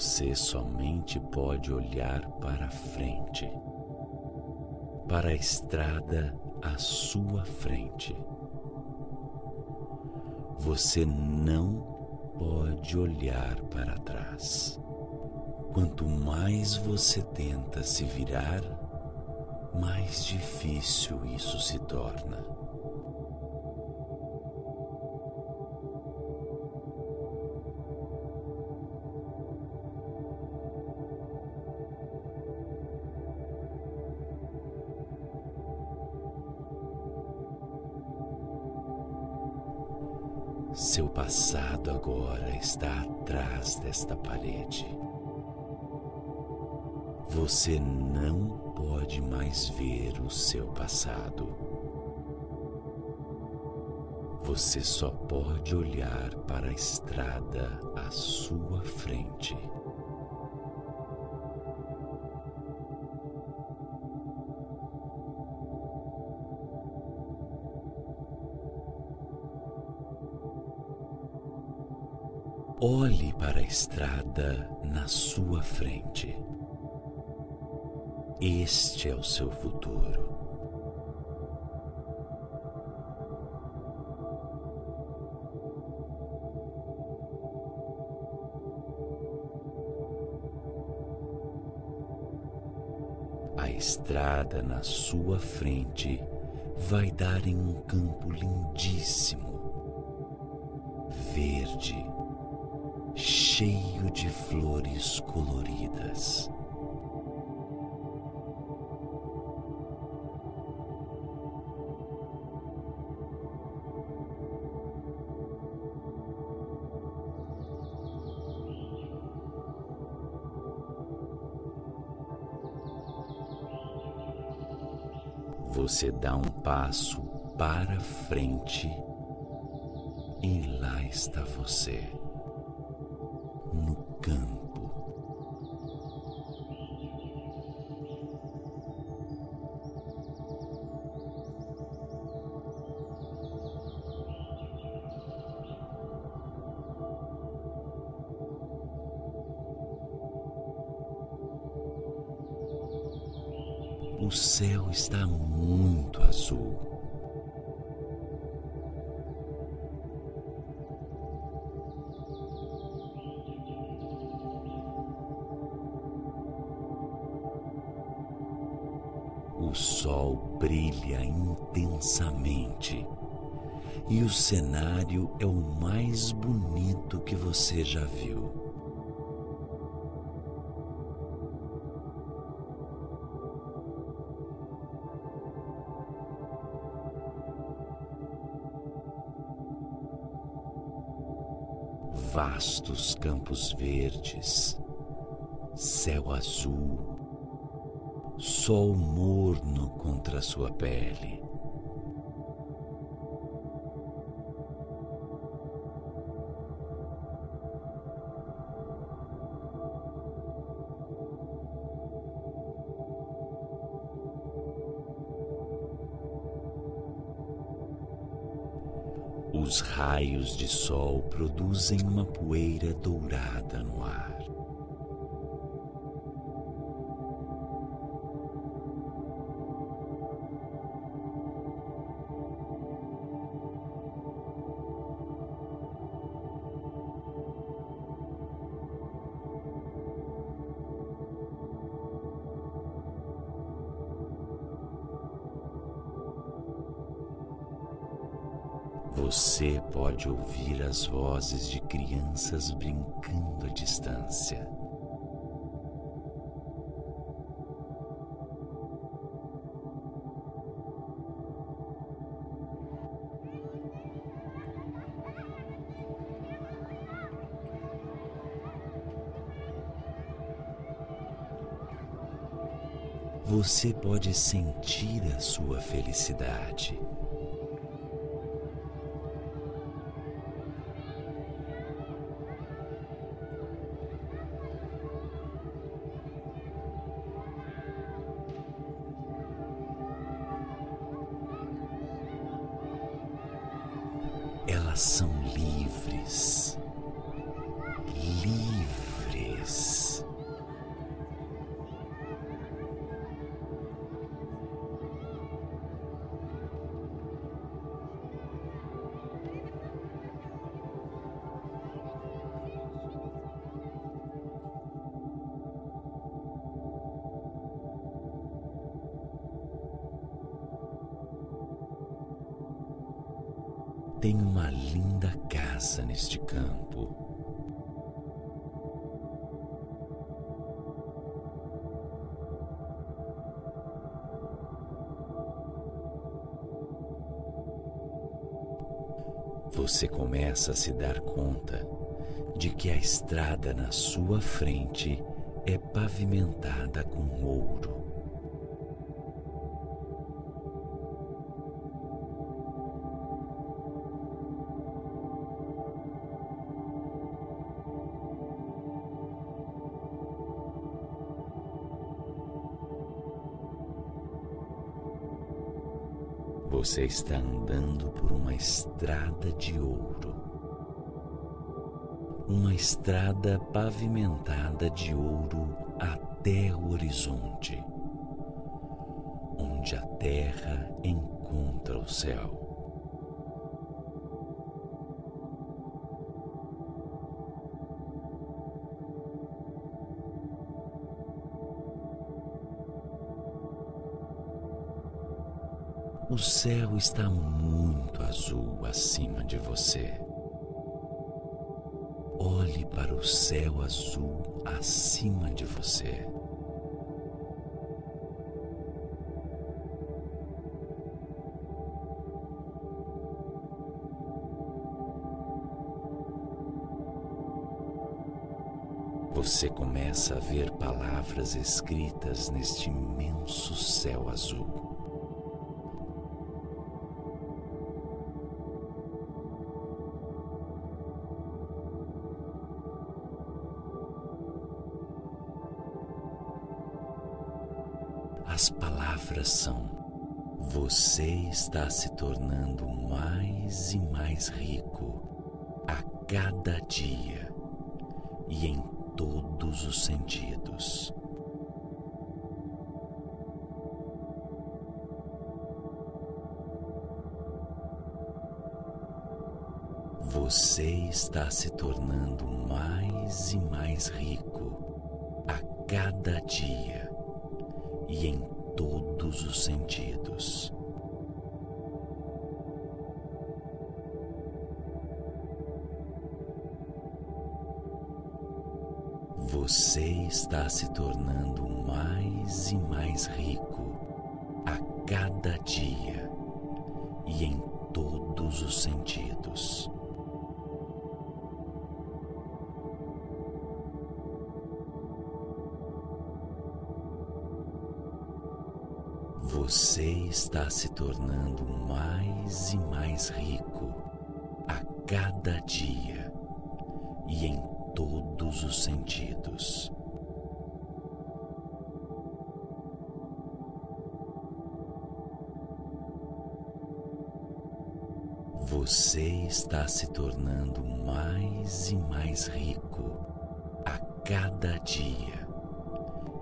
Você somente pode olhar para frente, para a estrada à sua frente. Você não pode olhar para trás. Quanto mais você tenta se virar, mais difícil isso se torna. Você não pode mais ver o seu passado. Você só pode olhar para a estrada à sua frente. Olhe para a estrada na sua frente. Este é o seu futuro. A estrada na sua frente vai dar em um campo lindíssimo, verde cheio de flores coloridas. Você dá um passo para frente e lá está você, no campo. O sol brilha intensamente e o cenário é o mais bonito que você já viu. Vastos campos verdes, céu azul, sol morno contra sua pele. Os raios de sol produzem uma poeira dourada no ar. As vozes de crianças brincando à distância. Você pode sentir a sua felicidade. Se dar conta de que a estrada na sua frente é pavimentada com ouro. Você está andando por uma estrada de ouro. Uma estrada pavimentada de ouro até o horizonte, onde a terra encontra o céu. O céu está muito azul acima de você. Para o céu azul acima de você. Você começa a ver palavras escritas neste imenso céu azul. São: você está se tornando mais e mais rico a cada dia e em todos os sentidos. Você está se tornando mais e mais rico a cada dia e em todos os sentidos. Você está se tornando mais e mais rico Você está se tornando mais e mais rico a cada dia e em todos os sentidos. Você está se tornando mais e mais rico a cada dia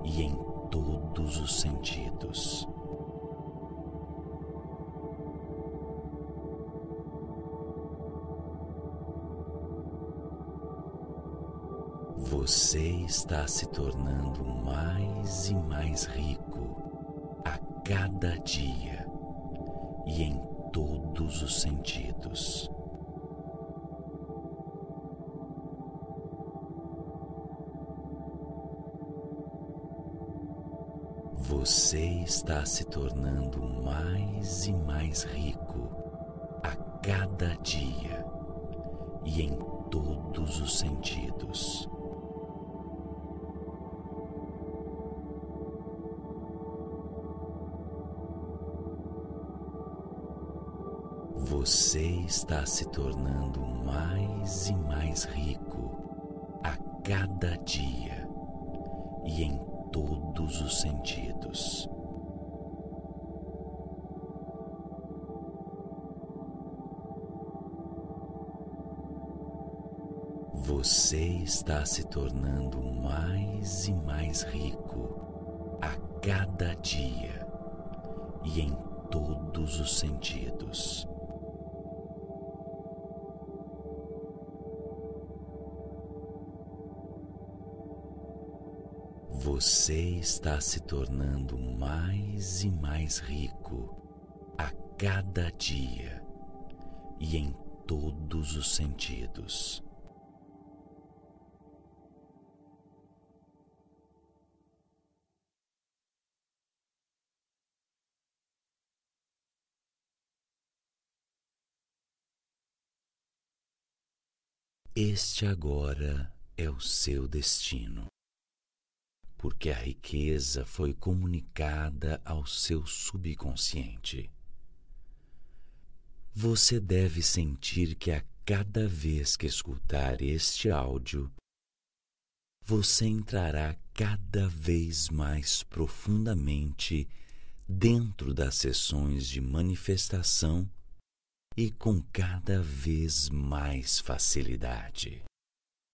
e em todos os sentidos. Você está se tornando mais e mais rico a cada dia e em todos os sentidos. Você está se tornando mais e mais rico a cada dia e em todos os sentidos. Você está se tornando mais e mais rico a cada dia e em todos os sentidos. Você está se tornando mais e mais rico a cada dia e em todos os sentidos. Você está se tornando mais e mais rico a cada dia e em todos os sentidos. Este agora é o seu destino porque a riqueza foi comunicada ao seu subconsciente. Você deve sentir que a cada vez que escutar este áudio, você entrará cada vez mais profundamente dentro das sessões de manifestação e com cada vez mais facilidade.